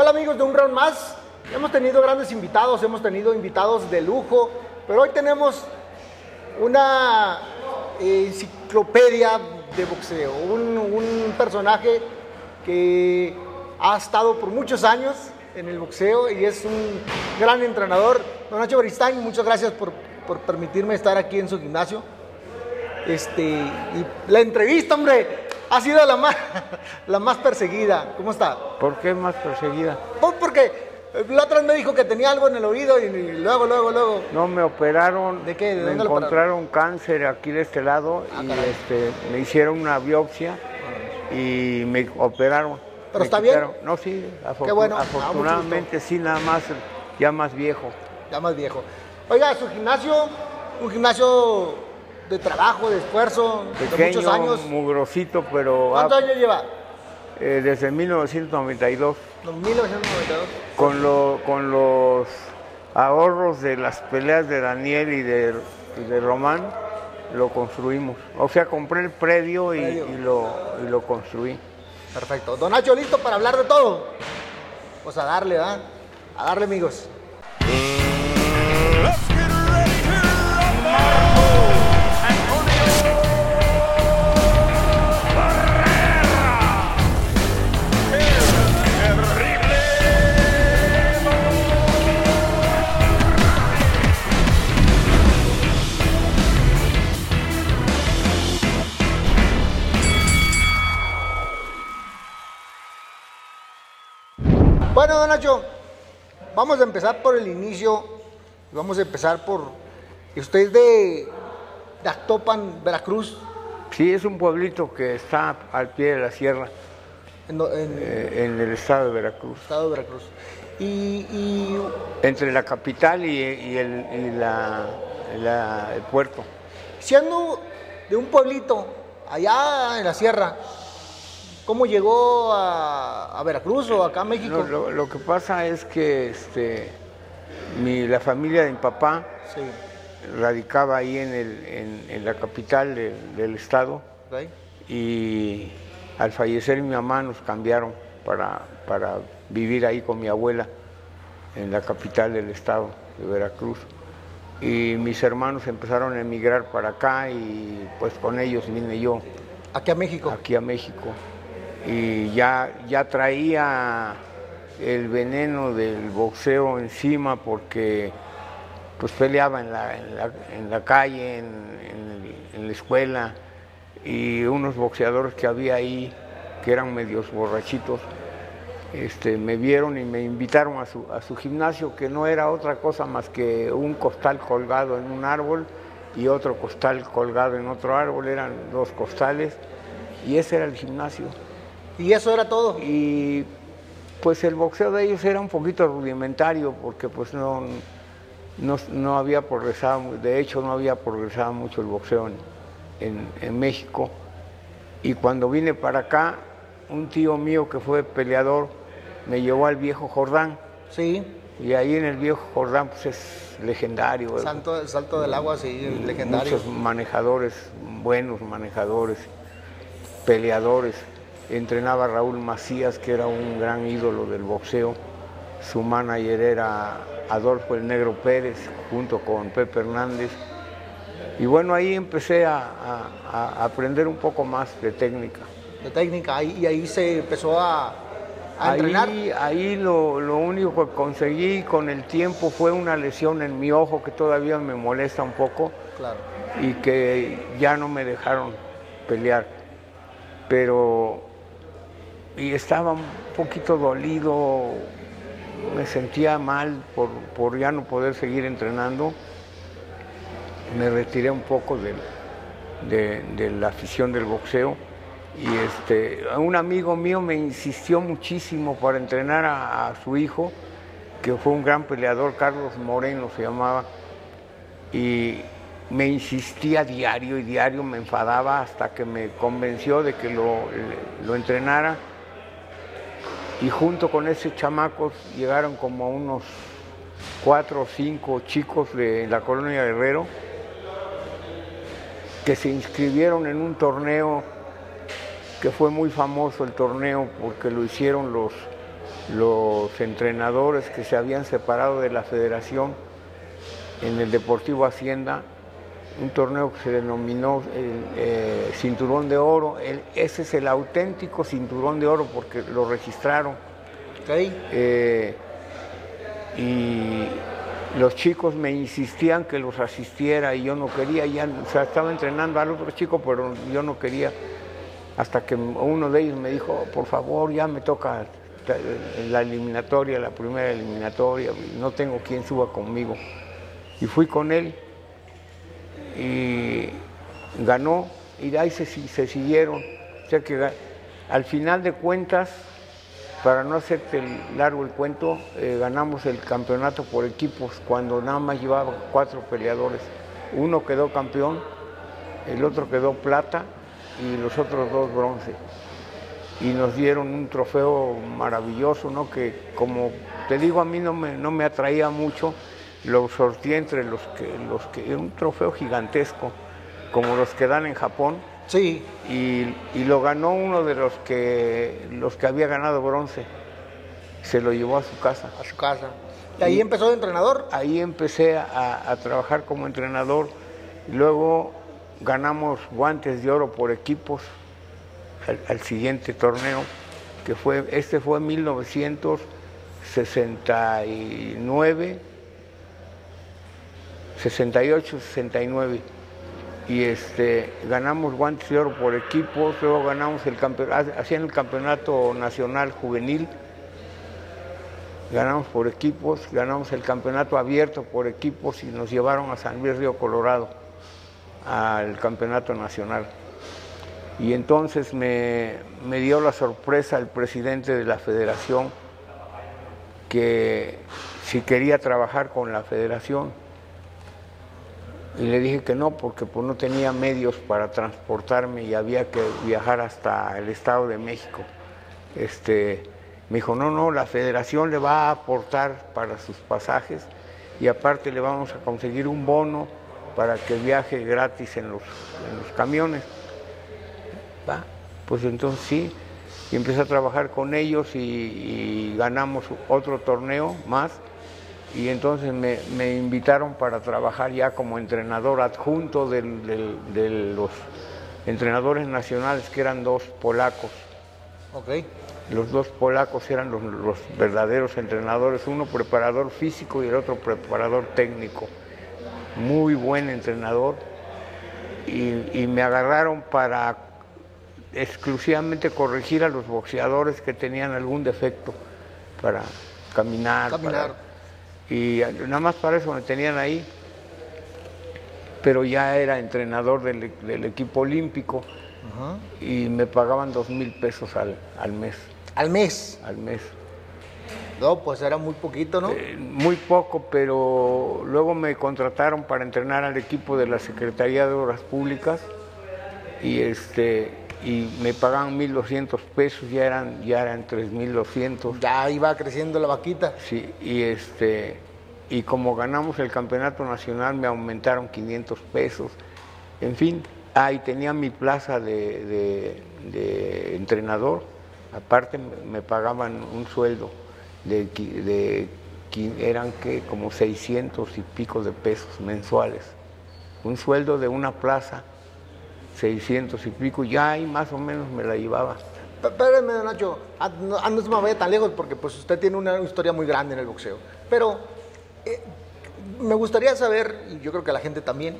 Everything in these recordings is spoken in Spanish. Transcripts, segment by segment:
Hola amigos de Un Round Más. Hemos tenido grandes invitados, hemos tenido invitados de lujo, pero hoy tenemos una eh, enciclopedia de boxeo, un, personaje que ha estado por muchos años en el boxeo y es un gran entrenador. Don Nacho Beristain, muchas gracias por, por permitirme estar aquí en su gimnasio. Este, y la entrevista, hombre, ha sido la más, la más perseguida. ¿Cómo está? ¿Por qué más perseguida? Pues porque la otra vez me dijo que tenía algo en el oído y luego, luego, luego. No, me operaron. ¿De qué? ¿De me dónde lo encontraron cáncer aquí de este lado Ah, y caray. este, me hicieron una biopsia y me operaron. ¿Pero Me está bien? No, sí, Qué bueno. Ah, afortunadamente sí, nada más ya más viejo. Ya más viejo. Oiga, su gimnasio, un gimnasio de trabajo, de esfuerzo, de muchos años. mugrosito, pero ¿Cuántos años lleva? eh, desde 1992 1992. con, lo- con los ahorros de las peleas de Daniel y de, y de Román lo construimos. O sea, compré el predio y, Predio. y lo, y lo construí. Perfecto. Don Nacho, ¿listo para hablar de todo? Pues a darle, ¿verdad? A darle, amigos. Bueno, don Nacho, vamos a empezar por el inicio. Vamos a empezar por. Usted es de, de Actopan, Veracruz. Sí, es un pueblito que está al pie de la sierra, En, eh, en el estado de Veracruz. estado de Veracruz. Y, y Entre la capital y, y el, y la- la- el puerto. siendo de un pueblito allá en la sierra, ¿cómo llegó a, a Veracruz o acá a México? Lo, lo que pasa es que este, mi- la familia de mi papá Sí. radicaba ahí en, el- en- en la capital del- del estado y al fallecer mi mamá nos cambiaron para, para vivir ahí con mi abuela en la capital del estado de Veracruz. Y mis hermanos empezaron a emigrar para acá y pues con ellos vine yo Aquí a México. aquí a México. Y ya, ya traía el veneno del boxeo encima porque pues peleaba en la, en la, en la calle, en, en la escuela, y unos boxeadores que había ahí, que eran medios borrachitos, este, me vieron y me invitaron a su, a su gimnasio, que no era otra cosa más que un costal colgado en un árbol y otro costal colgado en otro árbol, eran dos costales, y ese era el gimnasio. Y eso era todo. Y pues el boxeo de ellos era un poquito rudimentario, porque pues no, no, no había progresado, de hecho no había progresado mucho el boxeo en, en- en México. Y cuando vine para acá, un tío mío que fue peleador me llevó al viejo Jordán. Sí. Y ahí en el viejo Jordán pues es legendario. el- Salto, el salto del agua, sí, legendario. Muchos manejadores, buenos manejadores, peleadores. Entrenaba a Raúl Macías, que era un gran ídolo del boxeo. Su manager era Adolfo el Negro Pérez, junto con Pepe Hernández. Y bueno, ahí empecé a, a- a aprender un poco más de técnica. de técnica. ahí- y ahí se empezó a, a entrenar. Ahí, ahí lo, lo único que conseguí con el tiempo fue una lesión en mi ojo que todavía me molesta un poco Claro. y que ya no me dejaron pelear. Pero y estaba un poquito dolido, me sentía mal por, por ya no poder seguir entrenando. Me retiré un poco de, de la afición del boxeo y este, un amigo mío me insistió muchísimo para entrenar a, a su hijo, que fue un gran peleador, Carlos Moreno se llamaba, y me insistía diario y diario, me enfadaba hasta que me convenció de que lo, lo entrenara. Y junto con ese chamaco llegaron como unos cuatro o cinco chicos de la colonia Guerrero que se inscribieron en un torneo que fue muy famoso el torneo porque lo hicieron los, los entrenadores que se habían separado de la federación en el Deportivo Hacienda, un torneo que se denominó el, eh, Cinturón de Oro. El- ese es el auténtico Cinturón de Oro porque lo registraron. Ok. Eh, y los chicos me insistían que los asistiera y yo no quería, ya, o sea, estaba entrenando al otro chico, pero yo no quería, hasta que uno de ellos me dijo, por favor, ya me toca la eliminatoria, la primera eliminatoria, no tengo quien suba conmigo. Y fui con él y ganó y de ahí se, se siguieron. O sea que al final de cuentas, para no hacerte largo el cuento, eh, ganamos el campeonato por equipos cuando nada más llevaba cuatro peleadores. Uno quedó campeón, el otro quedó plata y los otros dos bronce. Y nos dieron un trofeo maravilloso, ¿no? Que como te digo, a mí no me, no me atraía mucho, lo sorteé entre los que, los que, un trofeo gigantesco, como los que dan en Japón Sí. y, y lo ganó uno de los que los que había ganado bronce. Se lo llevó a su casa. A su casa. Y ahí empezó de entrenador. Ahí empecé a, a trabajar como entrenador. Luego ganamos guantes de oro por equipos al, al siguiente torneo, que fue, este fue en 1969, 68, 69 y este, ganamos guantes de oro por equipos, luego ganamos el campeonato, hacían el campeonato nacional juvenil, ganamos por equipos, ganamos el campeonato abierto por equipos y nos llevaron a San Luis Río Colorado al campeonato nacional. Y entonces me, me dio la sorpresa el presidente de la federación que si quería trabajar con la federación. Y le dije que no, porque pues no tenía medios para transportarme y había que viajar hasta el Estado de México. Este, me dijo, no, no, la federación le va a aportar para sus pasajes y aparte le vamos a conseguir un bono para que viaje gratis en los, en los camiones. Va, pues entonces sí, y empecé a trabajar con ellos y, y ganamos otro torneo más y entonces me, me invitaron para trabajar ya como entrenador adjunto del- del- de los entrenadores nacionales que eran dos polacos. Los dos polacos eran los, los verdaderos entrenadores, uno preparador físico y el otro preparador técnico. Muy buen entrenador. Y, y me agarraron para exclusivamente corregir a los boxeadores que tenían algún defecto para caminar. Caminar. para- y nada más para eso me tenían ahí. Pero ya era entrenador del, del equipo olímpico y me pagaban dos mil pesos al, al mes. Al mes. Al mes. No, pues era muy poquito, ¿no? Eh, muy poco, pero luego me contrataron para entrenar al equipo de la Secretaría de Obras Públicas y este y me pagaban 1.200 pesos, ya eran ya eran 3.200. Ya iba creciendo la vaquita. Sí, y este y como ganamos el campeonato nacional me aumentaron 500 pesos. En fin, ah, y tenía mi plaza de, de- de entrenador. Aparte me pagaban un sueldo de, de eran que como 600 y pico de pesos mensuales. Un sueldo de una plaza, 600 y pico, ya ahí más o menos me la llevaba. Espérame, don Nacho, ah, no, ah, no se me vaya tan lejos porque pues usted tiene una historia muy grande en el boxeo. Pero eh, me gustaría saber, y yo creo que a la gente también,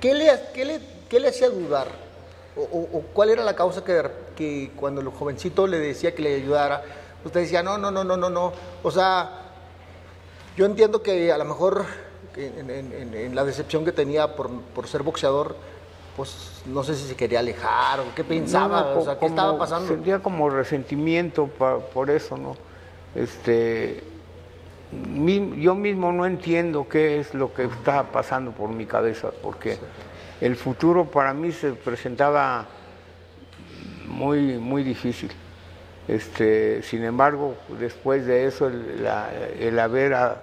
¿qué le, qué le, qué le hacía dudar? O, cuál era la causa que, que cuando el jovencito le decía que le ayudara, usted decía, no, no, no, no, no, no. O sea, yo entiendo que a lo mejor en- en la decepción que tenía por, por ser boxeador, pues no sé si se quería alejar o qué pensaba, No, o sea, qué estaba pasando. Sentía como resentimiento pa- por eso, ¿no? Este, mi- yo mismo no entiendo qué es lo que estaba pasando por mi cabeza, porque el futuro para mí se presentaba muy, muy difícil. Este, sin embargo, después de eso, el, la- el haber ah,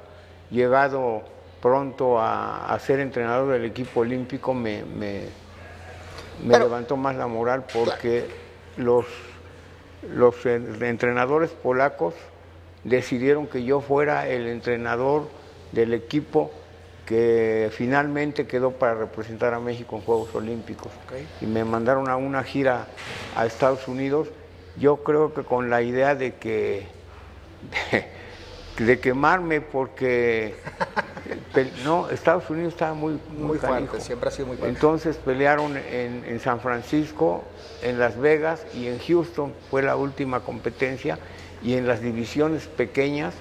llegado pronto a, a ser entrenador del equipo olímpico me, me- me Pero- levantó más la moral porque los, los en- entrenadores polacos decidieron que yo fuera el entrenador del equipo que finalmente quedó para representar a México en Juegos Olímpicos. Y me mandaron a una gira a Estados Unidos, yo creo que con la idea de que de, quemarme porque no, Estados Unidos estaba muy muy, Muy fuerte, canijo. siempre ha sido muy fuerte. Entonces pelearon en, en San Francisco, en Las Vegas y en Houston fue la última competencia y en las divisiones pequeñas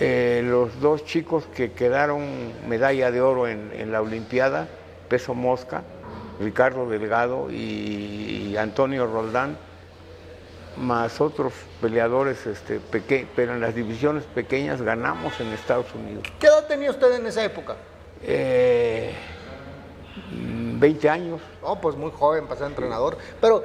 eh, los dos chicos que quedaron medalla de oro en, en la Olimpiada, peso mosca, Ricardo Delgado y, y Antonio Roldán, más otros peleadores, este, peque- pero en las divisiones pequeñas ganamos en Estados Unidos. ¿Qué edad tenía usted en esa época? Eh, mm, 20 años. No, pues muy joven para ser entrenador. Pero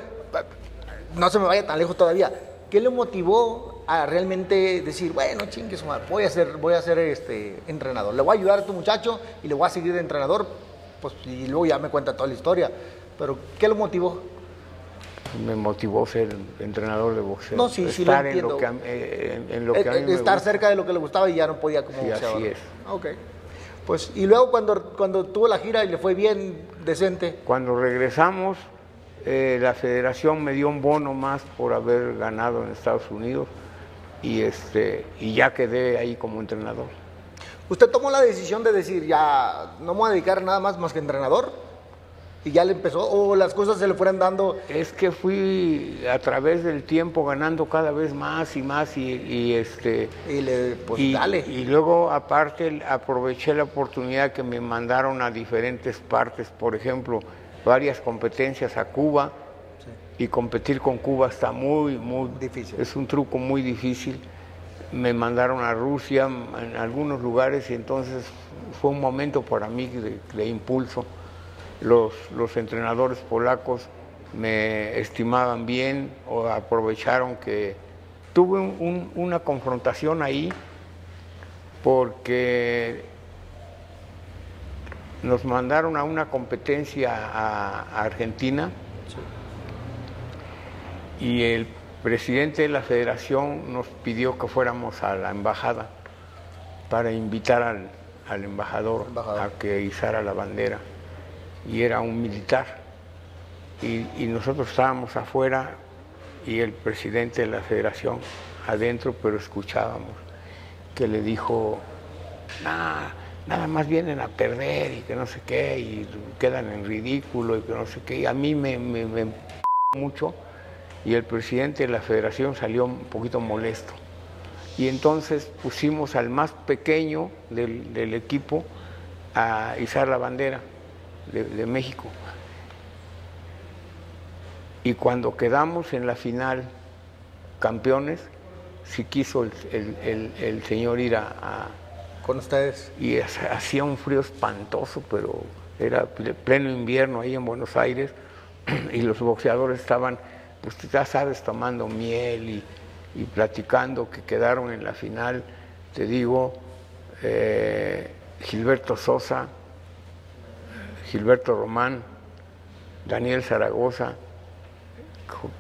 no se me vaya tan lejos todavía. ¿Qué le motivó a realmente decir, bueno, chingue su madre, voy a ser, voy a ser este entrenador? Le voy a ayudar a tu muchacho y le voy a seguir de entrenador, pues y luego ya me cuenta toda la historia. Pero, ¿qué lo motivó? Me motivó ser entrenador de boxeo. No, sí, sí lo Estar en lo que a, mí- eh, en, en lo que a mí me estar gusta. cerca de lo que le gustaba y ya no podía como Sí, boxeador. así es. Ok. Pues, y luego cuando, cuando tuvo la gira y le fue bien, decente, Cuando regresamos, eh, la federación me dio un bono más por haber ganado en Estados Unidos y, este, y ya quedé ahí como entrenador. ¿Usted tomó la decisión de decir, ya no me voy a dedicar nada más más que entrenador? ¿Y ya le empezó? ¿O las cosas se le fueran dando? Es que fui a través del tiempo ganando cada vez más y más y, y, este Y le, pues y, dale. y luego aparte aproveché la oportunidad que me mandaron a diferentes partes, por ejemplo, varias competencias a Cuba y competir con Cuba está muy muy Difícil. Es un truco muy difícil. Me mandaron a Rusia en algunos lugares y entonces fue un momento para mí de, de impulso. Los, los entrenadores polacos me estimaban bien o aprovecharon que tuve un- un- una confrontación ahí porque nos mandaron a una competencia a, a Argentina y el presidente de la federación nos pidió que fuéramos a la embajada para invitar al, al embajador, Embajador. a que izara la bandera y era un militar. Y, nosotros estábamos afuera y el presidente de la federación adentro pero escuchábamos que le dijo "Nah, nada más vienen a perder y que no sé qué y quedan en ridículo y que no sé qué y a mí me, me, mucho y el presidente de la federación salió un poquito molesto. Y entonces pusimos al más pequeño del equipo a izar la bandera de, de México. Y cuando quedamos en la final campeones, sí quiso el, el- el- el señor ir a- a, Con ustedes. y ha- hacía un frío espantoso, pero era ple- pleno invierno ahí en Buenos Aires y los boxeadores estaban, pues ya sabes, tomando miel y, y platicando que quedaron en la final, te digo, eh, Gilberto Sosa, Gilberto Román, Daniel Zaragoza,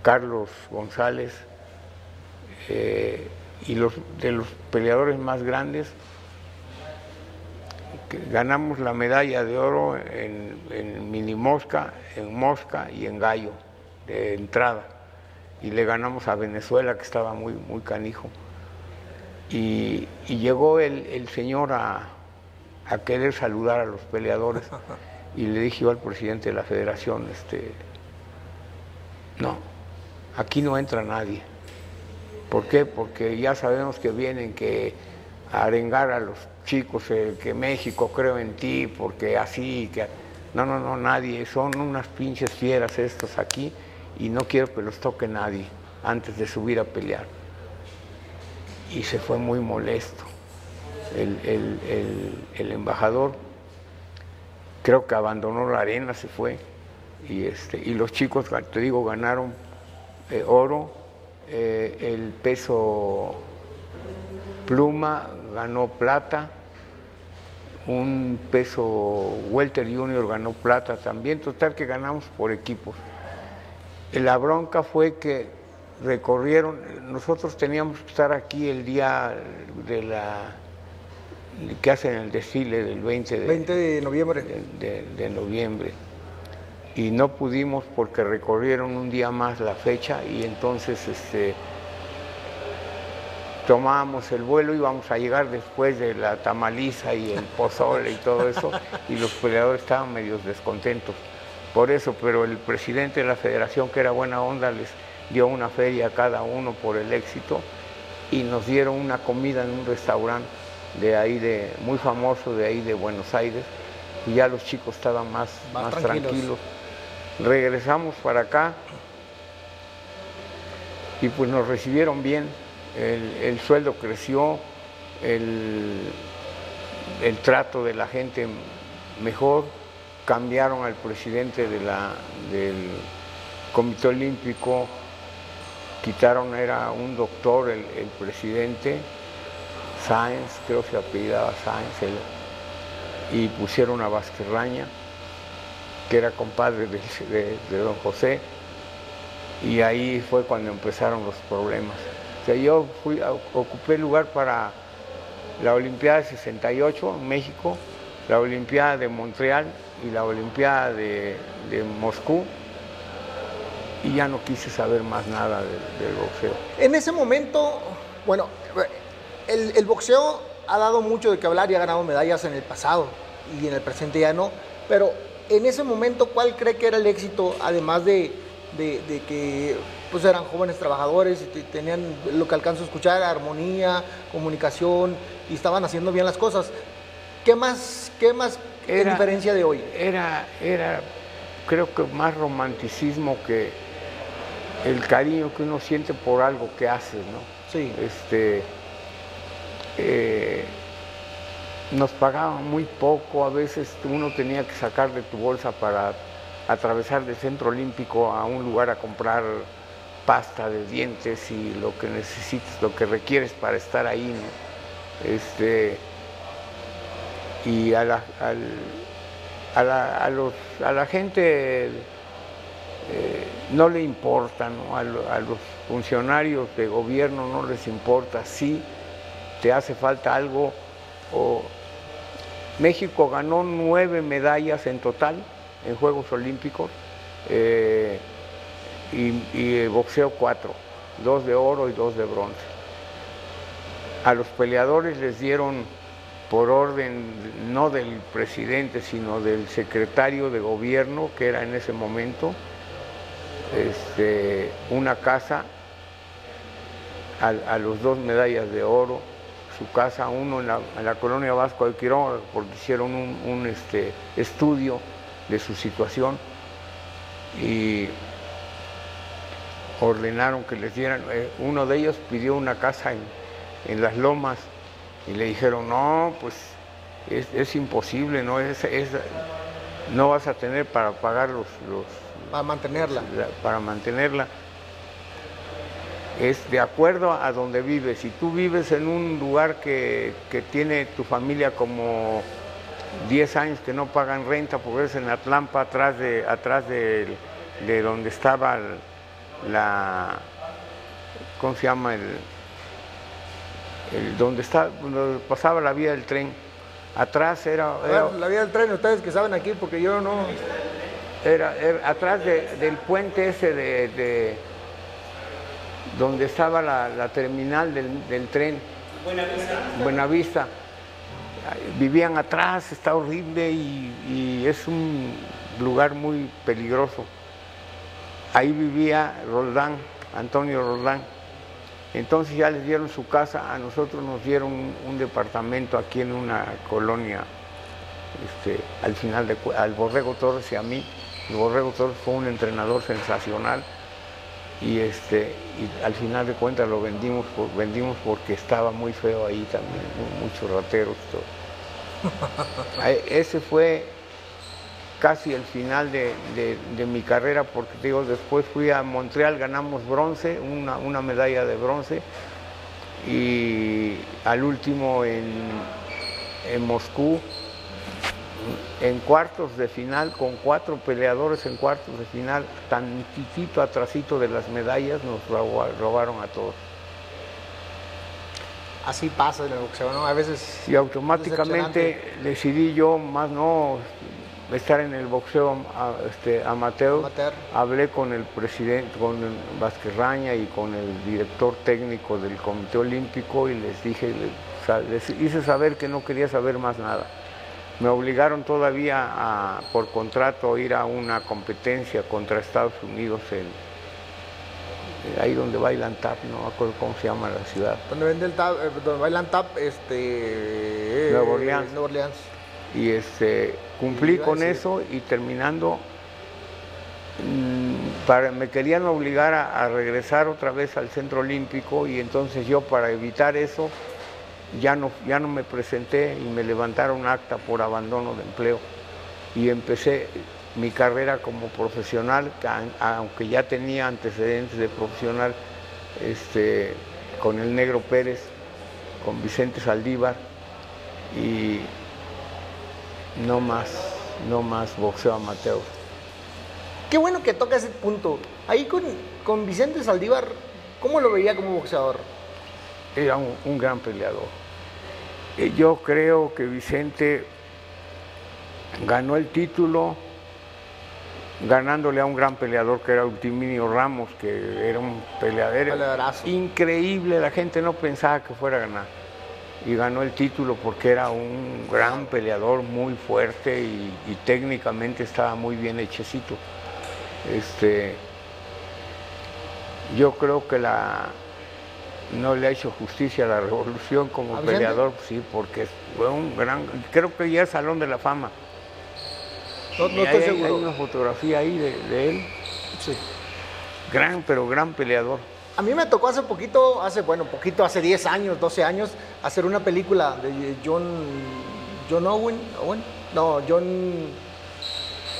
Carlos González, eh, y los de los peleadores más grandes, ganamos la medalla de oro en, en mini mosca, en mosca y en gallo de entrada. Y le ganamos a Venezuela, que estaba muy, muy canijo. Y, y llegó el, el señor a, a querer saludar a los peleadores. Y le dije yo al presidente de la federación, este, no, aquí no entra nadie. ¿Por qué? Porque ya sabemos que vienen que a arengar a los chicos, eh, que México creo en ti, porque así, que... No, no, no, nadie, son unas pinches fieras estos aquí y no quiero que los toque nadie antes de subir a pelear. Y se fue muy molesto. El- el embajador creo que abandonó la arena, se fue. Y, este, y los chicos, te digo, ganaron eh, oro, eh, el peso pluma ganó plata, un peso welter junior ganó plata también, total que ganamos por equipos. La bronca fue que recorrieron, nosotros teníamos que estar aquí el día de la que hacen el desfile del 20 de, 20 de noviembre. de- de- de noviembre y no pudimos porque recorrieron un día más la fecha y entonces este tomábamos el vuelo íbamos a llegar después de la tamaliza y el pozole y todo eso y los peleadores estaban medios descontentos por eso pero el presidente de la federación que era buena onda les dio una feria a cada uno por el éxito y nos dieron una comida en un restaurante de ahí de muy famoso de ahí de Buenos Aires y ya los chicos estaban más, Más más tranquilos. tranquilos. Regresamos para acá y pues nos recibieron bien, el, el sueldo creció, el, el trato de la gente mejor, cambiaron al presidente de la, del Comité Olímpico, quitaron, era un doctor el, el presidente, Sáenz, creo que se apellidaba Sáenz, y pusieron a Vázquez que era compadre de, don José, y ahí fue cuando empezaron los problemas. O sea, yo fui, ocupé lugar para la Olimpiada de 68 en México, la Olimpiada de Montreal y la Olimpiada de, de Moscú, y ya no quise saber más nada de- del boxeo. En ese momento, bueno, el, el boxeo ha dado mucho de que hablar y ha ganado medallas en el pasado y en el presente ya no, pero en ese momento, ¿cuál cree que era el éxito, además de, de- de que pues eran jóvenes trabajadores y te- tenían lo que alcanzo a escuchar, armonía, comunicación y estaban haciendo bien las cosas? ¿Qué más, qué más en Era- diferencia de hoy? Era, era, creo que más romanticismo que el cariño que uno siente por algo que haces, ¿no? Sí. Este, eh, nos pagaban muy poco, a veces uno tenía que sacar de tu bolsa para atravesar del centro olímpico a un lugar a comprar pasta de dientes y lo que necesites, lo que requieres para estar ahí, ¿no? Este, y a la, a la, a la gente eh, no le importa, ¿no? A, a los funcionarios de gobierno no les importa si te hace falta algo. O... México ganó nueve medallas en total en Juegos Olímpicos eh, y, y boxeo cuatro, dos de oro y dos de bronce. A los peleadores les dieron por orden no del presidente, sino del secretario de gobierno, que era en ese momento, este, una casa, a, a los dos medallas de oro, su casa, uno en la, en la colonia Vasco de Quiroga, porque hicieron un, un, este, estudio de su situación y ordenaron que les dieran, eh, uno de ellos pidió una casa en, en las lomas y le dijeron, no, pues es, es imposible, no, es, es- no vas a tener para pagar los, los, Para mantenerla. la- para mantenerla. Es de acuerdo a donde vives. Si tú vives en un lugar que, que tiene tu familia como 10 años que no pagan renta, porque es en Atlampa, atrás de, atrás de, de donde estaba el- la. ¿Cómo se llama? El, el- donde, está, donde pasaba la vía del tren. Atrás era, era- Bueno, la vida del tren, ustedes que saben aquí, porque yo no. era, era atrás de- del puente ese de- donde estaba la, la terminal del, del tren. Buenavista. Ahí Vivían atrás, está horrible y, y es un lugar muy peligroso. Ahí vivía Roldán, Antonio Roldán. Entonces ya les dieron su casa, a nosotros nos dieron un, departamento aquí en una colonia este, al final de, al Borrego Torres y a mí. El Borrego Torres fue un entrenador sensacional y este y al final de cuentas lo vendimos por- vendimos porque estaba muy feo ahí también, mu- muchos rateros todo. Ese fue casi el final de, de- de mi carrera porque digo, después fui a Montreal, ganamos bronce, una, una medalla de bronce y al último en, en Moscú en cuartos de final, con cuatro peleadores en cuartos de final, tantitito atrasito de las medallas, nos roba- robaron a todos. Así pasa en el boxeo, ¿no? A veces. Y automáticamente decidí yo, más no estar en el boxeo este, amateur, Amateur. hablé con el presidente, con Vázquez Raña y con el director técnico del Comité Olímpico y les dije, les hice saber que no quería saber más nada. Me obligaron todavía a, por contrato a ir a una competencia contra Estados Unidos en eh, ahí donde bailan tap, no me acuerdo cómo se llama la ciudad. Donde vende el tap, eh, donde bailan tap, este. Nueva Orleans. Nueva Orleans. Y este, cumplí con eso y terminando, mm, para, me querían obligar a, a regresar otra vez al centro olímpico y entonces yo para evitar eso ya no, ya no me presenté y me levantaron acta por abandono de empleo y empecé mi carrera como profesional, aunque ya tenía antecedentes de profesional este, con el Negro Pérez, con Vicente Saldívar y no más, no más boxeo amateur. Qué bueno que toca ese punto. Ahí con, con Vicente Saldívar, ¿cómo lo veía como boxeador? Era un, un gran peleador. Yo creo que Vicente ganó el título ganándole a un gran peleador que era Ultiminio Ramos, que era un Peleadorazo. increíble, la gente no pensaba que fuera a ganar. Y ganó el título porque era un gran peleador, muy fuerte y, y técnicamente estaba muy bien hechecito. Este, yo creo que la, no le ha hecho justicia a la revolución como peleador, sí, porque fue un gran, creo que ya es Salón de la Fama. No, no estoy hay, hay seguro. una fotografía ahí de, de él, Sí. gran, pero gran peleador. A mí me tocó hace poquito, hace, bueno, poquito, hace 10 años, 12 años, hacer una película de John, John Owen, Owen, no, John,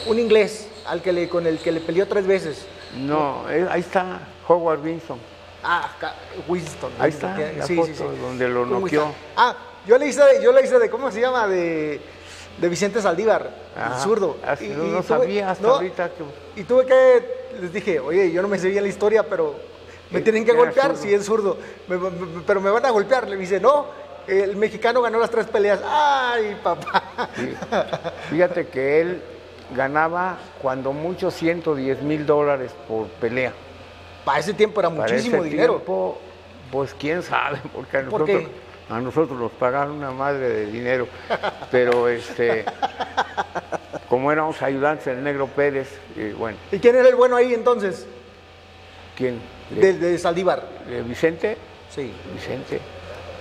un inglés, al que le, con el que le peleó tres veces. No, eh, ahí está Howard Vinson. Ah, Winston. Ahí está, que- la foto donde lo noqueó. Ah, yo le hice, de- yo le hice de, ¿cómo se llama? De, de Vicente Saldívar, Ajá. el zurdo. Ah, sí, no- no sabía hasta ahorita que- Y tuve que, les dije, oye, yo no me sé bien la historia, pero me tienen que golpear si es zurdo. Me- me- me- pero me van a golpear. Le dice, no, el mexicano ganó las tres peleas. Ay, papá. Sí. Fíjate que él ganaba cuando mucho 110 mil dólares por pelea. Para ese tiempo era Para muchísimo ese dinero. tiempo, pues quién sabe, porque a ¿Por nosotros, qué? a nosotros nos pagaron una madre de dinero. Pero este, como éramos ayudantes del Negro Pérez, y bueno, ¿Y quién era el bueno ahí entonces? ¿quién? De, de Saldívar. ¿De Vicente? Sí. Vicente.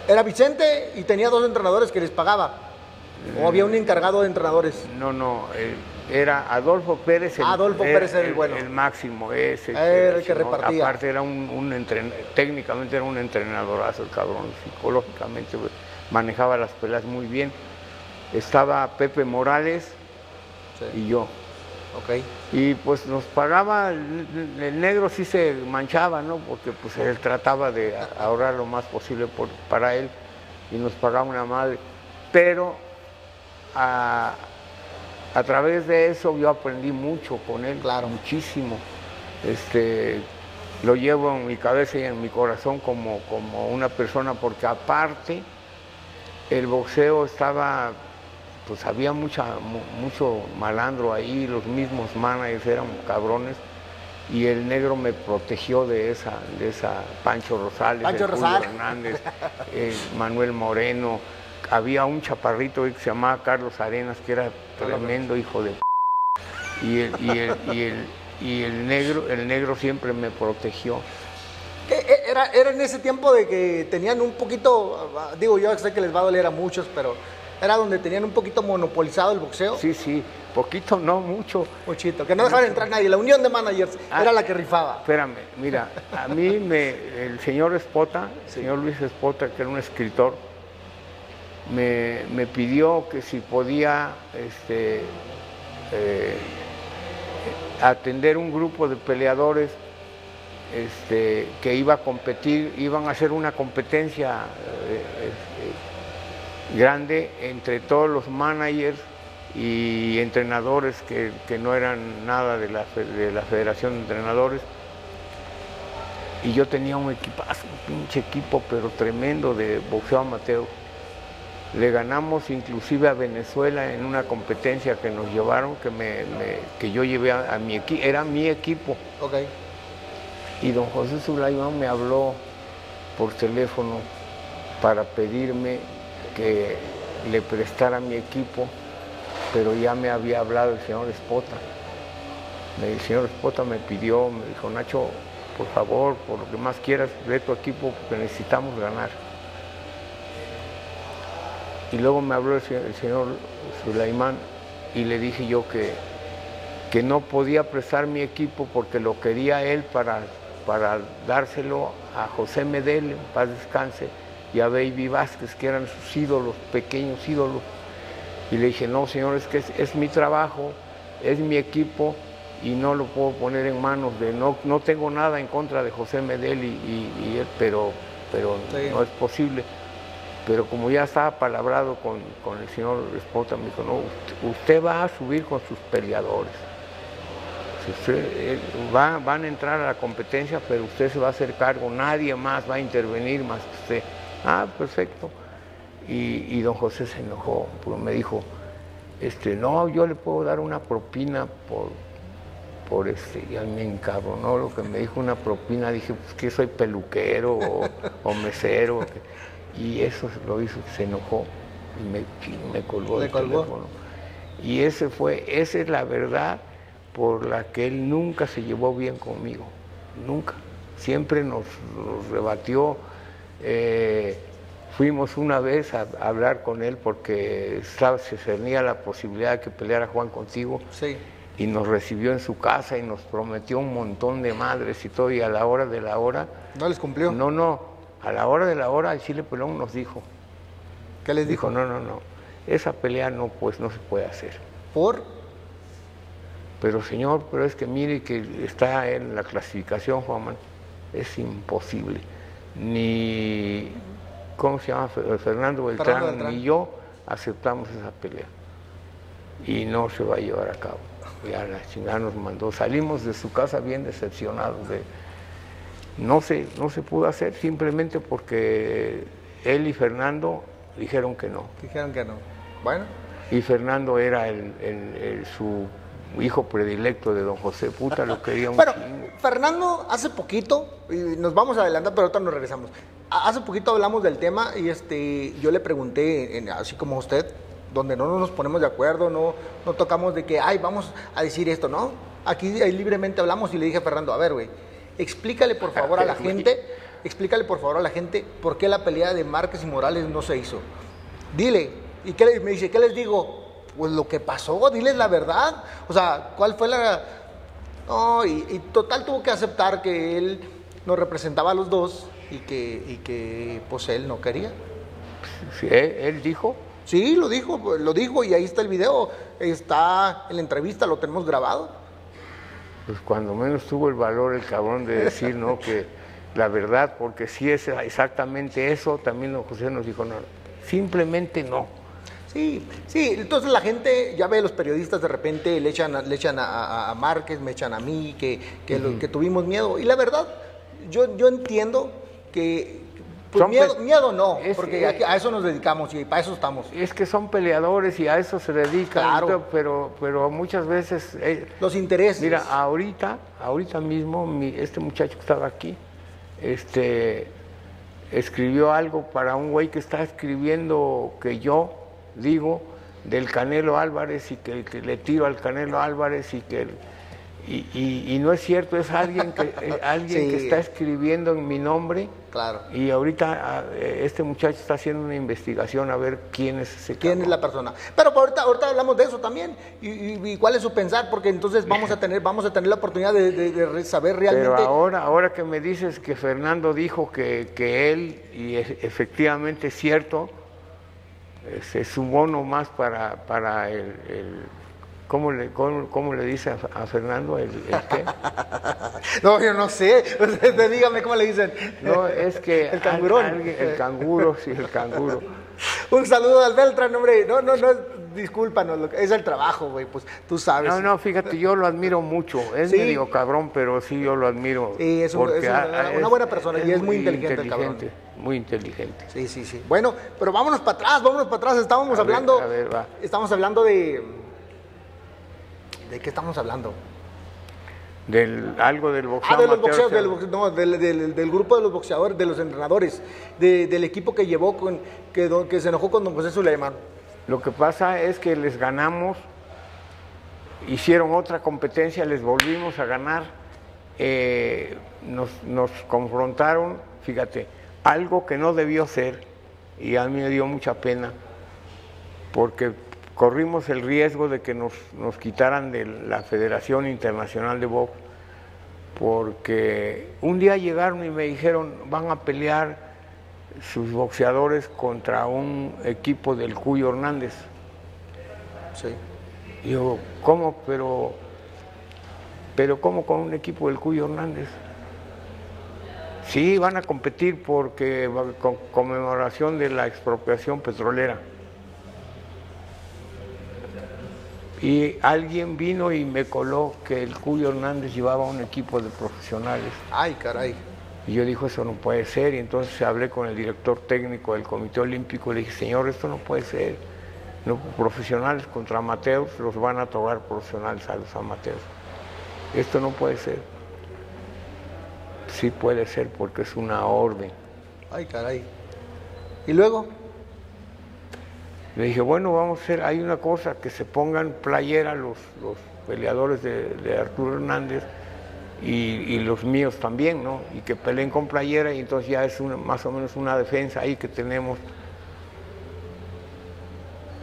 Era Vicente y tenía dos entrenadores que les pagaba. O había un encargado de entrenadores. No, no, eh, era Adolfo Pérez. Adolfo Pérez el bueno. El máximo, ese. Era el que repartía. Aparte era un, un entren- técnicamente era un entrenadorazo el cabrón, psicológicamente manejaba las peleas muy bien. Estaba Pepe Morales y yo. Ok. Y pues nos pagaba, el, el negro sí se manchaba, ¿no? Porque pues él trataba de ahorrar lo más posible por- para él y nos pagaba una madre. Pero a, a través de eso yo aprendí mucho con él, Claro. muchísimo. Este, lo llevo en mi cabeza y en mi corazón como, como una persona, porque aparte el boxeo estaba, pues había mucha, mu- mucho malandro ahí, los mismos managers eran cabrones, y el negro me protegió de esa, de esa Pancho Rosales, Pancho el Julio Rosales. Hernández, eh, Manuel Moreno, había un chaparrito que se llamaba Carlos Arenas, que era tremendo hijo de p- y el, y el, y el, y el negro, el negro siempre me protegió. ¿Qué- e- Era, era en ese tiempo de que tenían un poquito, digo yo sé que les va a doler a muchos, pero era donde tenían un poquito monopolizado el boxeo. Sí, sí, poquito, no mucho. Muchito, que no dejaban entrar nadie. La unión de managers Ah. era la que rifaba. Espérame, mira, a mí me, el señor Espota, el señor Luis Espota, que era un escritor, me, pidió que si podía este, eh, atender un grupo de peleadores este, que iba a competir, iban a hacer una competencia eh, este, grande entre todos los managers y entrenadores que, que no eran nada de la, de la Federación de Entrenadores. Y yo tenía un equipazo, un pinche equipo, pero tremendo de boxeo amateur. Le ganamos inclusive a Venezuela en una competencia que nos llevaron, que, me, me- que yo llevé a, a mi equipo, era mi equipo. Ok. Y don José Sulaimán me habló por teléfono para pedirme que le prestara mi equipo, pero ya me había hablado el señor Espota. El señor Espota me pidió, me dijo, Nacho, por favor, por lo que más quieras, ve tu equipo porque necesitamos ganar. Y luego me habló el señor, el señor Sulaimán y le dije yo que, que no podía prestar mi equipo porque lo quería él para, para dárselo a José Medel, en paz descanse, y a Baby Vázquez, que eran sus ídolos, pequeños ídolos. Y le dije, no, señor, es que es, es mi trabajo, es mi equipo y no lo puedo poner en manos de, no, no tengo nada en contra de José Medel, y, y- y él, pero, pero Sí. no es posible. Pero como ya estaba palabrado con, con el señor Espota, me dijo, no, usted, va a subir con sus peleadores. Usted, eh, va- van a entrar a la competencia, pero usted se va a hacer cargo, nadie más va a intervenir más que usted. Ah, perfecto. Y, y don José se enojó, porque me dijo, este, no, yo le puedo dar una propina por, por este, y a mí me encabronó lo que me dijo una propina, dije, pues que soy peluquero o, mesero, y eso lo hizo, se enojó y me, colgó ¿Le el colgó? teléfono. Y ese fue, esa es la verdad por la que él nunca se llevó bien conmigo, nunca. Siempre nos, nos rebatió. eh, fuimos una vez a, a hablar con él porque estaba- se cernía la posibilidad de que peleara Juan contigo Sí. y nos recibió en su casa y nos prometió un montón de madres y todo, y a la hora de la hora, ¿No les cumplió? no, no, a la hora de la hora el Chile Pelón nos dijo, ¿Qué les dijo, no, no, no, esa pelea no, pues no se puede hacer. ¿Por? Pero señor, pero es que mire que está en la clasificación, Juanman, es imposible. Ni, ¿cómo se llama? Fe- Fernando Beltrán, Fernando Beltrán. ni yo aceptamos esa pelea. Y no se va a llevar a cabo. Ya la chingada nos mandó. Salimos de su casa bien decepcionados. De, no, se, no se pudo hacer simplemente porque él y Fernando dijeron que no. Dijeron que no. Bueno, Y Fernando era el, el- el- su hijo predilecto de don José Puta, lo quería un Bueno. Fernando, hace poquito, y nos vamos a adelantar, pero ahorita nos regresamos. Hace poquito hablamos del tema y este, yo le pregunté, en- así como usted, donde no nos ponemos de acuerdo, no, no tocamos de que, ay, vamos a decir esto, ¿no? Aquí ahí libremente hablamos y le dije a Fernando, a ver, güey, explícale por favor a la gente, explícale por favor a la gente por qué la pelea de Márquez y Morales no se hizo. Dile, y qué me dice, ¿qué les digo? Pues lo que pasó, diles la verdad. O sea, ¿cuál fue la, no, y, y total tuvo que aceptar que él nos representaba a los dos y que, y que pues él no quería. Él, dijo, Sí, lo dijo, lo dijo y ahí está el video, está en la entrevista, lo tenemos grabado. Pues cuando menos tuvo el valor el cabrón de decir, ¿no? Que la verdad, porque si es exactamente eso, también don José nos dijo, no, simplemente no. Sí, sí, entonces la gente, ya ve, los periodistas de repente le echan, a- le echan a, a- a Márquez, me echan a mí, que, que, lo- que tuvimos miedo. Y la verdad, yo, yo entiendo que pues, Son miedo, miedo no, es- porque es- a, eso nos dedicamos y para eso estamos. Es que son peleadores y a eso se dedican, Claro. pero, pero muchas veces... eh, Los intereses. Mira, ahorita, ahorita mismo, mi- este muchacho que estaba aquí, este, escribió algo para un güey que está escribiendo que yo digo del Canelo Álvarez y que, que le tiro al Canelo Álvarez y que y, y- y no es cierto, es alguien que eh, alguien Sí. que está escribiendo en mi nombre Claro. y ahorita ah, eh, este muchacho está haciendo una investigación a ver quién es ese ¿Quién es cabrón. la persona? Pero por ahorita, ahorita hablamos de eso también. Y, cuál es su pensar? Porque entonces vamos a tener, vamos a tener la oportunidad de, de- de re- saber realmente. Pero ahora, ahora que me dices que Fernando dijo que, que él, y e- efectivamente es cierto, se sumó nomás para, para el, el- ¿cómo, le, cómo, cómo le dice a, a Fernando? ¿El, el qué? No, yo no sé. Usted Dígame cómo le dicen. No, es que El cangurón. alguien- el canguro, sí, el canguro. Un saludo al Beltrán, hombre. No, no, no. discúlpanos, es el trabajo, güey, pues tú sabes. No, no, fíjate, yo lo admiro mucho. Es Sí. medio cabrón, pero sí yo lo admiro. Sí, es un- es una- buena persona y es muy inteligente el cabrón. Muy inteligente. Sí, sí, sí. Bueno, pero vámonos para atrás, vámonos para atrás. Estábamos A ver, hablando. a ver, va. Estamos hablando de. ¿De qué estamos hablando? Del, algo del boxeo. Ah, de los boxeos, del, no, del, del- del grupo de los boxeadores, de los entrenadores, de- del equipo que llevó con. que se enojó con don José Suleiman. Lo que pasa es que les ganamos, hicieron otra competencia, les volvimos a ganar, eh, nos, nos confrontaron, fíjate, algo que no debió ser, y a mí me dio mucha pena, porque corrimos el riesgo de que nos, nos quitaran de la Federación Internacional de Box, porque un día llegaron y me dijeron, van a pelear sus boxeadores contra un equipo del Cuyo Hernández. Sí. Y yo, ¿cómo? Pero, pero ¿cómo con un equipo del Cuyo Hernández? Sí, van a competir porque con conmemoración de la expropiación petrolera. Y alguien vino y me coló que el Cuyo Hernández llevaba un equipo de profesionales. Ay, caray. Y yo dijo, eso no puede ser. Y entonces hablé con el director técnico del Comité Olímpico y le dije, señor, esto no puede ser. No, profesionales contra amateurs los van a tocar profesionales a los amateurs. Esto no puede ser. Sí puede ser porque es una orden. Ay, caray. ¿Y luego? Le dije, bueno, vamos a hacer, hay una cosa, que se pongan playera los, los peleadores de, Arturo Hernández y, y los míos también, ¿no? Y que peleen con playera y entonces ya es una- más o menos una defensa ahí que tenemos.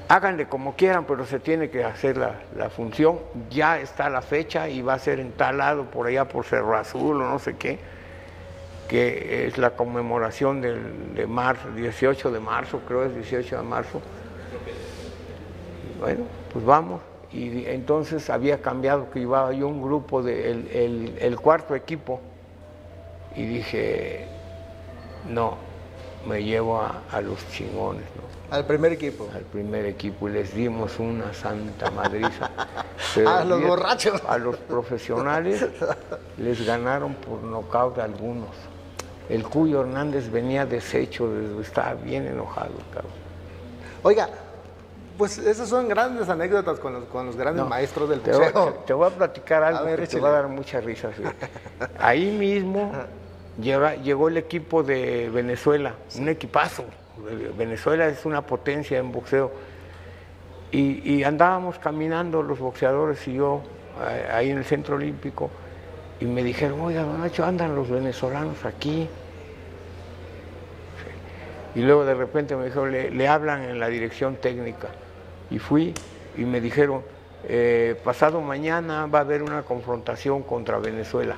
Háganle como quieran, pero se tiene que hacer la, la función. Ya está la fecha y va a ser entalado por allá por Cerro Azul o no sé qué, que es la conmemoración del, de marzo, 18 de marzo, creo es 18 de marzo. Bueno, pues vamos. Y entonces había cambiado que llevaba yo un grupo de el, el- el cuarto equipo. Y dije, no, me llevo a, a los chingones, ¿no? Al primer equipo. Al primer equipo y les dimos una santa madriza. A los borrachos. A los profesionales les ganaron por nocaut algunos. El Cuyo Hernández venía deshecho, estaba bien enojado, cabrón. Oiga, pues esas son grandes anécdotas con los, con los grandes No, maestros del te voy, boxeo. te voy a platicar algo A ver, que te va a dar mucha risa. fíjate. Ahí mismo llega- llegó el equipo de Venezuela, un equipazo. Venezuela es una potencia en boxeo. Y, y andábamos caminando los boxeadores y yo ahí en el centro olímpico y me dijeron, oiga, don Nacho, andan los venezolanos aquí. Y luego de repente me dijeron, le, le hablan en la dirección técnica. Y fui y me dijeron, eh, pasado mañana va a haber una confrontación contra Venezuela.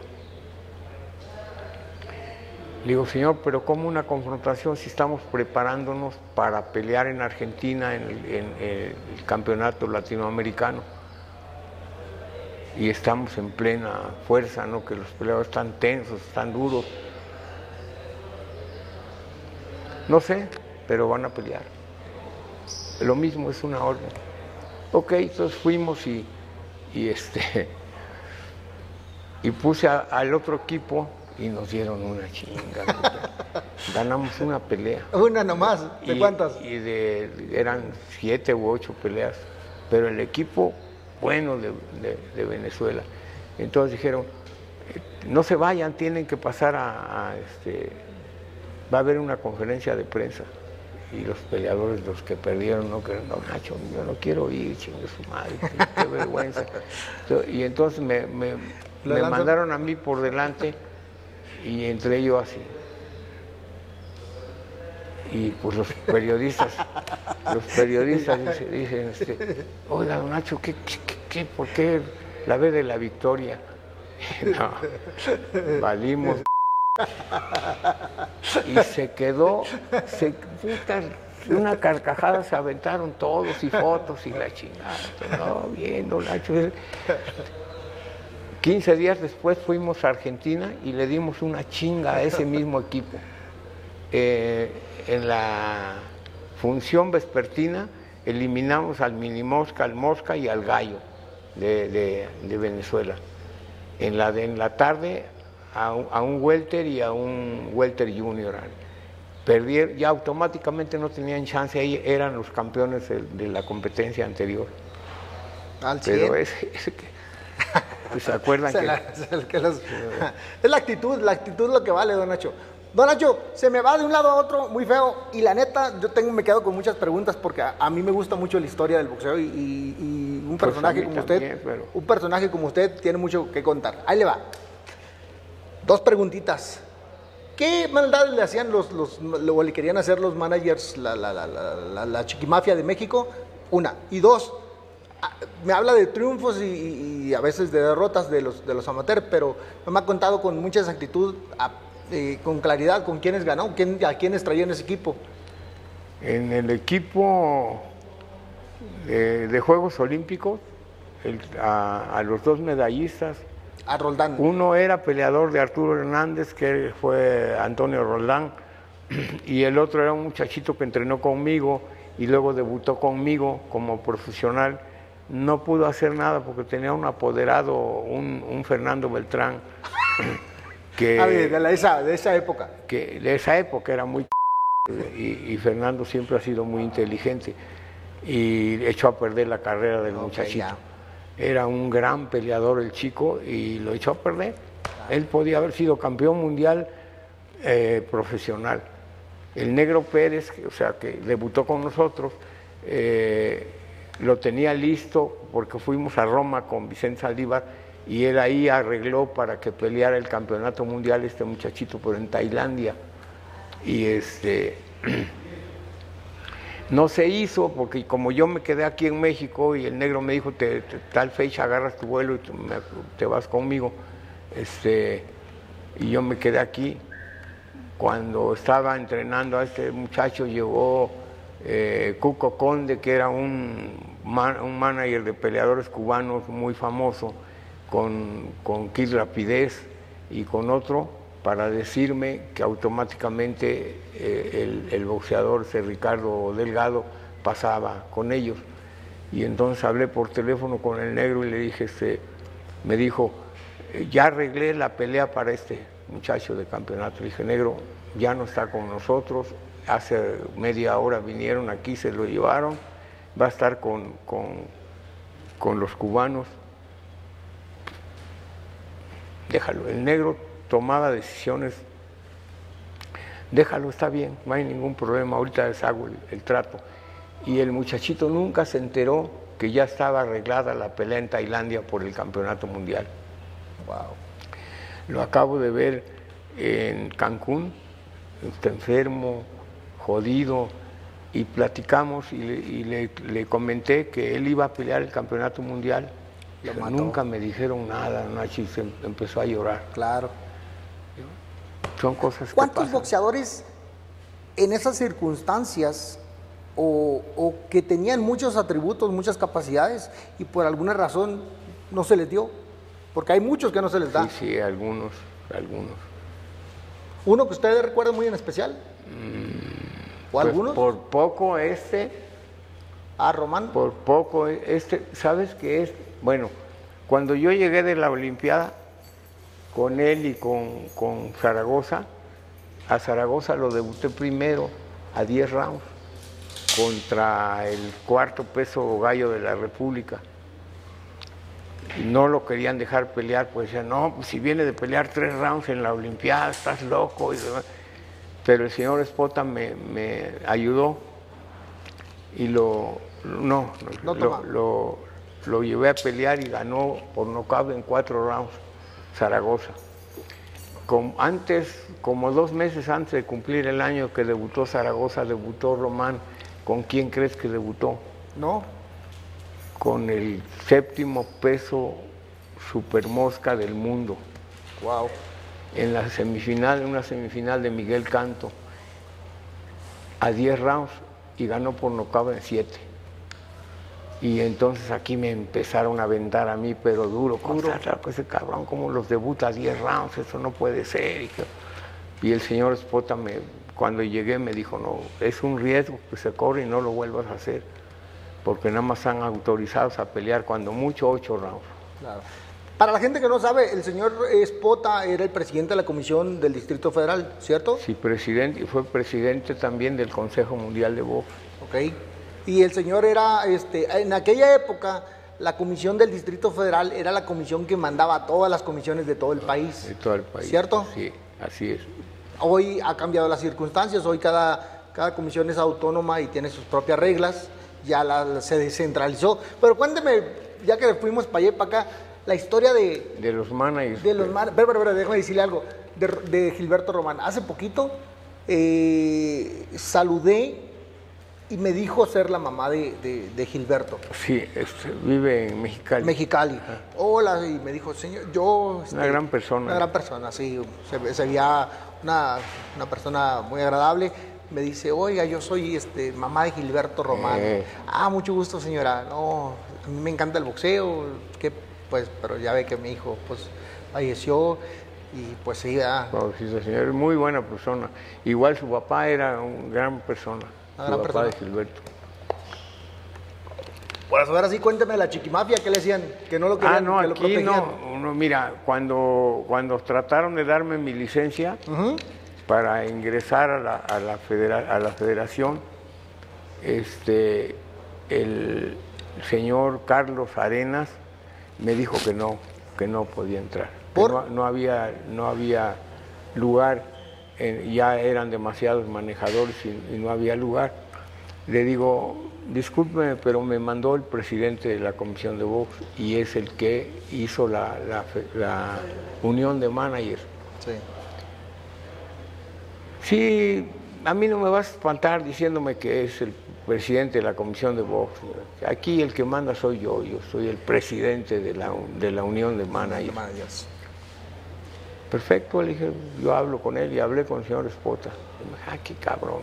Le digo, señor, pero ¿cómo una confrontación si estamos preparándonos para pelear en Argentina en el, en el campeonato latinoamericano? Y estamos en plena fuerza, ¿no? Que los peleadores están tensos, están duros. No sé, pero van a pelear. Lo mismo es una orden. Ok, entonces fuimos y, y este y puse a- al otro equipo y nos dieron una chinga. Ganamos una pelea. Una nomás. ¿De Y- cuántas? Y de, eran siete u ocho peleas. Pero el equipo bueno de, de- de Venezuela. Entonces dijeron, eh, no se vayan, tienen que pasar a, a, este, va a haber una conferencia de prensa. Y los peleadores, los que perdieron, no querían, no, Nacho, yo no quiero ir, chingue su madre, qué, vergüenza. Y entonces me, me- ¿Lo me mandaron a mí por delante y entré yo así. Y pues los periodistas, los periodistas dice- dicen, este, oiga, don Nacho, ¿qué, qué, qué- qué- por qué la ve de la victoria? No, valimos. Y se quedó, se, una carcajada se aventaron todos y fotos y la chingada. No, bien, don Nacho. 15 días después fuimos a Argentina y le dimos una chinga a ese mismo equipo. Eh, en la función vespertina eliminamos al mini mosca, al mosca y al gallo de, de- de Venezuela. En la, de, en la tarde a un, a un welter y a un welter junior. Perdieron, ya automáticamente no tenían chance, ahí eran los campeones de, de la competencia anterior. Al Pero 100. ese, ese que, pues, se acuerdan Se que... la- se- que los- es la actitud, la actitud es lo que vale, don Nacho. Don Nacho, se me va de un lado a otro muy feo y la neta, yo tengo, me quedo con muchas preguntas porque a, a mí me gusta mucho la historia del boxeo y, y- y un Pues personaje como también, usted, pero- un personaje como usted tiene mucho que contar. Ahí le va. Dos preguntitas. ¿Qué maldades le hacían los, los o le querían hacer los managers, la, la, la, la, chiquimafia de México? Una. Y dos, a- me habla de triunfos y, a veces de derrotas de los, de los amateurs, pero me ha contado con mucha exactitud, a- eh, con claridad, con quiénes ganó, quién, a quiénes traían ese equipo. En el equipo de, de Juegos Olímpicos, a los dos medallistas, A Roldán. uno era peleador de Arturo Hernández, que fue Antonio Roldán, y el otro era un muchachito que entrenó conmigo y luego debutó conmigo como profesional. No pudo hacer nada porque tenía un apoderado, un, un Fernando Beltrán, que... Ah, de, la- esa, de esa época. que de esa época era muy y, y Fernando siempre ha sido muy inteligente y echó a perder la carrera del muchachito. ya. Era un gran peleador el chico y lo echó a perder. Él podía haber sido campeón mundial eh, profesional. El negro Pérez, o sea, que debutó con nosotros, eh, lo tenía listo porque fuimos a Roma con Vicente Saldívar y él ahí arregló para que peleara el campeonato mundial este muchachito, pero en Tailandia. Y este no se hizo porque como yo me quedé aquí en México y el negro me dijo te, tal fecha agarras tu vuelo y te vas conmigo, este y yo me quedé aquí. Cuando estaba entrenando a este muchacho llegó eh, Cuco Conde, que era un, un manager de peleadores cubanos muy famoso, con, con Kid Rapidez y con otro, para decirme que automáticamente eh, el, boxeador ese Ricardo Delgado pasaba con ellos. Y entonces hablé por teléfono con el negro y le dije, este, me dijo, "Eh, ya arreglé la pelea para este muchacho de campeonato. Le dije, negro, ya no está con nosotros, hace media hora vinieron aquí, se lo llevaron, va a estar con, con, con los cubanos. Déjalo, el negro tomaba decisiones, déjalo, está bien, no hay ningún problema, ahorita les hago el, el trato. Y el muchachito nunca se enteró que ya estaba arreglada la pelea en Tailandia por el campeonato mundial. Wow. Lo acabo de ver en Cancún, está enfermo, jodido, y platicamos y, le, y le- le comenté que él iba a pelear el campeonato mundial. Lo mató. Nunca me dijeron nada, Nachi se em- empezó a llorar. Claro. Son cosas que ¿Cuántos pasan. boxeadores en esas circunstancias o, o que tenían muchos atributos, muchas capacidades y por alguna razón no se les dio? Porque hay muchos que no se les da. Sí, sí, algunos, algunos. ¿Uno que ustedes recuerdan muy en especial? ¿O Pues algunos? por poco este, Ah, Román. por poco este, ¿sabes qué es? Bueno, cuando yo llegué de la Olimpiada con él y con, con Zaragoza, a Zaragoza lo debuté primero a 10 rounds contra el cuarto peso gallo de la República. No lo querían dejar pelear, pues decían, no, si viene de pelear tres rounds en la Olimpiada, estás loco. Y demás. Pero el señor Espota me, me ayudó y lo, no, No lo, toma. lo- lo llevé a pelear y ganó por nocaut en cuatro rounds Zaragoza. Como antes, como dos meses antes de cumplir el año que debutó Zaragoza, debutó Román. ¿Con quién crees que debutó? No. Con el séptimo peso supermosca del mundo Wow. en la semifinal, en una semifinal de Miguel Canto, a 10 rounds y ganó por nocaut en 7. Y entonces aquí me empezaron a aventar a mí, pero duro, con ese cabrón, como los debuta a 10 rounds, eso no puede ser. Y, el señor Spota, me, cuando llegué, me dijo, no, es un riesgo que se corre y no lo vuelvas a hacer. porque nada más están autorizados a pelear cuando mucho ocho rounds. Claro. Para la gente que no sabe, el señor Espota era el presidente de la Comisión del Distrito Federal, ¿cierto? Sí, presidente, y fue presidente también del Consejo Mundial de Box. Ok. Y el señor era, este, en aquella época, la Comisión del Distrito Federal era la comisión que mandaba todas las comisiones de todo el país. de todo el país. ¿Cierto? Sí, así es. Hoy ha cambiado las circunstancias, hoy cada, cada comisión es autónoma y tiene sus propias reglas, ya la, se descentralizó. Pero cuénteme, ya que fuimos para allá y para acá, la historia de, De los managers. de los mar... Pero, pero, pero, déjame decirle algo, de, de Gilberto Román. Hace poquito eh, saludé y me dijo ser la mamá de, de- de Gilberto. Sí, este, vive en Mexicali. Mexicali. Hola, y me dijo, señor, yo... este, Una gran persona. Una gran persona, sí. Se, se veía una, una persona muy agradable. Me dice, oiga, yo soy este, mamá de Gilberto Román. Eh. Ah, mucho gusto, señora. No, a mí me encanta el boxeo. Que, pues, pero ya ve que mi hijo pues, falleció y pues sí, ah, Pobrecito señor, muy buena persona. Igual su papá era una gran persona. Una gran papá de persona. Gilberto. Pues ahora sí, cuénteme la chiquimafia, ¿qué le decían? Que no lo querían, Ah, no, que lo aquí protegían. no, no, Mira, cuando, cuando trataron de darme mi licencia para ingresar a la, a la, federa- a la federación, este, el señor Carlos Arenas me dijo que no, que no podía entrar. que ¿Por? No, no había, no había lugar, en- ya eran demasiados manejadores y, y no había lugar. Le digo, discúlpeme, pero me mandó el presidente de la comisión de box y es el que hizo la, la unión de managers. Sí. Sí, a mí no me vas a espantar diciéndome que es el presidente de la comisión de box. Aquí el que manda soy yo, yo soy el presidente de la, de la unión de managers. Managers. Perfecto, le dije, yo hablo con él y hablé con el señor Espota. Ah, qué cabrón.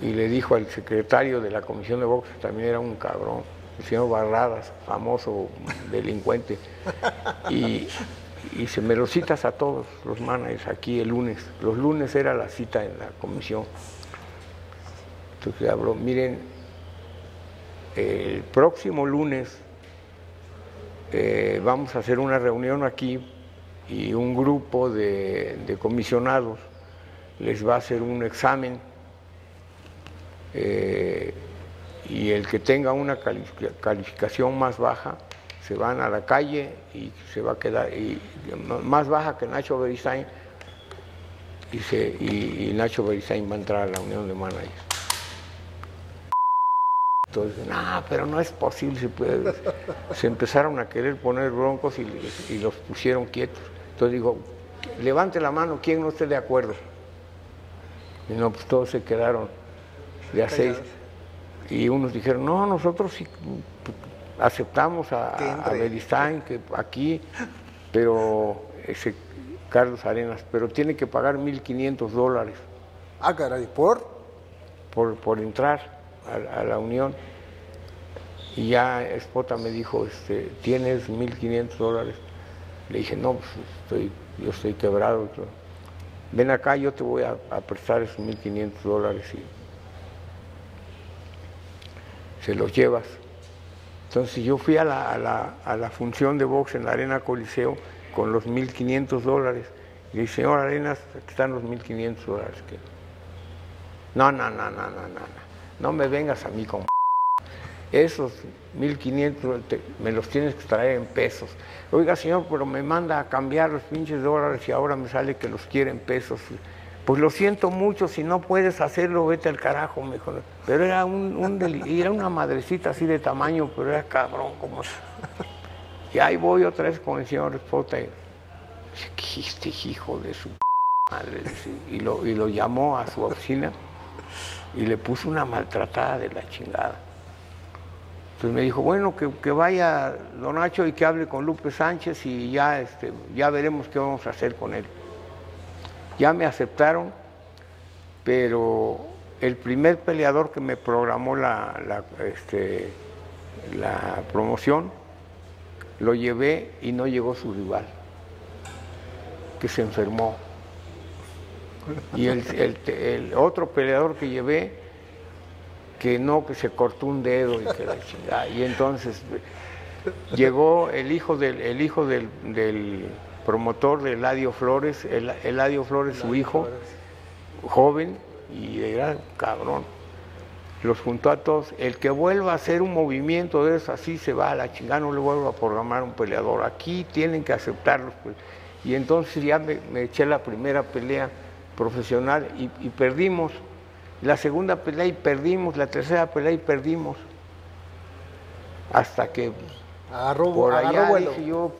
Y le dijo al secretario de la comisión de box, también era un cabrón, el señor Barradas, famoso delincuente. Y, y se me lo citas a todos los managers aquí el lunes. Los lunes era la cita en la comisión. Entonces habló, miren, el próximo lunes eh, vamos a hacer una reunión aquí y un grupo de, comisionados les va a hacer un examen eh, y el que tenga una califica- calificación más baja se van a la calle y se va a quedar y, más baja que Nacho Beristain y, se- y- Nacho Beristain va a entrar a la unión de managers. Entonces, no, pero no es posible. Se, puede". Se empezaron a querer poner broncos y los pusieron quietos. Entonces digo, levante la mano, ¿quién no esté de acuerdo? Y no, pues todos se quedaron de a seis. Y unos dijeron, no, nosotros sí mm, aceptamos a, a. Beristain, que aquí, pero ese Carlos Arenas, pero tiene que pagar 1.500 dólares Ah, caray, ¿por? por, por entrar a, a la unión. Y ya Espota me dijo, este, ¿tienes 1.500 dólares? Le dije, no, pues estoy, yo estoy quebrado. Ven acá, yo te voy a, a prestar esos 1.500 dólares y se los llevas. Entonces yo fui a la, a la- a la función de box en la Arena Coliseo con los 1.500 dólares. Y le dije, señor Arenas, aquí están los 1.500 dólares. que no, no, no, no, no, no, no. No me vengas a mí con esos 1500 te- me los tienes que traer en pesos. Oiga, señor, pero me manda a cambiar los pinches dólares y ahora me sale que los quiere en pesos. Pues lo siento mucho, si no puedes hacerlo, vete al carajo, me dijo. Pero era un, un era una madrecita así de tamaño, pero era cabrón como Y ahí voy otra vez con el señor "¿Qué este hijo de su madre, y lo, y lo llamó a su oficina y le puso una maltratada de la chingada. Entonces me dijo, bueno, que, que vaya don Nacho y que hable con Lupe Sánchez y ya, este, ya veremos qué vamos a hacer con él. Ya me aceptaron, pero el primer peleador que me programó la, la, este, promoción, lo llevé y no llegó su rival, que se enfermó. Y el- el otro peleador que llevé que no, que se cortó un dedo y que la chingada. Y entonces llegó el hijo del, el hijo del, del promotor de Eladio Flores, el, Eladio Flores, su hijo, joven, y era cabrón. Los juntó a todos. El que vuelva a hacer un movimiento de eso, así se va a la chingada, no le vuelvo a programar un peleador. Aquí tienen que aceptarlos. Pues. Y entonces ya me, me eché la primera pelea profesional y, y perdimos. La segunda pelea y perdimos, la tercera pelea y perdimos. Hasta que Agarró, por agarró allá dije yo,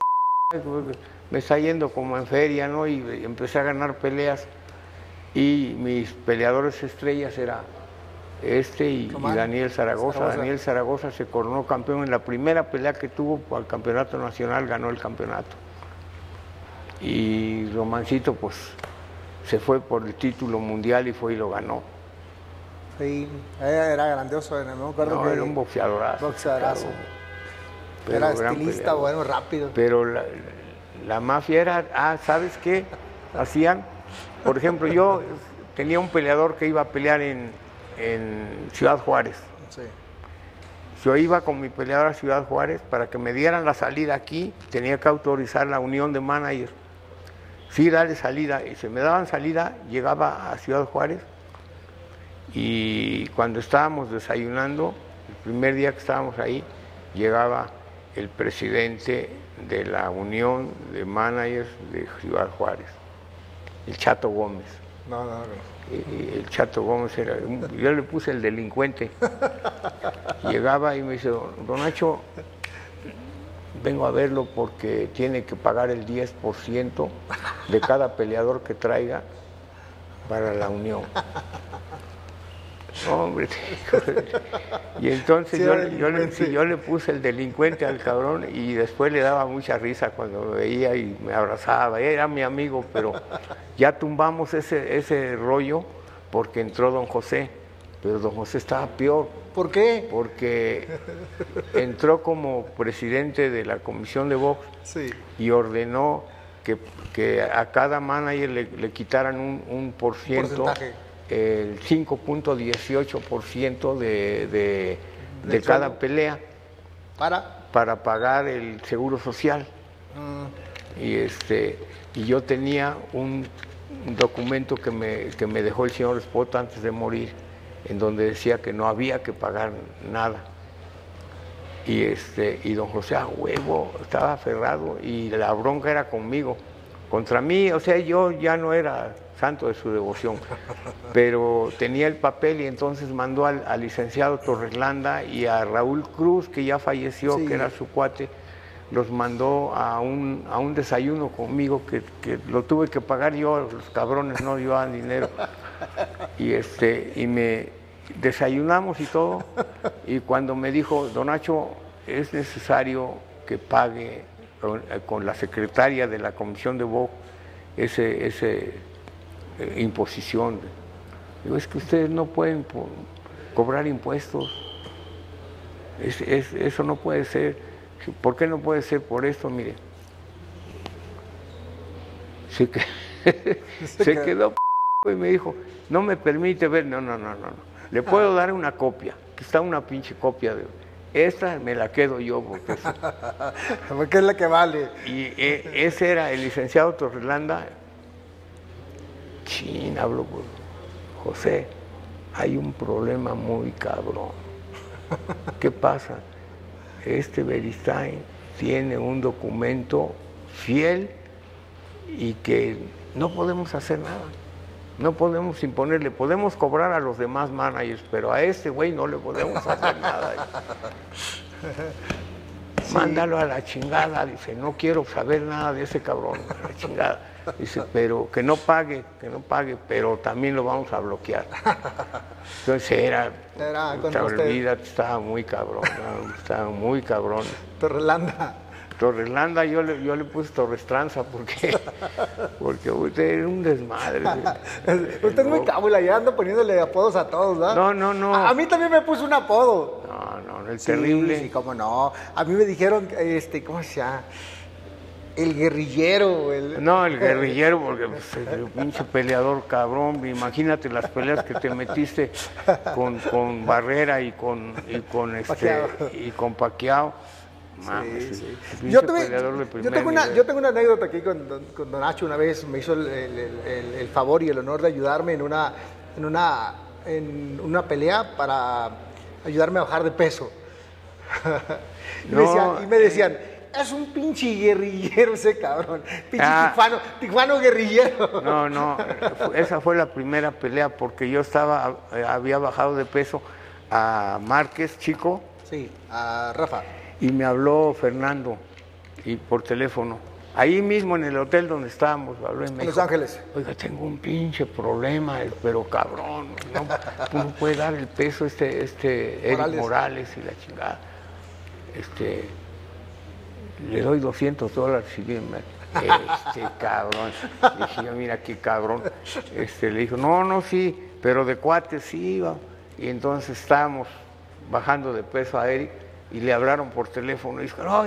me está yendo como en feria, ¿no? Y empecé a ganar peleas. Y mis peleadores estrellas era este y. Daniel Zaragoza. Zaragoza. Daniel Zaragoza se coronó campeón en la primera pelea que tuvo al campeonato nacional, ganó el campeonato. Y Romancito, pues, se fue por el título mundial y fue y lo ganó. Sí, era, grandioso, no me acuerdo No, que era un boxeadorazo. boxeadorazo. pero era estilista, bueno, rápido. Pero la, la mafia era, ah, ¿sabes qué? Hacían, por ejemplo, yo tenía un peleador que iba a pelear en, en Ciudad Juárez. Sí. Yo iba con mi peleador a Ciudad Juárez para que me dieran la salida aquí, tenía que autorizar la unión de managers. Sí, darle salida. Y si me daban salida, llegaba a Ciudad Juárez y cuando estábamos desayunando, el primer día que estábamos ahí, llegaba el presidente de la Unión de Managers de Ciudad Juárez, el Chato Gómez. No, no, no. Y- y el Chato Gómez era, yo le puse el delincuente. Llegaba y me dice, don Nacho, vengo a verlo porque tiene que pagar el 10% de cada peleador que traiga para la unión. Hombre, y entonces Sí, yo, le- yo le, delincuente. sí, yo le puse el delincuente al cabrón y después le daba mucha risa cuando me veía y me abrazaba. Era mi amigo, pero ya tumbamos ese, ese rollo porque entró don José. Pero don José estaba peor ¿Por qué? porque entró como presidente de la comisión de box Sí. y ordenó que, que a cada manager le, le quitaran un, un por ciento, Porcentaje. El 5.18% de, de, de cada sueldo. pelea Para. para pagar el seguro social. Mm, Y, este, y yo tenía un, un documento que me, que me dejó el señor Spot antes de morir, en donde decía que no había que pagar nada. Y, este, y don José a huevo estaba aferrado y la bronca era conmigo, contra mí, o sea, yo ya no era santo de su devoción, pero tenía el papel y entonces mandó al, al licenciado Torreslanda y a Raúl Cruz, que ya falleció, Sí. que era su cuate, los mandó a un, a un desayuno conmigo que, que lo tuve que pagar yo, los cabrones no llevaban dinero. Y, este, y me desayunamos y todo, y cuando me dijo, Don Nacho, es necesario que pague con, eh, la secretaria de la Comisión de Vox ese, ese eh, imposición. Digo, es que ustedes no pueden cobrar impuestos. Es- es- eso no puede ser. ¿Por qué no puede ser por esto? Mire. Se, que- se quedó. y me dijo, no me permite ver, no, no, no, no, no. Le puedo dar una copia, que está una pinche copia de... Esta me la quedo yo porque es- Porque es la que vale. y eh, ese era el licenciado Torrelanda. Chin, hablo con José, hay un problema muy cabrón. ¿Qué pasa? Este Beristain tiene un documento fiel y que no podemos hacer nada. No podemos imponerle, podemos cobrar a los demás managers, pero a este güey no le podemos hacer nada. Mándalo a la chingada, dice, no quiero saber nada de ese cabrón, a la chingada. Dice, pero que no pague, que no pague, pero también lo vamos a bloquear. Entonces era, Era olvídate, estaba muy cabrón, estaba muy cabrón. Torrelanda. Torrelanda yo le, yo le puse Torrestranza porque, porque usted era un desmadre. Usted es muy cábula, ya anda poniéndole apodos a todos, ¿verdad? No, no, no. A, a mí también me puso un apodo. No, no, el Sí, terrible. Sí, cómo no. A mí me dijeron, este, ¿cómo se llama? El guerrillero, el... No, el guerrillero, porque pues, el pinche peleador cabrón, imagínate las peleas que te metiste con, con Barrera y con y con este y con Paquiao. Mames, Sí, sí. Yo, tuve- tengo una, yo tengo una anécdota aquí con, don- con Don Nacho. Una vez me hizo el, favor y el honor de ayudarme en una, en, una, en una pelea para ayudarme a bajar de peso. y, me decían, y me decían, es un pinche guerrillero ese cabrón. Pinche Ah. tijuano, tijuano guerrillero. No, no, esa fue la primera pelea porque yo estaba eh, había bajado de peso a Márquez, chico, Sí, a Rafa. y me habló Fernando y por teléfono. Ahí mismo en el hotel donde estábamos, habló En Los Ángeles. Oiga, tengo un pinche problema, pero cabrón, no, no puede dar el peso este, este Eric Morales. Morales. y la chingada. Este, le doy 200 dólares y bien, este cabrón. Le dije yo, mira qué cabrón. Este, le dijo, no, no, sí, pero de cuates sí iba. Y entonces estábamos bajando de peso a Eric y le hablaron por teléfono y dijo, no,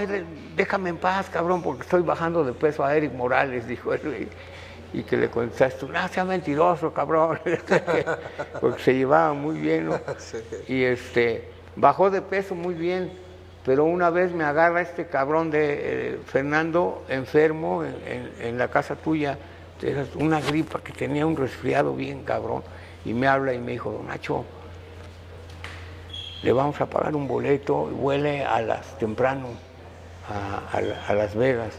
déjame en paz, cabrón, porque estoy bajando de peso a Eric Morales, dijo él. Y que le contestaste, no, sea mentiroso, cabrón. porque se llevaba muy bien, ¿no? Y este, bajó de peso muy bien, pero una vez me agarra este cabrón de eh, Fernando enfermo en, la casa tuya, una gripa que tenía un resfriado bien cabrón, y me habla y me dijo, don Nacho, le vamos a pagar un boleto y huele a las temprano a, a la- a Las Vegas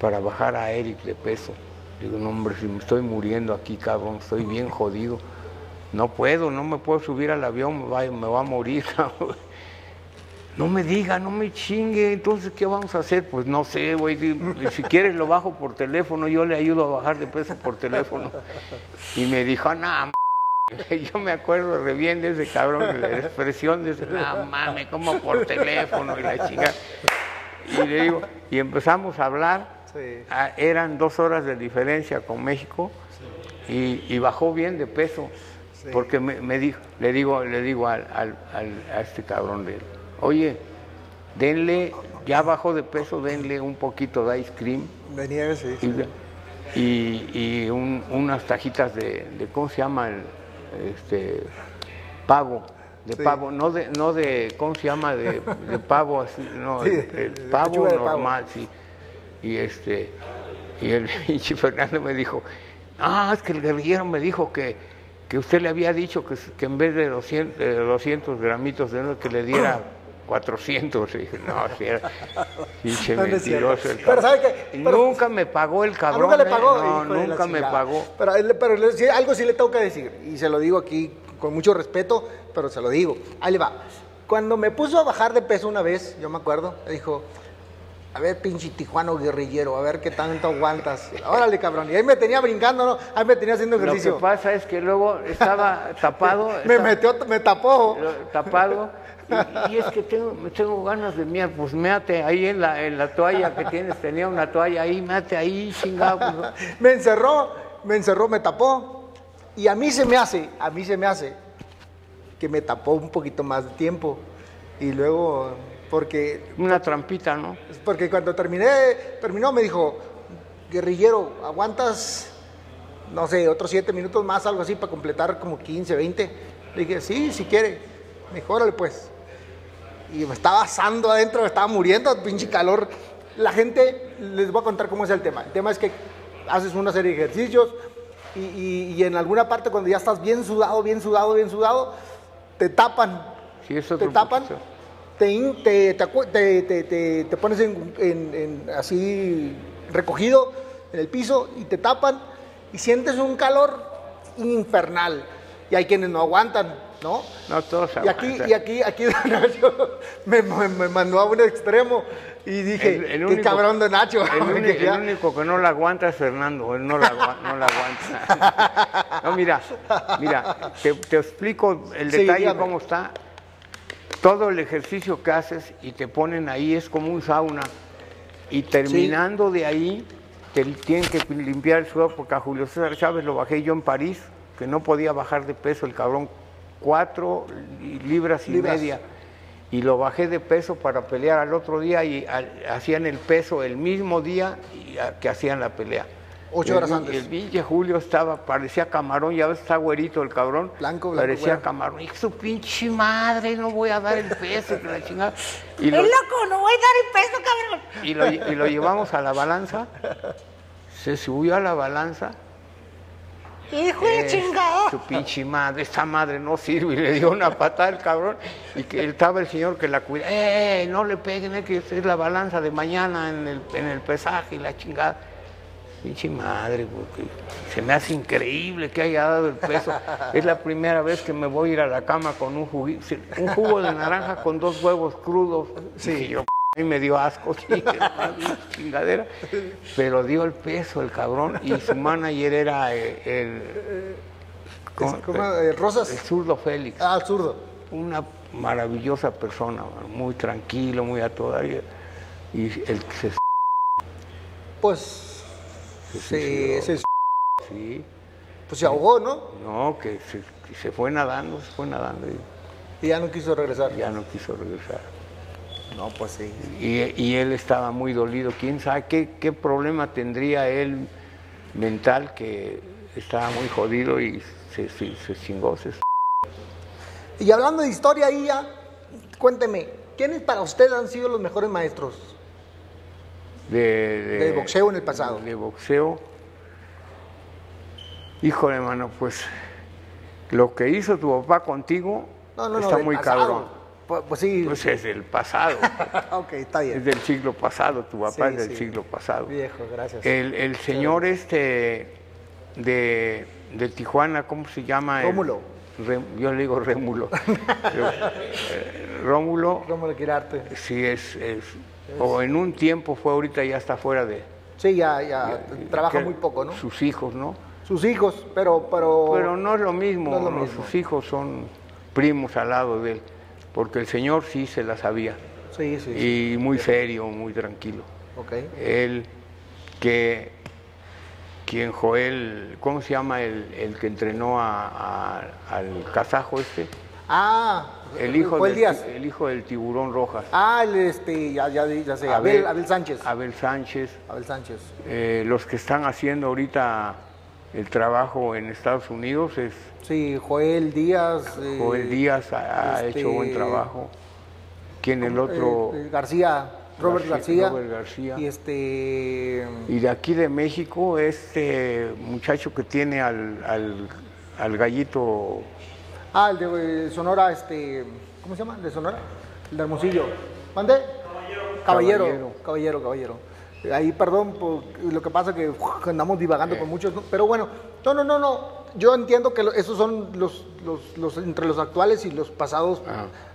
para bajar a Eric de peso. Digo, no hombre, si me estoy muriendo aquí, cabrón, estoy bien jodido. No puedo, no me puedo subir al avión, me va, me va a morir. No me diga, no me chingue, entonces, ¿qué vamos a hacer? Pues no sé, güey, si, quieres lo bajo por teléfono, yo le ayudo a bajar de peso por teléfono. Y me dijo, no, yo me acuerdo re bien de ese cabrón, de la expresión de ese, no mames, como por teléfono y la chica. Y le digo, y empezamos a hablar, Sí. Ah, eran dos horas de diferencia con México y, y bajó bien de peso, porque me, me dijo, le digo, le digo al, al- al- a este cabrón de él, oye, denle, ya bajó de peso, denle un poquito de ice cream De nieve, sí. sí. y, y- y un- unas tajitas de, de, ¿cómo se llama? El, este, pavo, de Sí. pavo, no de, no de, ¿cómo se llama? De, de pavo, así, no, Sí, el, el pavo de pavo. normal, sí. Y este, y el pinche Fernando me dijo, ah, es que el guerrillero me dijo que, que usted le había dicho que, que en vez de 200, de 200 gramitos de que le diera 400. Y dije, no, si era pinche mentiroso el Pero. ¿sabe qué? Pero- nunca me pagó el Ah, cabrón. nunca le ¿eh? pagó. No, nunca me pagó. Pero, sí, algo sí le tengo que decir, y se lo digo aquí con mucho respeto, pero se lo digo. Ahí le va. Cuando me puso a bajar de peso una vez, yo me acuerdo, dijo, a ver, pinche tijuano guerrillero, a ver qué tanto aguantas. Órale, cabrón. Y ahí me tenía brincando, ¿no? Ahí me tenía haciendo Lo que ejercicio. pasa es que luego estaba tapado. me estaba- metió, me tapó. tapado. Y, y es que tengo, tengo ganas de miar, pues meate ahí en la, en la toalla que tienes, tenía una toalla ahí, meate ahí, chingado. pues, Me encerró, me encerró, me tapó. Y a mí se me hace, a mí se me hace que me tapó un poquito más de tiempo. Y luego, porque, una trampita, ¿no? porque cuando terminé, terminó, me dijo, guerrillero, ¿aguantas, no sé, otros siete minutos más, algo así, para completar como 15, 20? Le dije, sí, si quiere. Me dijo, órale, pues. Y me estaba asando adentro, me estaba muriendo, pinche calor. La gente, les voy a contar cómo es el tema. El tema es que haces una serie de ejercicios y, y- y en alguna parte cuando ya estás bien sudado, bien sudado, bien sudado, te tapan. Sí, es te tapan, te- te- te- te pones en, en- en así recogido en el piso y te tapan y sientes un calor infernal. Y hay quienes no aguantan, ¿no? No todos Y aquí, aguantan. y aquí, aquí Don Nacho me, mandó a un extremo y dije, El- el qué único- cabrón Nacho. El, único, el único que no la aguanta es Fernando, él no la, no la aguanta. No, mira, mira, te, te explico el Sí, detalle dígame. cómo está. Todo el ejercicio que haces y te ponen ahí es como un sauna. Y terminando de ahí, te tienen que limpiar el sudor, porque a Julio César Chávez lo bajé yo en París, que no podía bajar de peso el cabrón, cuatro libras y Libras. media. y lo bajé de peso para pelear al otro día y al- hacían el peso el mismo día y a- que hacían la pelea. Ocho el horas vi- antes. El pinche Julio estaba, parecía camarón, ya ves, está güerito el cabrón. Blanco, blanco, Parecía güero. camarón. Y su pinche madre, no voy a dar el peso, que la chingada. Y lo, Es loco, no voy a dar el peso, cabrón. y lo, y lo llevamos a la balanza. Se subió a la balanza. Hijo de Eh, chingada. Su pinche madre, esta madre no sirve. Y le dio una patada al cabrón. Y que estaba el señor que la cuida. ¡Eh! No le peguen, eh, que es la balanza de mañana en el, en el pesaje y la chingada. Pinche madre, porque se me hace increíble que haya dado el peso. Es la primera vez que me voy a ir a la cama con un, jugi- un jugo de naranja con dos huevos crudos. Sí. yo, y me dio asco, sí, chingadera. Pero dio el peso el cabrón y su manager era eh, el, ¿cómo? ¿Cómo? Eh, Rosas. el zurdo Félix. Ah, zurdo. Una maravillosa persona, muy tranquilo, muy a toda. Y, y el que se Pues. Se, se- sí, pues se ahogó, ¿no? no, que se, que se fue nadando, se fue nadando y Y ya no quiso regresar. ya no quiso regresar. No, pues sí. Y, y él estaba muy dolido. ¿Quién sabe qué, qué problema tendría él mental que estaba muy jodido y se, se, se chingó? se- Y hablando de historia ahí ya, cuénteme, ¿quiénes para usted han sido los mejores maestros? de, boxeo en el pasado. De boxeo. Híjole, hermano, pues lo que hizo tu papá contigo No, no, no. está muy pasado. cabrón. Pues, pues sí. Pues es del pasado. ok, está es bien. del siglo pasado, tu papá Sí, es del sí. siglo pasado. Viejo, gracias. El, el señor este de, de Tijuana, ¿cómo se llama? El- Rómulo. Re- yo le digo Rémulo. Eh, Rómulo, Rómulo Quirarte. sí es, es- o en un tiempo fue, ahorita ya está fuera de... Sí, ya, ya, trabaja muy poco, ¿no? Sus hijos, ¿no? Sus hijos, pero, pero... Pero no es lo mismo, No es lo mismo. sus hijos son primos al lado de él, porque el señor sí se la sabía, Sí, sí, sí. y muy serio, muy tranquilo. Ok. Él, que quien Joel, ¿cómo se llama el, el que entrenó a- a- al kazajo este? Ah, El hijo, del, Díaz. el hijo del tiburón rojas. Ah, el, este, ya, ya, ya sé, Abel, Abel Sánchez. Abel Sánchez. Abel Sánchez. Eh, los que están haciendo ahorita el trabajo en Estados Unidos es Sí, Joel Díaz. eh, Joel Díaz ha, ha este, hecho buen trabajo. ¿Quién el otro? eh, eh, García, Robert García- García. Robert García. Y este. Y de aquí de México, este muchacho que tiene al, al, al gallito, Ah, el de eh, Sonora, este. ¿Cómo se llama? ¿El de Sonora? El de Hermosillo. ¿Mande? Caballero. Caballero. Caballero, caballero. Ahí, perdón, por lo que pasa que andamos divagando con muchos, ¿no? pero bueno, no, no, no, no. Yo entiendo que esos son los, los, los- entre los actuales y los pasados,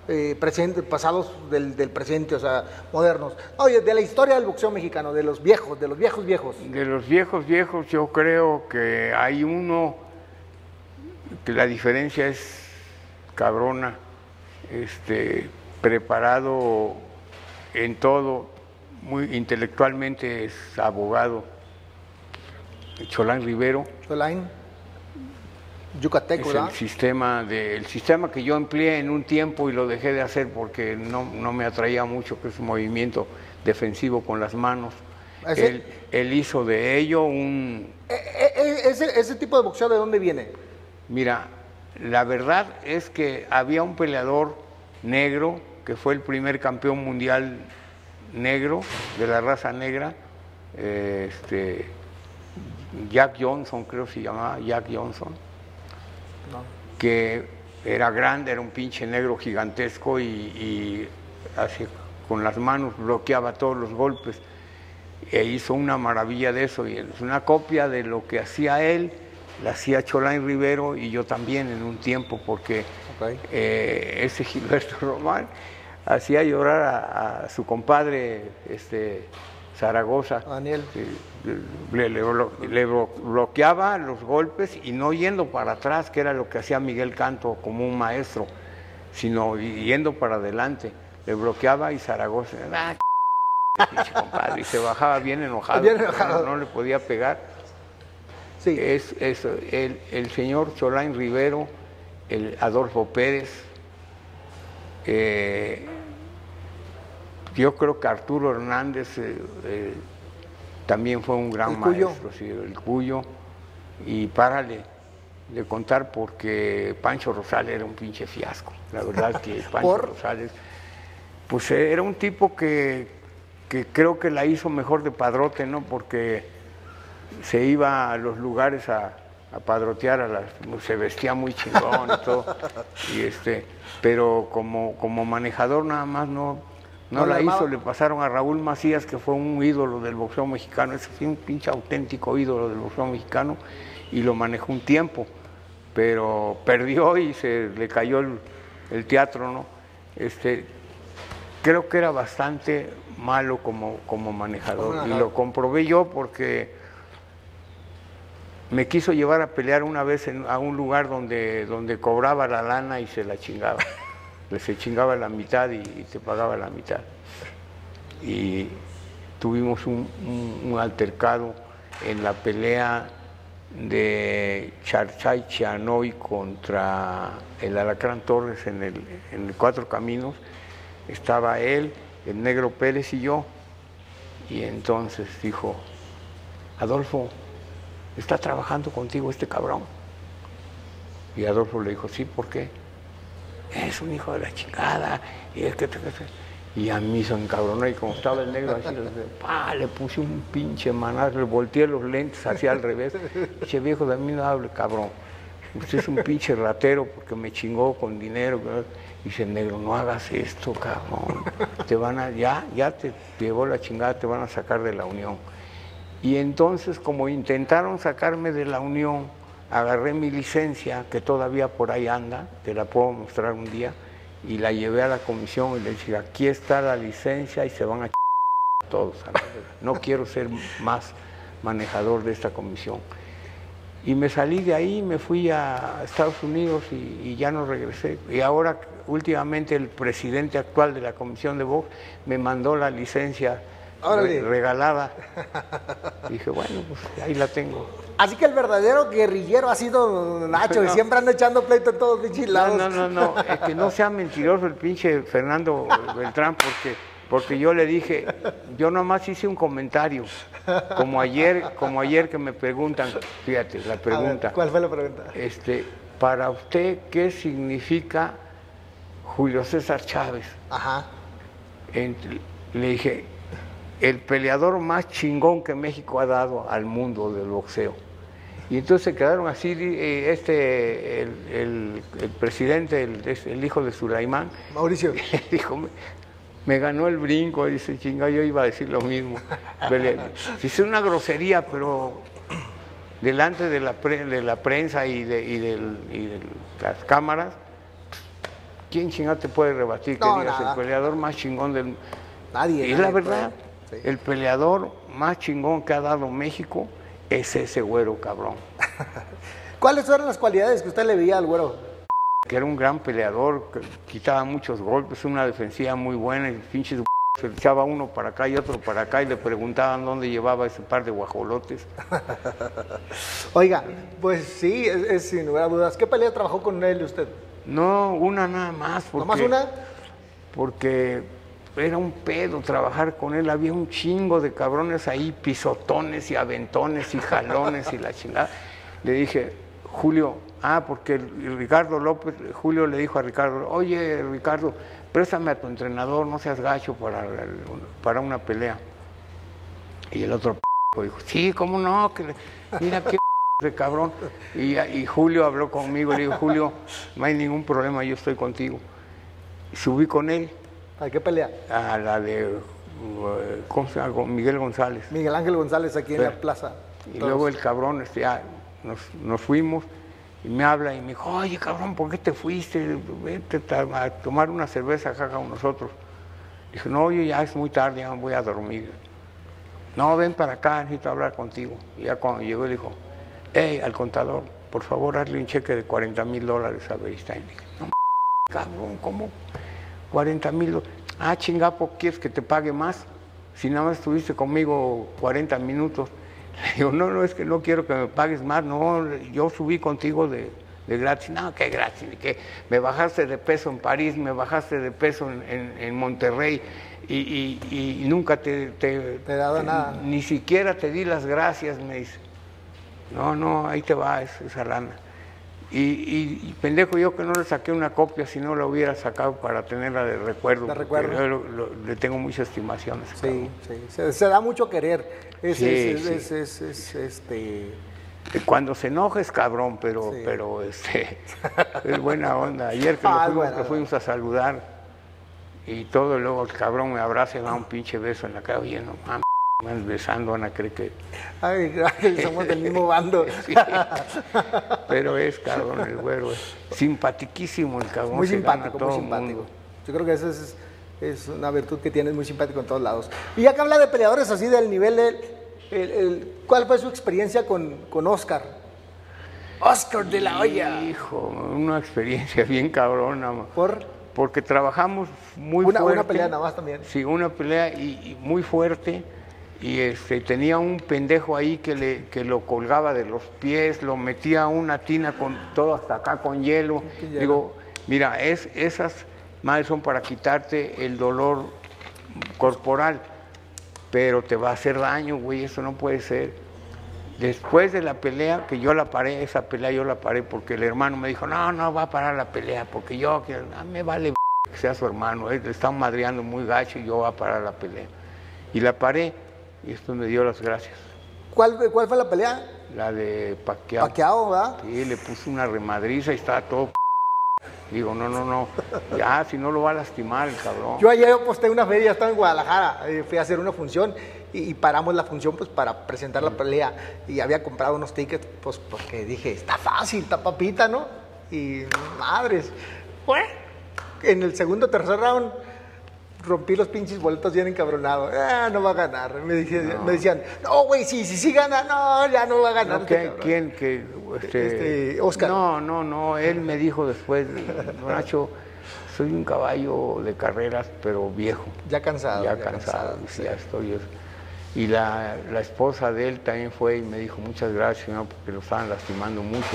eh, presentes, pasados del, del presente, o sea, modernos. Oye, de la historia del boxeo mexicano, de los viejos, de los viejos viejos. de los viejos viejos, yo creo que hay uno que la diferencia es cabrona, este, preparado en todo, muy intelectualmente es abogado, Cholán Rivero. Cholain, Yucateco, Es el sistema, de, el sistema que yo empleé en un tiempo y lo dejé de hacer porque no, no me atraía mucho, que es un movimiento defensivo con las manos. Él, él hizo de ello un... Eh, eh, eh, ese, ese tipo de boxeo, ¿de dónde viene? Mira, la verdad es que había un peleador negro que fue el primer campeón mundial negro, de la raza negra, eh, este, Jack Johnson, creo que se llamaba Jack Johnson. que era grande, era un pinche negro gigantesco y, y así con las manos bloqueaba todos los golpes. E hizo una maravilla de eso y es una copia de lo que hacía él, la hacía Cholain Rivero y yo también en un tiempo porque eh, ese Gilberto Román hacía llorar a, a su compadre este, Zaragoza. Daniel. Le, le blo- le blo- bloqueaba los golpes y no yendo para atrás, que era lo que hacía Miguel Canto como un maestro, sino yendo para adelante. Le bloqueaba y Zaragoza, "Ah, compadre", y se bajaba bien enojado, Bien enojado. No, le podía pegar. Sí. Es, es el, el señor Cholain Rivero, el Adolfo Pérez, Eh, yo creo que Arturo Hernández eh, eh, también fue un gran El maestro, sí, el Cuyo. Y párale de contar porque Pancho Rosales era un pinche fiasco. La verdad que Pancho ¿Por? Rosales, pues eh, era un tipo que, que creo que la hizo mejor de padrote, ¿no? Porque se iba a los lugares a, a padrotear, a las, se vestía muy chingón y todo. Y este, pero como, como manejador nada más no, no, No la la hizo, le pasaron a Raúl Macías, que fue un ídolo del boxeo mexicano, ese fue un pinche auténtico ídolo del boxeo mexicano, y lo manejó un tiempo, pero perdió y se le cayó el, el teatro, ¿no? Este, creo que era bastante malo como, como manejador, y lo comprobé yo porque me quiso llevar a pelear una vez en- a un lugar donde, donde cobraba la lana y se la chingaba. Le se chingaba la mitad y, te pagaba la mitad. Y tuvimos un altercado en la pelea de Charchay Chianoy contra el Alacrán Torres en el, en el Cuatro Caminos. Estaba él, el Negro Pérez y yo. Y entonces dijo, Adolfo, está trabajando contigo este cabrón. Y Adolfo le dijo, sí, ¿por qué? Es un hijo de la chingada. Y es que Y a mí se encabronó y como estaba el negro así, le, puse un pinche manar, le volteé los lentes hacia al revés. Dice, viejo, de mí no hable, cabrón. Usted es un pinche ratero porque me chingó con dinero. ¿verdad?". Dice, negro, no hagas esto, cabrón. Te van a, ya, ya te llevó la chingada, te van a sacar de la unión. Y entonces, como intentaron sacarme de la Unión, agarré mi licencia, que todavía por ahí anda, te la puedo mostrar un día, y la llevé a la comisión y le dije, aquí está la licencia y se van a ch- todos. a la verga. No quiero ser más manejador de esta comisión. Y me salí de ahí, me fui a Estados Unidos y, y ya no regresé. Y ahora, últimamente, el presidente actual de la Comisión de Vox me mandó la licencia re- regalada. dije, bueno, pues ahí la tengo. Así que el verdadero guerrillero ha sido Nacho, que siempre anda echando pleito en todos los No, lados. no, no, no, es que no sea mentiroso el pinche Fernando Beltrán, porque, porque yo le dije, yo nomás hice un comentario, como ayer, como ayer que me preguntan, fíjate, la ver, pregunta. ¿Cuál fue la pregunta? Este, para usted, ¿qué significa Julio César Chávez? Ajá. Le dije, el peleador más chingón que México ha dado al mundo del boxeo. Y entonces se quedaron así, eh, este, el, el- el presidente, el, el hijo de Sulaimán, Mauricio. dijo, me, me ganó el brinco, dice, chinga, yo iba a decir lo mismo. Dice una grosería, pero delante de la, pre- de la prensa y de, y del- y de las cámaras, ¿quién chingado te puede rebatir que No, digas nada. el peleador más chingón del Nadie. y es la verdad. Sí. el peleador más chingón que ha dado México es ese güero cabrón, ¿Cuáles eran las cualidades que usted le veía al güero? que era un gran peleador, que quitaba muchos golpes, una defensiva muy buena, y pinches se echaba uno para acá y otro para acá y le preguntaban dónde llevaba ese par de guajolotes. Oiga, pues sí, es, es sin lugar a dudas. ¿Qué pelea trabajó con él usted? No, una nada más. Porque, ¿Nomás una? Porque era un pedo trabajar con él. Había un chingo de cabrones ahí, pisotones y aventones y jalones y la chingada. Le dije, Julio, ah, porque Ricardo López, Julio le dijo a Ricardo, oye Ricardo, préstame a tu entrenador, no seas gacho para, para una pelea. Y el otro dijo, sí, cómo no, que mira qué de cabrón. Y, y Julio habló conmigo, le digo, Julio, no hay ningún problema, yo estoy contigo. Subí con él ¿A qué pelea? a la de uh, Miguel González. Miguel Ángel González aquí en la plaza. Y Todos. luego el cabrón, este, ya, nos, nos fuimos y me habla y me dijo, oye cabrón, ¿por qué te fuiste? Vete a tomar una cerveza acá con nosotros. Dije, no, oye, ya es muy tarde, ya me voy a dormir. No, ven para acá, necesito hablar contigo. Y ya cuando llegó, le dijo, hey, al contador, por favor, hazle un cheque de 40 mil dólares a Beristain. Dije, no, cabrón, ¿cómo? 40 mil. Ah, chingapo, ¿quieres que te pague más? Si nada más estuviste conmigo 40 minutos. Le digo, no, no, es que no quiero que me pagues más, no, yo subí contigo de, de gratis. No, que gratis, que me bajaste de peso en París, me bajaste de peso en, en- en Monterrey y, y- y nunca te, te, Te he dado nada. Ni siquiera te di las gracias, me dice. No, no, ahí te va es- esa lana. Y, y- y pendejo yo que no le saqué una copia, si no la hubiera sacado para tenerla de recuerdo. De porque recuerdo. yo lo- lo- le tengo mucha estimación a ese Sí, sí. Se, se da mucho querer. Es, Sí, es- sí. es- es- es- este. Cuando se enoja es cabrón, pero, Sí. pero este, es buena onda. Ayer que, lo Ah, fuimos, buena que fuimos a saludar y todo, luego el cabrón me abraza y me da un pinche beso en la cara. Oye, no mames, besando, Ana cree que... Ay, somos del mismo bando. Sí. Pero es cabrón el güero, es simpatiquísimo el cabrón. Muy a simpático, muy simpático. mundo. Yo creo que esa es, es una virtud que tienes muy simpático en todos lados. Y ya que habla de peleadores así del nivel, el- el- ¿cuál fue su experiencia con, con Oscar? Oscar de la Hoya. Hijo, una experiencia bien cabrona. Por Porque trabajamos muy una, fuerte. una pelea nada más también. Sí, una pelea y, y muy fuerte. Y este, tenía un pendejo ahí que, le, que lo colgaba de los pies, lo metía a una tina con todo hasta acá con hielo. Digo, mira, es, esas madres son para quitarte el dolor corporal, pero te va a hacer daño, güey, eso no puede ser. Después de la pelea, que yo la paré, esa pelea yo la paré porque el hermano me dijo, no, no va a parar la pelea, porque yo, que ah, me vale que sea su hermano, él le están madreando muy gacho y yo voy a parar la pelea. Y la paré y esto me dio las gracias. ¿Cuál, cuál fue la pelea? La de Paquiao. Paqueado, ¿verdad? Sí, le puso una remadriza y estaba todo. Digo, no, no, no, ya, si no lo va a lastimar el cabrón. Yo ayer posté una feria, estaba en Guadalajara, eh, fui a hacer una función y, paramos la función pues para presentar la pelea y había comprado unos tickets pues porque dije, está fácil, está papita, ¿no? Y madres, pues en el segundo tercer round rompí los pinches boletos bien encabronado. Ah, no va a ganar. Me, dije- me decían, no, güey, sí, sí, sí gana, no, ya no va a ganar. No, este ¿qué- cabrón". ¿Quién? Que, este, Este, Oscar. No, no, no. Él me dijo después, Nacho, soy un caballo de carreras, pero viejo. Ya cansado. ya, cansado. ya estoy. Y la, la esposa de él también fue y me dijo muchas gracias, señor, porque lo estaban lastimando mucho.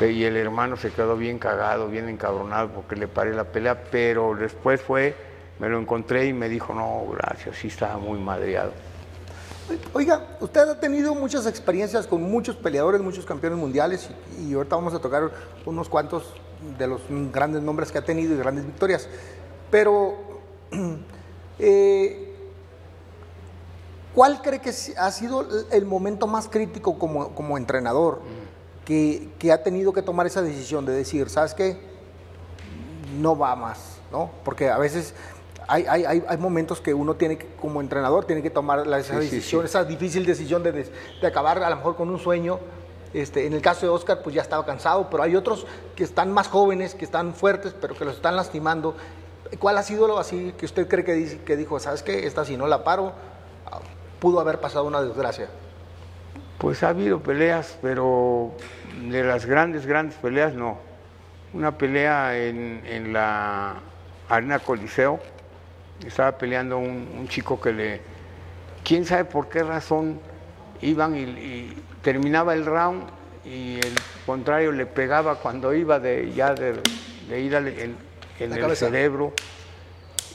Y el hermano se quedó bien cagado, bien encabronado porque le paré la pelea, pero después fue, me lo encontré y me dijo, no, gracias, sí estaba muy madreado. Oiga, usted ha tenido muchas experiencias con muchos peleadores, muchos campeones mundiales y, ahorita vamos a tocar unos cuantos de los grandes nombres que ha tenido y grandes victorias. Pero, eh, ¿cuál cree que ha sido el momento más crítico como, como entrenador que, que ha tenido que tomar esa decisión de decir, ¿sabes qué? no va más, ¿no? Porque a veces hay, hay, hay, momentos que uno tiene que, como entrenador, tiene que tomar la- esa Sí, sí, decisión, sí. esa difícil decisión de, de acabar a lo mejor con un sueño. Este, en el caso de Oscar, pues ya estaba cansado, pero hay otros que están más jóvenes, que están fuertes, pero que los están lastimando. ¿Cuál ha sido lo así que usted cree que, dice- que dijo, sabes qué, esta si no la paro, ah, pudo haber pasado una desgracia? Pues ha habido peleas, pero de las grandes, grandes peleas no. Una pelea en, en la Arena Coliseo, estaba peleando un, un chico que le, quién sabe por qué razón, iban y, y terminaba el round y el contrario le pegaba cuando iba de, ya de, de ir al- en, el cabeza. cerebro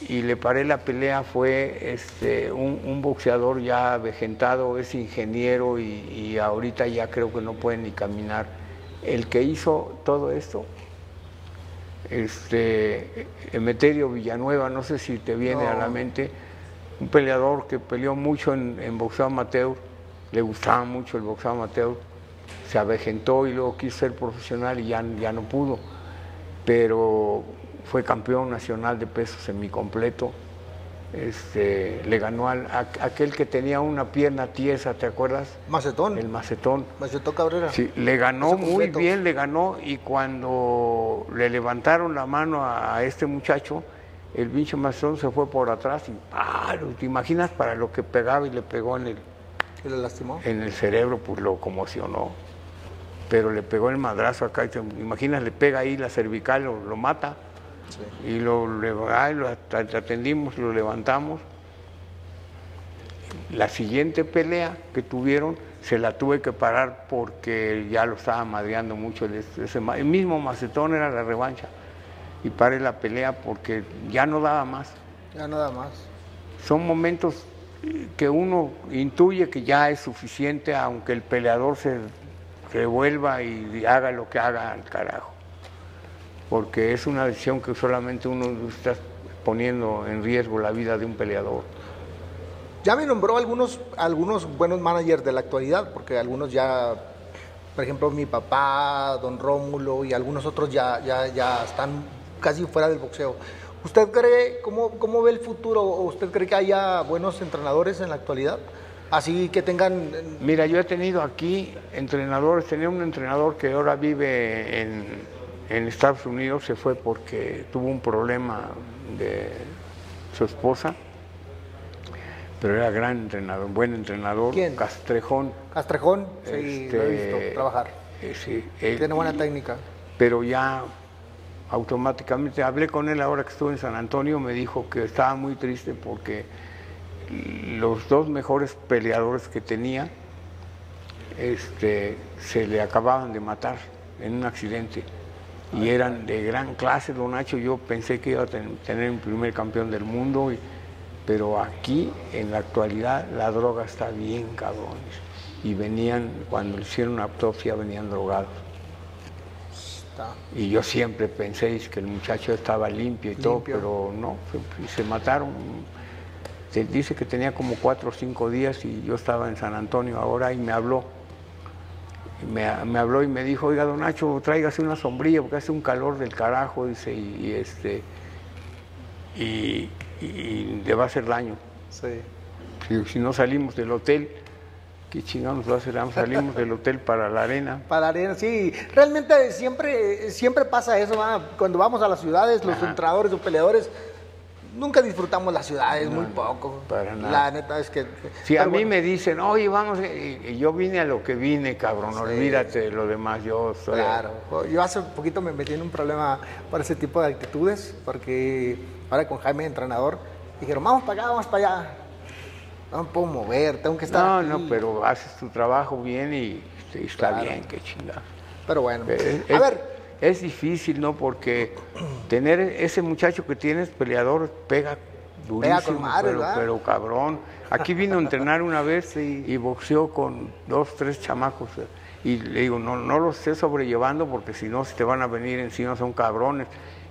y le paré la pelea fue este, un, un boxeador ya avejentado, es ingeniero y, y ahorita ya creo que no puede ni caminar. El que hizo todo esto, este, Emeterio Villanueva, no sé si te viene a la mente, un peleador que peleó mucho en, en boxeo amateur, le gustaba mucho el boxeo amateur, se avejentó y luego quiso ser profesional y ya, ya no pudo pero fue campeón nacional de peso semicompleto. Este, le ganó al, a- aquel que tenía una pierna tiesa, ¿te acuerdas? Macetón, El macetón. Macetón Cabrera. Sí, le ganó muy bien, le ganó y cuando le levantaron la mano a, a este muchacho, el pinche macetón se fue por atrás y ¡palo! ¿te imaginas para lo que pegaba y le pegó en el, ¿Que le lastimó? en el cerebro, pues lo conmocionó. Pero le pegó el madrazo acá, y te imaginas, le pega ahí la cervical, lo, lo mata. Y lo, atendimos, lo levantamos. La siguiente pelea que tuvieron se la tuve que parar porque ya lo estaba madreando mucho. El, ese el mismo macetón era la revancha. Y paré la pelea porque ya no daba más. Ya nada más. Son momentos que uno intuye que ya es suficiente, aunque el peleador se revuelva y haga lo que haga al carajo. Porque es una decisión que solamente uno está poniendo en riesgo la vida de un peleador. Ya me nombró algunos, algunos buenos managers de la actualidad, porque algunos ya, por ejemplo, mi papá, don Rómulo y algunos otros ya, ya, ya están casi fuera del boxeo. ¿Usted cree, cómo, cómo ve el futuro? ¿O ¿Usted cree que haya buenos entrenadores en la actualidad? Así que tengan... Mira, yo he tenido aquí entrenadores, tenía un entrenador que ahora vive en, en Estados Unidos, se fue porque tuvo un problema de su esposa, pero era gran entrenador, buen entrenador, ¿Quién? Castrejón. Castrejón, sí, lo he Este, visto trabajar. eh, sí, Tiene buena técnica. pero ya automáticamente hablé con él ahora que estuve en San Antonio, me dijo que estaba muy triste porque los dos mejores peleadores que tenía este, se le acababan de matar en un accidente y eran de gran clase, don Nacho, yo pensé que iba a ten- tener un primer campeón del mundo, y- pero aquí en la actualidad la droga está bien cabrones y venían, cuando hicieron una autopsia venían drogados. Está. Y yo siempre pensé que el muchacho estaba limpio y todo, pero no, se, se mataron. Se dice que tenía como cuatro o cinco días y yo estaba en San Antonio ahora y me habló. Me, me habló y me dijo, oiga, don Nacho, tráigase una sombrilla porque hace un calor del carajo, dice, y, y este, y, y le va a hacer daño. Sí. Si, si no salimos del hotel, ¿qué chingados va a hacer? Salimos del hotel para la arena. Para la arena, sí. Realmente siempre, siempre pasa eso, cuando vamos a las ciudades, los entrenadores o peleadores, nunca disfrutamos las ciudades, muy poco. para nada. La neta es que... Si a mí bueno, me dicen, oye, vamos, y, y yo vine a lo que vine, cabrón, olvídate de lo demás, yo soy... Claro, yo hace poquito me metí en un problema por ese tipo de actitudes, porque ahora con Jaime, entrenador, dijeron, vamos para acá, vamos para allá. No me puedo mover, tengo que estar No, aquí. no, pero haces tu trabajo bien y, y está Claro. bien, qué chingada. Pero bueno, Es, a es- ver, es difícil, ¿no? Porque tener ese muchacho que tienes peleador pega durísimo, con pero, pero cabrón. Aquí vino a entrenar una vez y boxeó con dos, tres chamacos. Y le digo, no, no los estés sobrellevando porque si no se te van a venir encima, son cabrones.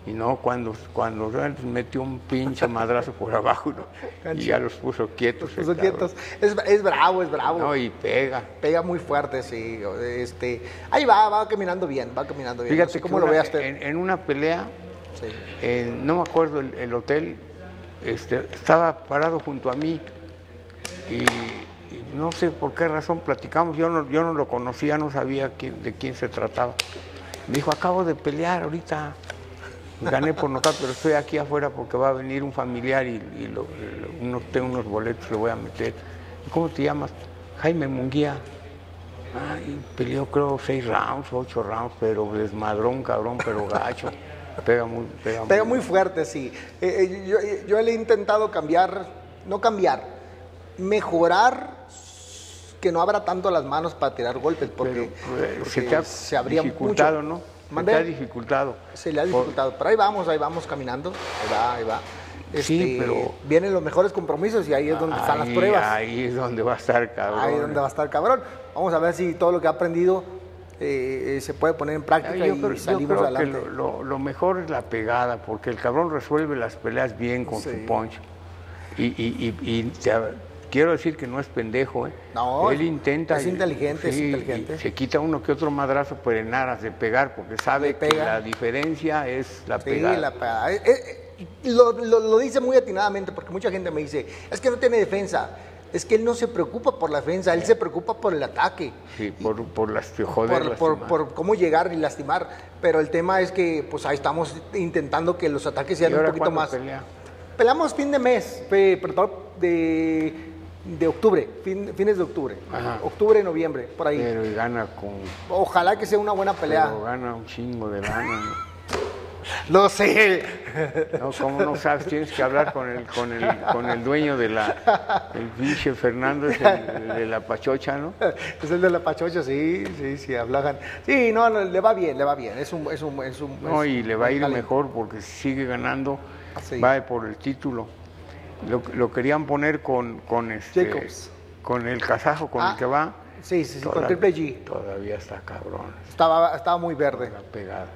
Y no, cuando, cuando metió un pinche madrazo por abajo ¿no? y ya los puso quietos. el puso quietos. Es, es bravo, es bravo. No, y pega. Pega muy fuerte, sí. Este, ahí va, va caminando bien, va caminando bien. Fíjate no sé que cómo lo veas en, en una pelea Sí. Eh, no me acuerdo el, el hotel, este, estaba parado junto a mí y, y no sé por qué razón platicamos, yo no, yo no lo conocía, no sabía quién- de quién se trataba. Me dijo, acabo de pelear ahorita, gané por notar, pero estoy aquí afuera porque va a venir un familiar y, y lo- lo- unos, tengo unos boletos, le voy a meter. ¿Cómo te llamas? Jaime Munguía. Ay, peleó creo seis rounds, ocho rounds, pero desmadró un cabrón, pero gacho. Pega muy, pega, Pega muy fuerte, sí. Eh, eh, yo, eh, yo le he intentado cambiar, no cambiar, mejorar que no abra tanto las manos para tirar golpes, porque, Pero, porque se te ha se abría dificultado, mucho. ¿no? Se te ha dificultado. Se le ha Por- dificultado. Pero ahí vamos, ahí vamos caminando. Ahí va, ahí va. Sí, pero- Vienen los mejores compromisos y ahí es donde están las pruebas. Ahí es donde va a estar, cabrón. Ahí es donde va a estar cabrón. Vamos a ver si todo lo que ha aprendido eh, eh, se puede poner en práctica Yo y creo, yo salimos creo que lo, lo- lo mejor es la pegada, porque el cabrón resuelve las peleas bien con Sí. su punch. Y, y- y- y te- quiero decir que no es pendejo, ¿eh? No, Él intenta. es y- inteligente, es sí, inteligente. se quita uno que otro madrazo, pero en aras de pegar, porque sabe que la diferencia es la Sí, pegada. la pegada. Eh, eh, lo, lo- lo dice muy atinadamente porque mucha gente me dice, es que no tiene defensa. Es que él no se preocupa por la defensa, él se preocupa por el ataque. Sí, por, por las joder, por, por- por cómo llegar y lastimar. Pero el tema es que pues ahí estamos intentando que los ataques ¿Y sean un poquito más. pelea? Peleamos fin de mes, perdón, de, de octubre, fin- fines de octubre. Ajá. Octubre, noviembre, por ahí. Pero y gana con. Ojalá que sea una buena pelea. Pero gana un chingo de. Lo sé. No, como no sabes, tienes que hablar con el, con el, con el dueño de la, el pinche Fernando, es el, de la pachocha, ¿no? Es el de la pachocha, sí, sí, sí, hablaban. Sí, no, no, le va bien, le va bien. Es un, es un, es un. No, es y le va a ir mejor porque si sigue ganando, Sí. va por el título. Lo, lo querían poner con, con este, Jacobs. con el kazajo con Ah, el que va. Sí, sí, sí, con Triple G. Todavía está cabrón. Estaba, estaba muy verde. La pegada.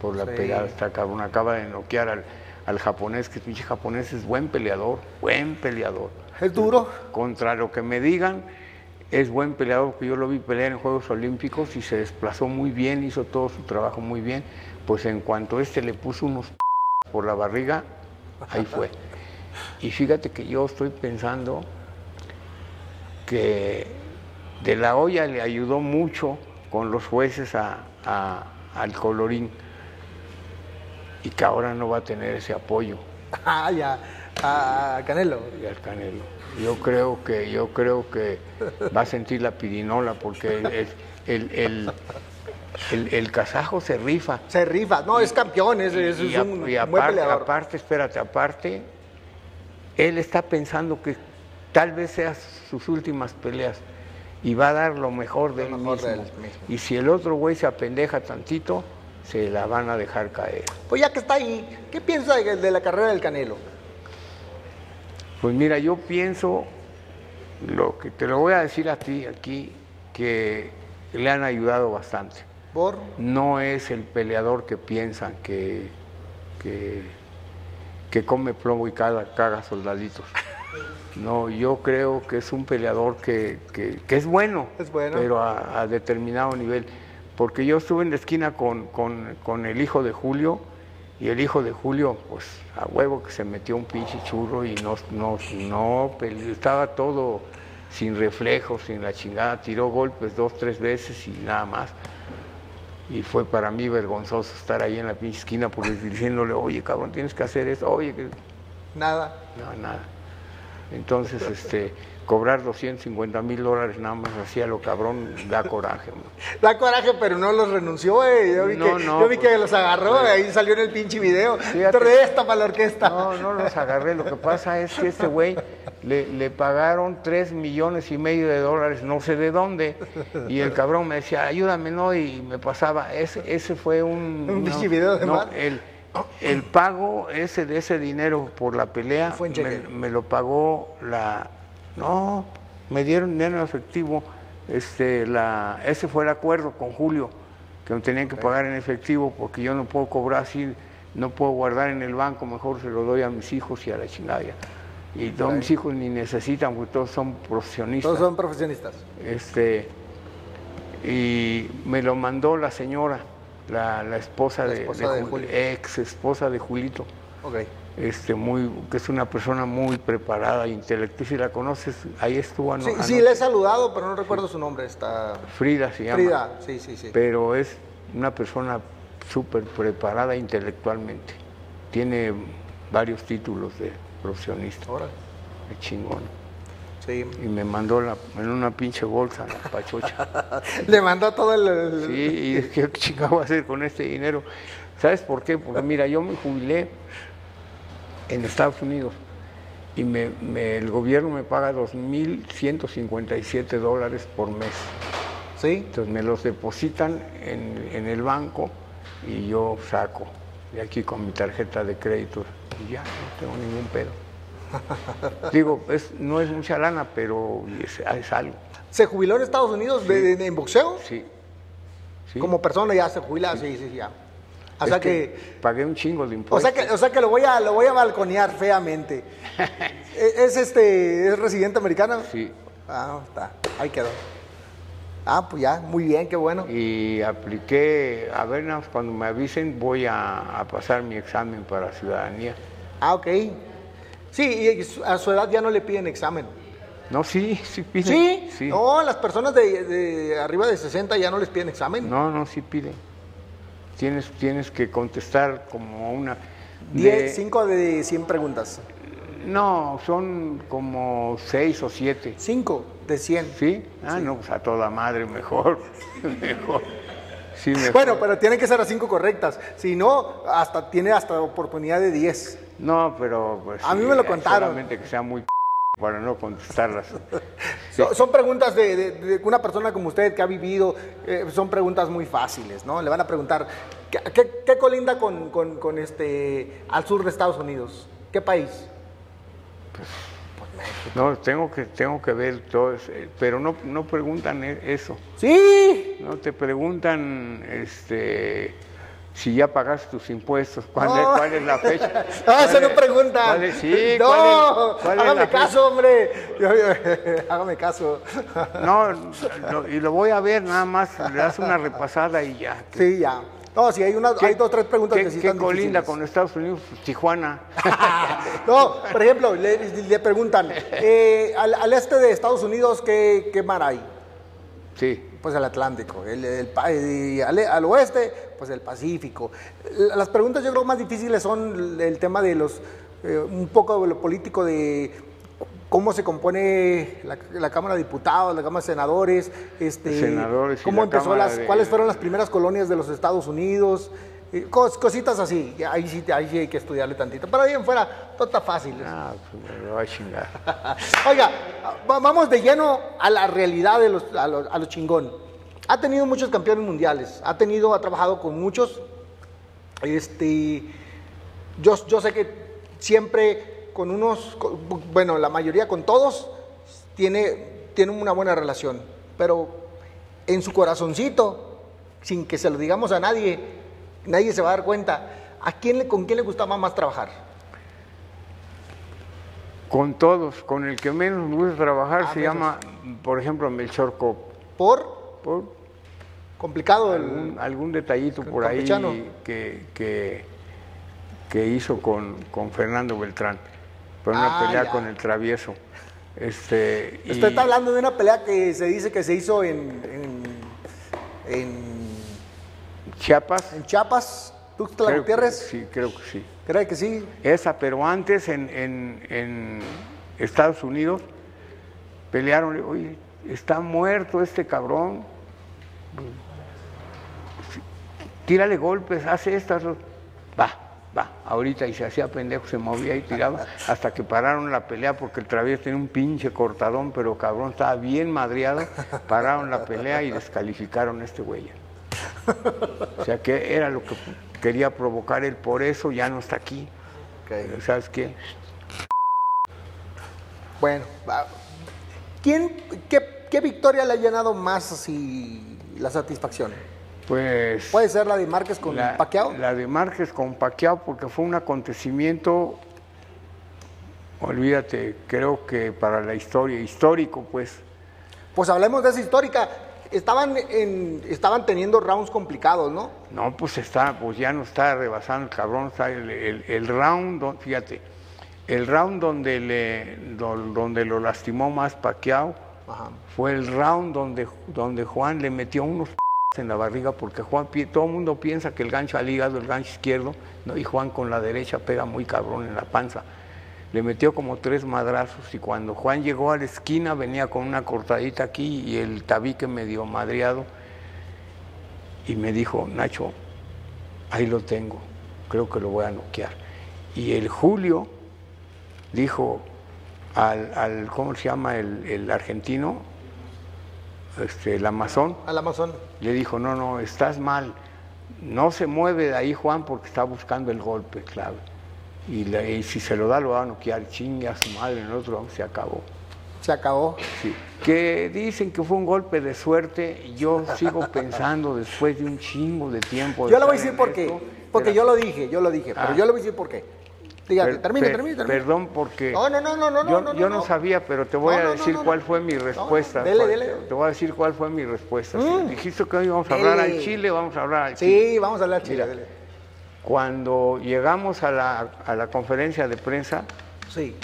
Por la Sí. pegada está cabrón. Acaba de noquear al, al japonés, que el pinche japonés es buen peleador, buen peleador. Es duro. Contra lo que me digan, es buen peleador, porque yo lo vi pelear en Juegos Olímpicos y se desplazó muy bien, hizo todo su trabajo muy bien. Pues en cuanto este le puso unos por la barriga, ahí fue. Y fíjate que yo estoy pensando que de la olla le ayudó mucho con los jueces a- a- al colorín y que ahora no va a tener ese apoyo Ah, ya. A Canelo. y al Canelo. Yo creo que, yo creo que va a sentir la pirinola porque el, el, el, el- el kazajo se rifa. Se rifa. No, es campeón, es, es- y, es un y buen aparte, peleador. aparte, espérate, aparte, él está pensando que tal vez sean sus últimas peleas y va a dar lo mejor de, Lo él, mejor de mismo. él mismo. Y si el otro güey se apendeja tantito, se la van a dejar caer. Pues ya que está ahí, ¿qué piensa de, de la carrera del Canelo? Pues mira, yo pienso, lo que te lo voy a decir a ti aquí, que le han ayudado bastante. Por No es el peleador que piensan que, que, que come plomo y caga, caga soldaditos. No, yo creo que es un peleador que, que- que es bueno, Es bueno. pero a, a determinado nivel. Porque yo estuve en la esquina con, con- con el hijo de Julio y el hijo de Julio, pues a huevo que se metió un pinche churro y no, no, no estaba todo sin reflejos, sin la chingada, tiró golpes dos, tres veces y nada más. Y fue para mí vergonzoso estar ahí en la pinche esquina porque diciéndole, oye cabrón, tienes que hacer eso, oye, que nada. no, nada. Entonces, este, cobrar 250 mil dólares nada más hacía lo cabrón, da coraje. man. Da coraje, pero no los renunció, eh. Yo vi, No, que, no, yo vi pues, que los agarró, ahí salió en el pinche video. Fíjate. De esta para la orquesta. No, no los agarré. Lo que pasa es que este güey le, le pagaron 3 millones y medio de dólares, no sé de dónde. Y el cabrón me decía, ayúdame, ¿no? Y me pasaba. Ese, ese fue un. Un no, pinche video de el, el pago ese de ese dinero por la pelea me, me lo pagó la. No, me dieron dinero en efectivo. Este, la, ese fue el acuerdo con Julio, que me tenían que pagar en efectivo porque yo no puedo cobrar así, no puedo guardar en el banco, mejor se lo doy a mis hijos y a la chingada. Y todos mis hijos ni necesitan porque todos son profesionistas. Todos son profesionistas. Este, y me lo mandó la señora, la, la esposa, La de, esposa de Jul- Julio. ex esposa de Julito, Ok. Este, muy, que es una persona muy preparada, intelectual. Si la conoces, ahí estuvo ano- Sí, sí, le he saludado, pero no recuerdo su nombre. Está Frida se llama. Frida, sí, sí, sí. Pero es una persona súper preparada intelectualmente. Tiene varios títulos de profesionista. Órale. Es chingón. Sí. Y me mandó la, en una pinche bolsa la pachocha. Le mandó todo el. el- Sí, y dije, ¿qué chingado voy a hacer con este dinero? ¿Sabes por qué? Porque mira, yo me jubilé en Estados Unidos y me, me- el gobierno me paga 2.157 dólares por mes. Sí. Entonces me los depositan en, en el banco y yo saco de aquí con mi tarjeta de crédito y ya, no tengo ningún pedo. Digo, es, no es mucha lana, pero es, es algo. ¿Se jubiló en Estados Unidos de- de- de- en boxeo? Sí. Sí. Como persona ya se jubila, sí, sí, sí, ya. O Es sea que, pagué un chingo de o impuestos. sea que, o sea que lo voy a, lo voy a balconear feamente. ¿E- ¿Es este, es residente americano? Sí. Ah, está, ahí quedó. Ah, pues ya, muy bien, qué bueno. Y apliqué, a ver, cuando me avisen voy a, a pasar mi examen para ciudadanía. Ah, ok. Sí, y a su edad ya no le piden examen. No, sí, sí piden. ¿Sí? Sí. No, las personas de, de arriba de 60 ya no les piden examen. No, no, sí piden. Tienes, tienes que contestar como una... Diez, de- cinco de 100 preguntas. No, son como seis o siete. 5 de 100. ¿Sí? Ah, no, pues a toda madre, mejor. mejor. Sí, mejor. Bueno, pero tienen que ser las cinco correctas. Si no, hasta tiene hasta oportunidad de 10. No, pero pues. A mí me lo eh, contaron. Solamente que sea muy para no contestarlas. So- Son preguntas de, de- de una persona como usted que ha vivido, eh, son preguntas muy fáciles, ¿no? Le van a preguntar, ¿qué, qué- qué colinda con, con- con este, al sur de Estados Unidos? ¿Qué país? No, tengo que, tengo que ver todo eso, eh, pero no, no preguntan e- eso. Sí, No te preguntan este si ya pagaste tus impuestos, cuál, es, No. cuál es la fecha. no, ¿Cuál eso no cuál es- sí, no, ¿cuál es- cuál es hágame fecha? caso, hombre. Yo- yo- hágame caso. No, lo- y lo voy a ver nada más, le das una repasada y ya. Sí, ya. No, sí, hay, una, hay dos tres preguntas ¿Qué, que sí qué están colinda difíciles. con Estados Unidos? Tijuana. No, por ejemplo, le, le preguntan, eh, al, al este de Estados Unidos, ¿qué, qué mar hay? Sí. Pues el Atlántico. El, el al, al oeste, pues el Pacífico. Las preguntas yo creo más difíciles son el tema de los, eh, un poco de lo político de cómo se compone la, la Cámara de Diputados, la Cámara de Senadores, este, Senadores cómo empezó las, de- cuáles fueron las primeras colonias de los Estados Unidos, cos- cositas así. Ahí sí, ahí sí hay que estudiarle tantito. Pero ahí en fuera, todo está fácil. Ah, pues me a chingar. Oiga, va- vamos de lleno a la realidad de los, a, los, a los chingón. Ha tenido muchos campeones mundiales, ha tenido, ha trabajado con muchos. Este, yo, yo sé que siempre con unos, con- bueno, la mayoría con todos, tiene, tiene una buena relación. Pero en su corazoncito, sin que se lo digamos a nadie, nadie se va a dar cuenta, ¿a quién le, ¿con quién le gustaba más trabajar? Con todos, con el que menos me gusta trabajar Ah, se menos. llama, por ejemplo, Melchor Cop. Por Por complicado el... algún, algún detallito por ahí que, que, que hizo con, con Fernando Beltrán. Por una Ah, pelea ya. con el travieso. Este, y- Usted está hablando de una pelea que se dice que se hizo en, en, en- Chiapas. en Chiapas, Tuxtla creo que- Gutiérrez. sí, creo que sí. ¿Cree que sí? Esa, pero antes en, en- en Estados Unidos pelearon, oye, está muerto este cabrón. Tírale golpes, hace estas. Va, va, ahorita y se hacía pendejo, se movía y tiraba hasta que pararon la pelea porque el travieso tenía un pinche cortadón, pero cabrón estaba bien madreado. Pararon la pelea y descalificaron a este güey. O sea que era lo que quería provocar él, por eso ya no está aquí. ¿Sabes qué? Bueno. ¿quién, qué, qué victoria le ha llenado más así la satisfacción? Pues ¿Puede ser la de Márquez con la, Pacquiao? la de Márquez con Pacquiao porque fue un acontecimiento, olvídate, creo que para la historia, histórico pues. Pues hablemos de esa histórica. Estaban, en, estaban teniendo rounds complicados, ¿no? No, pues está, pues ya no está rebasando el cabrón, está el, el- el round, fíjate, el round donde le, do- donde lo lastimó más Pacquiao Ajá. fue el round donde, donde Juan le metió unos en la barriga porque Juan todo el mundo piensa que el gancho al hígado, el gancho izquierdo, ¿no? y Juan con la derecha pega muy cabrón en la panza. Le metió como tres madrazos y cuando Juan llegó a la esquina venía con una cortadita aquí y el tabique medio madreado y me dijo, Nacho, ahí lo tengo, creo que lo voy a noquear. Y el Julio dijo al, al ¿cómo se llama el, el argentino? Este, el Amazon, Al Amazon. le dijo, no, no, estás mal, no se mueve de ahí Juan porque está buscando el golpe clave. Y, si se lo da, lo va a noquear, chingue a su madre, el otro se acabó. Se acabó. Sí. Que dicen que fue un golpe de suerte, y yo sigo pensando después de un chingo de tiempo. de Yo le voy a decir por qué. Porque yo lo dije, yo lo dije. Pero yo le voy a decir por qué. Dígate, per- termine, per- termine, termine. Perdón porque No, no, no, no, no, yo, no, yo sabía, pero te voy No, a decir no, cuál fue mi respuesta. dele, dele. Te voy a decir cuál fue mi respuesta. Si dijiste que hoy íbamos a hablar al. Chile, vamos a hablar al Chile. Sí, vamos a hablar chile. Mira. dele. Cuando llegamos a la, a la conferencia de prensa, Sí.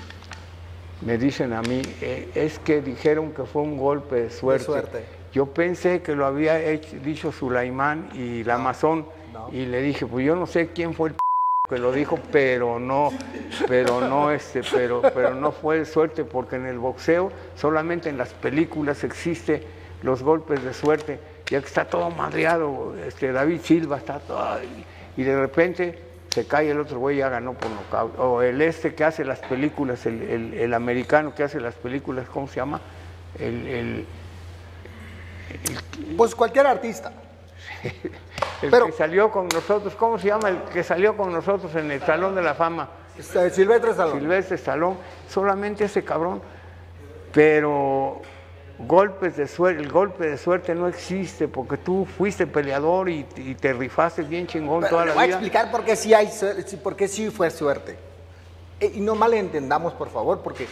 me dicen a mí, "Eh, es que dijeron que fue un golpe de suerte. suerte. Yo pensé que lo había hecho- dicho Sulaimán y Amazon, no. y le dije, pues yo no sé quién fue el que lo dijo, pero no, pero no, este, pero, pero no fue de suerte, porque en el boxeo solamente en las películas existe los golpes de suerte. ya que está todo madreado, este, David Silva está todo, y de repente se cae el otro güey, ya ganó por nocaut. O el este que hace las películas, el, el- el americano que hace las películas, ¿cómo se llama? El, el- Pues cualquier artista. el Pero- que salió con nosotros, ¿cómo se llama? El que salió con nosotros en el Salón de la Fama. Este, Silvestre Stallone. Silvestre Stallone, solamente ese cabrón. Pero golpes de suerte, el golpe de suerte no existe porque tú fuiste peleador y, y te rifaste bien chingón Pero toda la voy a vida. explicar por qué sí hay, por qué sí fue suerte. Eh, Y no malentendamos, por favor, porque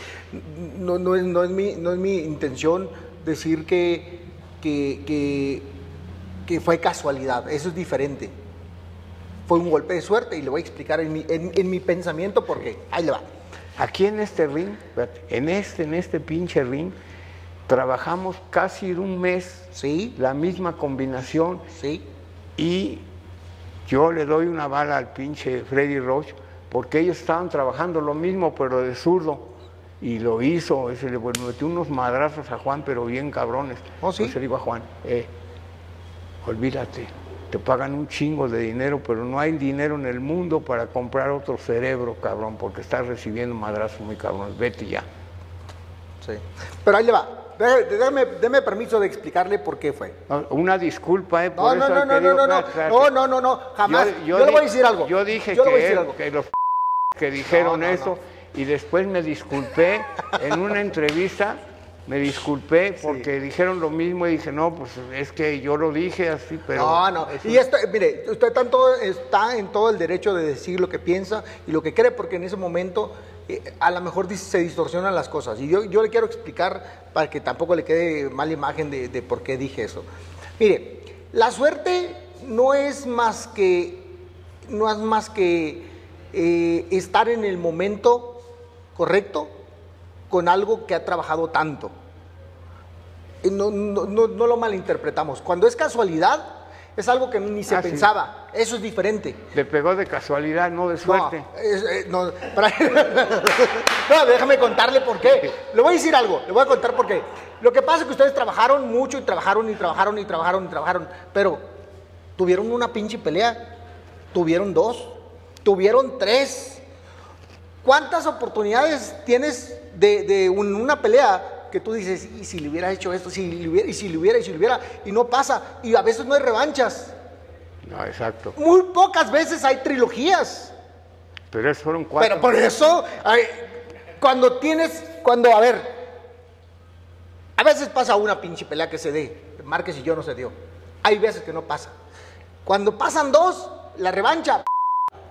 no, no es, no es mi, no es mi intención decir que, que, que, que fue casualidad. Eso es diferente. Fue un golpe de suerte y le voy a explicar en mi, en, en mi pensamiento por qué. Ahí le va. Aquí en este ring, en este, en este pinche ring, trabajamos casi un mes Sí, la misma combinación sí. y yo le doy una bala al pinche Freddy Roach porque ellos estaban trabajando lo mismo pero de zurdo y lo hizo, ese le bueno, metió unos madrazos a Juan pero bien cabrones. ¿Oh, sí? Entonces le digo a Juan, eh, olvídate, te pagan un chingo de dinero pero no hay dinero en el mundo para comprar otro cerebro, cabrón, porque estás recibiendo madrazos muy cabrones, vete ya. Sí. Pero ahí le va. Dé- Déme, permiso de explicarle por qué fue. No, Una disculpa, eh, No, por no, eso no, no, no, no, no, no, espérate. no, no, no, jamás. Yo, le di- voy a decir algo. Yo dije Yo le que, decir él- algo. que los que dijeron No, no, eso y después me disculpé en una entrevista, me disculpé porque dijeron lo mismo y dije, no, pues es que yo lo dije así, pero... no, no. Y esto, mire, usted tanto está en todo el derecho de decir lo que piensa y lo que cree, porque en ese momento a lo mejor se distorsionan las cosas. Y yo, yo le quiero explicar para que tampoco le quede mala imagen de, por qué dije eso. Mire, la suerte no es más que, no es más que eh, estar en el momento correcto con algo que ha trabajado tanto. Eh, no, no- no lo malinterpretamos. Cuando es casualidad, es algo que ni se Ah, sí. pensaba. Eso es diferente. Le pegó de casualidad, no de suerte. No, eh, no, para- No, déjame contarle por qué. Le voy a decir algo, le voy a contar por qué. Lo que pasa es que ustedes trabajaron mucho y trabajaron y trabajaron y trabajaron y trabajaron, pero tuvieron una pinche pelea, tuvieron dos, tuvieron tres. ¿Cuántas oportunidades tienes de, de un- una pelea que tú dices, y si le hubiera hecho esto, si le hubiera, y si le hubiera, y si le hubiera, y no pasa, y a veces no hay revanchas. No, exacto. Muy pocas veces hay trilogías. Pero esos fueron cuatro. Pero por eso, ay, cuando tienes, cuando, a ver, a veces pasa una pinche pelea que se dé, Márquez y yo no se dio. Hay veces que no pasa. Cuando pasan dos, la revancha,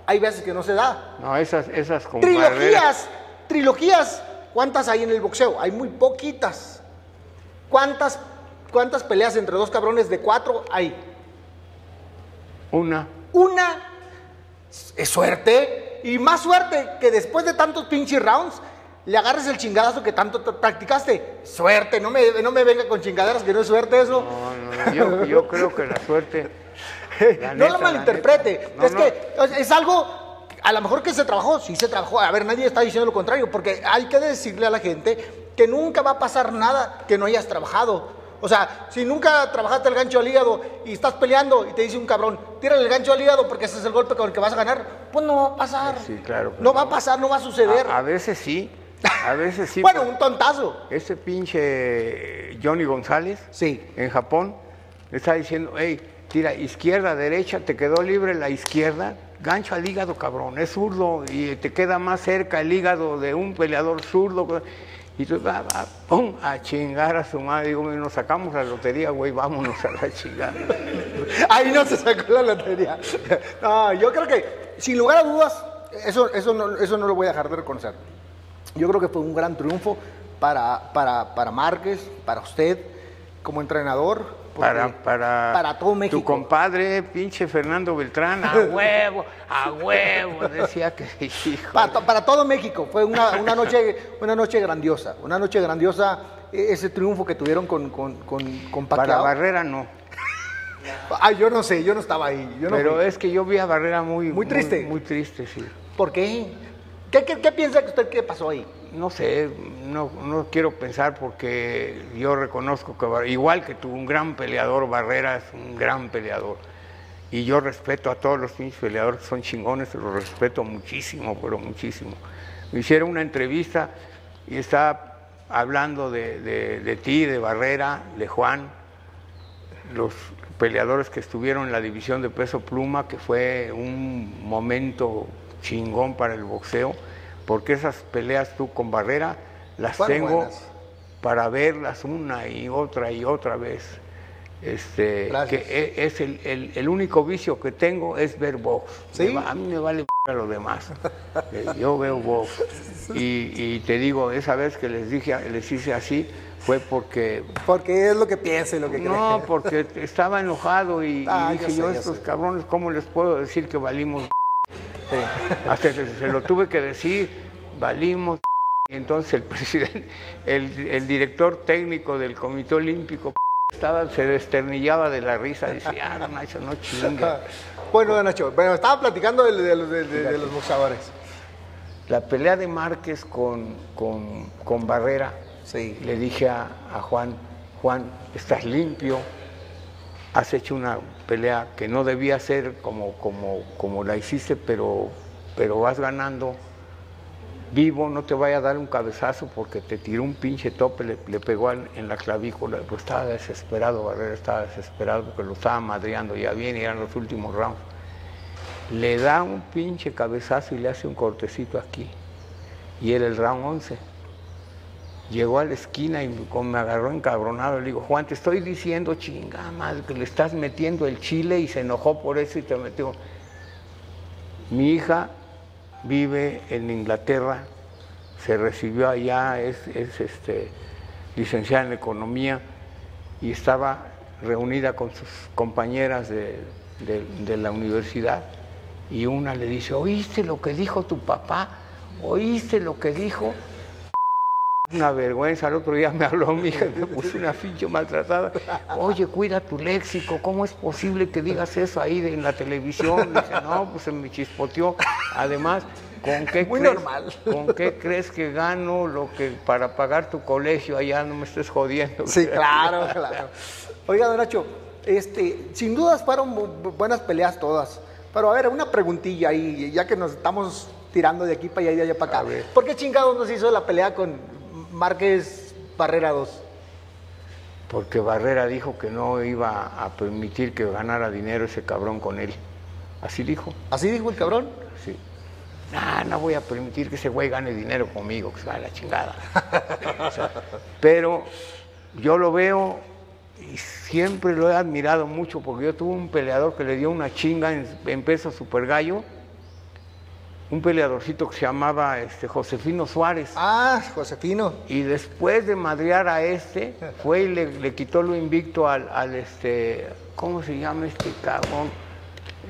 hay veces que no se da. No, esas, esas barreras. Trilogías, trilogías, ¿cuántas hay en el boxeo? Hay muy poquitas. ¿Cuántas, cuántas peleas entre dos cabrones de cuatro hay? Una. Una es suerte y más suerte que después de tantos pinches rounds le agarres el chingadazo que tanto practicaste. Suerte, no me, no me venga con chingaderas que no es suerte eso. No, no, yo, yo creo que la suerte. la no neta, lo la malinterprete. No, es no. que es algo, a lo mejor que se trabajó, sí se trabajó. A ver, nadie está diciendo lo contrario, porque hay que decirle a la gente que nunca va a pasar nada que no hayas trabajado. O sea, si nunca trabajaste el gancho al hígado y estás peleando y te dice un cabrón, tírale el gancho al hígado porque ese es el golpe con el que vas a ganar, pues no va a pasar. Sí, claro No va a pasar, no va a suceder. A, a veces sí, a veces sí. bueno, un tontazo. Ese pinche Johnny González Sí. en Japón le está diciendo, hey, tira izquierda, derecha, te quedó libre la izquierda, gancho al hígado, cabrón, es zurdo y te queda más cerca el hígado de un peleador zurdo. Y tú, va, va, pum, a chingar a su madre. Digo, nos sacamos la lotería, güey, vámonos a la chingada. Ahí no se sacó la lotería. No, yo creo que, sin lugar a dudas, eso, eso, no, eso no lo voy a dejar de reconocer. Yo creo que fue un gran triunfo para, para, para Márquez, para usted como entrenador. Para, para, para todo México. Tu compadre, pinche Fernando Beltrán, a huevo, a huevo, decía que hijo. Para, para todo México. Fue una, una noche, una noche grandiosa. Una noche grandiosa eh, ese triunfo que tuvieron con, con, con, con Para. Barrera no. Ay, yo no sé, yo no estaba ahí. Yo no Pero fui. es que yo vi a Barrera muy, Muy triste. Muy, triste, sí. ¿Por qué? ¿Qué, qué, qué piensa que usted que pasó ahí? No sé, no, no quiero pensar porque yo reconozco que, igual que tú, un gran peleador, Barrera es un gran peleador. Y yo respeto a todos los peleadores que son chingones, los respeto muchísimo, pero muchísimo. Me hicieron una entrevista y estaba hablando de, de- de ti, de Barrera, de Juan, los peleadores que estuvieron en la división de peso pluma, que fue un momento chingón para el boxeo, porque esas peleas tú con Barrera las Fueron tengo buenas. para verlas una y otra y otra vez. Este, Gracias. que e- es el, el- el único vicio que tengo es ver box. ¿Sí? Me va- a mí me vale a lo demás. Eh, Yo veo box. Y, y te digo, esa vez que les dije, les hice así, fue porque Porque es lo que piensa y lo que no, cree. porque estaba enojado y, y Ah, yo dije sé, yo, yo estos sé. cabrones, ¿cómo les puedo decir que valimos? Sí. Hasta que se lo tuve que decir, valimos. Y entonces el presidente, el, el director técnico del Comité Olímpico estaba, se desternillaba de la risa, decía, ah, Nacho, no chinga. Bueno, Nacho, bueno, estaba platicando de, los- de- de- de los boxeadores. La pelea de Márquez con, con, con Barrera, Sí. le dije a, a Juan, Juan, estás limpio, has hecho una pelea que no debía ser como, como, como la hiciste, pero, pero vas ganando vivo, no te vaya a dar un cabezazo porque te tiró un pinche tope, le, pegó en la clavícula, pues estaba desesperado, Barrera estaba desesperado porque lo estaba madreando ya bien, eran los últimos rounds. Le da un pinche cabezazo y le hace un cortecito aquí. Y era el round 11 llegó a la esquina y me- agarró encabronado. Le digo, Juan, te estoy diciendo, chinga madre, que le estás metiendo el chile y se enojó por eso y te metió. Mi hija vive en Inglaterra, se recibió allá, es, es, este, licenciada en economía y estaba reunida con sus compañeras de- de la universidad y una le dice, ¿oíste lo que dijo tu papá? ¿Oíste lo que dijo? Una vergüenza, el otro día me habló mi hija me puso una ficha maltratada. Oye, cuida tu léxico, ¿cómo es posible que digas eso ahí de- en la televisión? Dice, no, pues se me chispoteó. Además, ¿con qué, Muy crees, normal. ¿con qué crees que gano lo que para pagar tu colegio allá? No me estés jodiendo. Sí, claro, claro. Oiga, don Nacho, este, sin dudas fueron bu- buenas peleas todas. Pero a ver, una preguntilla ahí, ya que nos estamos tirando de aquí para allá y de allá para acá. ¿Por qué chingados nos hizo la pelea con Márquez Barrera 2? Porque Barrera dijo que no iba a permitir que ganara dinero ese cabrón con él. Así dijo. ¿Así dijo el cabrón? Sí. No, no voy a permitir que ese güey gane dinero conmigo, que se va a la chingada. O sea, pero yo lo veo y siempre lo he admirado mucho porque yo tuve un peleador que le dio una chinga en, en peso super gallo, un peleadorcito que se llamaba este, Josefino Suárez. Ah, Josefino. Y después de madrear a este, fue y le, le quitó lo invicto al, al, este, ¿cómo se llama este cabrón?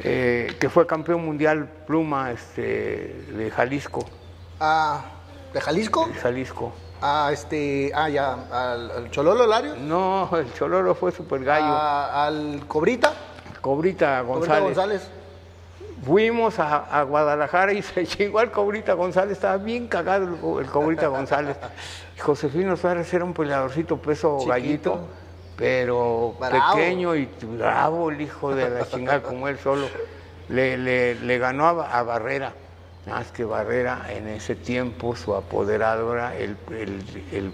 Eh, que fue campeón mundial pluma este, de Jalisco, Ah, ¿De Jalisco? de Jalisco. Ah, este, ah, ya, al, al Chololo Lario. No, el Choloro fue super gallo. Ah, al Cobrita. Cobrita Cobrita González. Fuimos a, a Guadalajara y se chingó al Cobrita González, estaba bien cagado el, el Cobrita González. Josefino Suárez era un peleadorcito peso Chiquito. gallito, pero Bravo. pequeño y bravo el hijo de la chingada como él solo. Le, le- le ganó a, a Barrera. Más que Barrera en ese tiempo su apoderado era el, el- el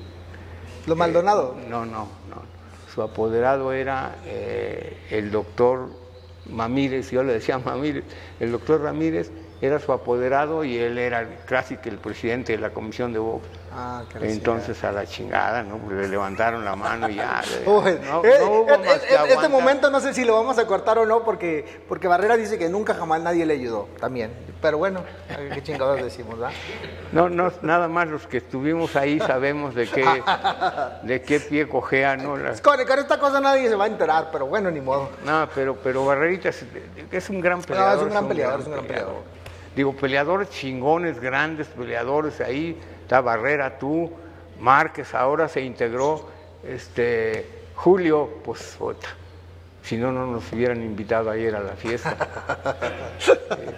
Lo Maldonado. no, no, no. Su apoderado era eh, el doctor Mamírez, yo le decía Mamírez. El doctor Ramírez era su apoderado y él era casi que el presidente de la comisión de box. Ah, Entonces a la chingada, ¿no? Le levantaron la mano y ya. Uy, no, eh, no hubo eh, más eh, este momento no sé si lo vamos a cortar o no, porque, porque Barrera dice que nunca jamás nadie le ayudó, también. Pero bueno, qué chingados decimos, ¿verdad? No, no, nada más los que estuvimos ahí sabemos de qué, de qué pie cojea, ¿no? La- Con, con esta cosa nadie se va a enterar, pero bueno, ni modo. No, pero, pero Barrerita es, es un gran No, peleador. es un gran peleador, es un gran peleador. Digo, peleadores chingones, grandes peleadores ahí. Está Barrera, tú, Márquez, ahora se integró. Este, Julio, pues, si no, no nos hubieran invitado ayer a la fiesta. Eh,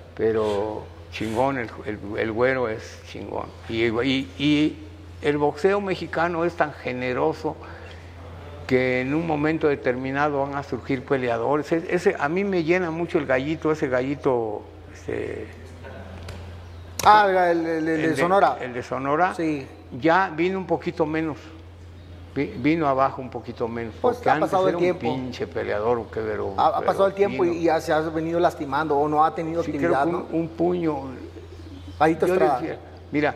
pero chingón, el, el- el güero es chingón. Y, y- y el boxeo mexicano es tan generoso que en un momento determinado van a surgir peleadores. Es- Ese, a mí me llena mucho el gallito, ese gallito, este, Ah, el, el- el de Sonora. el de Sonora, Sí. ya vino un poquito menos. Vi- Vino abajo un poquito menos. Pues, porque ha antes pasado el era tiempo. un pinche peleador, que pero, Ha, ha pero pasado el tiempo y, ya se ha venido lastimando o no ha tenido Sí, creo actividad, que ¿no? un, un puño. Estrada. decía, mira,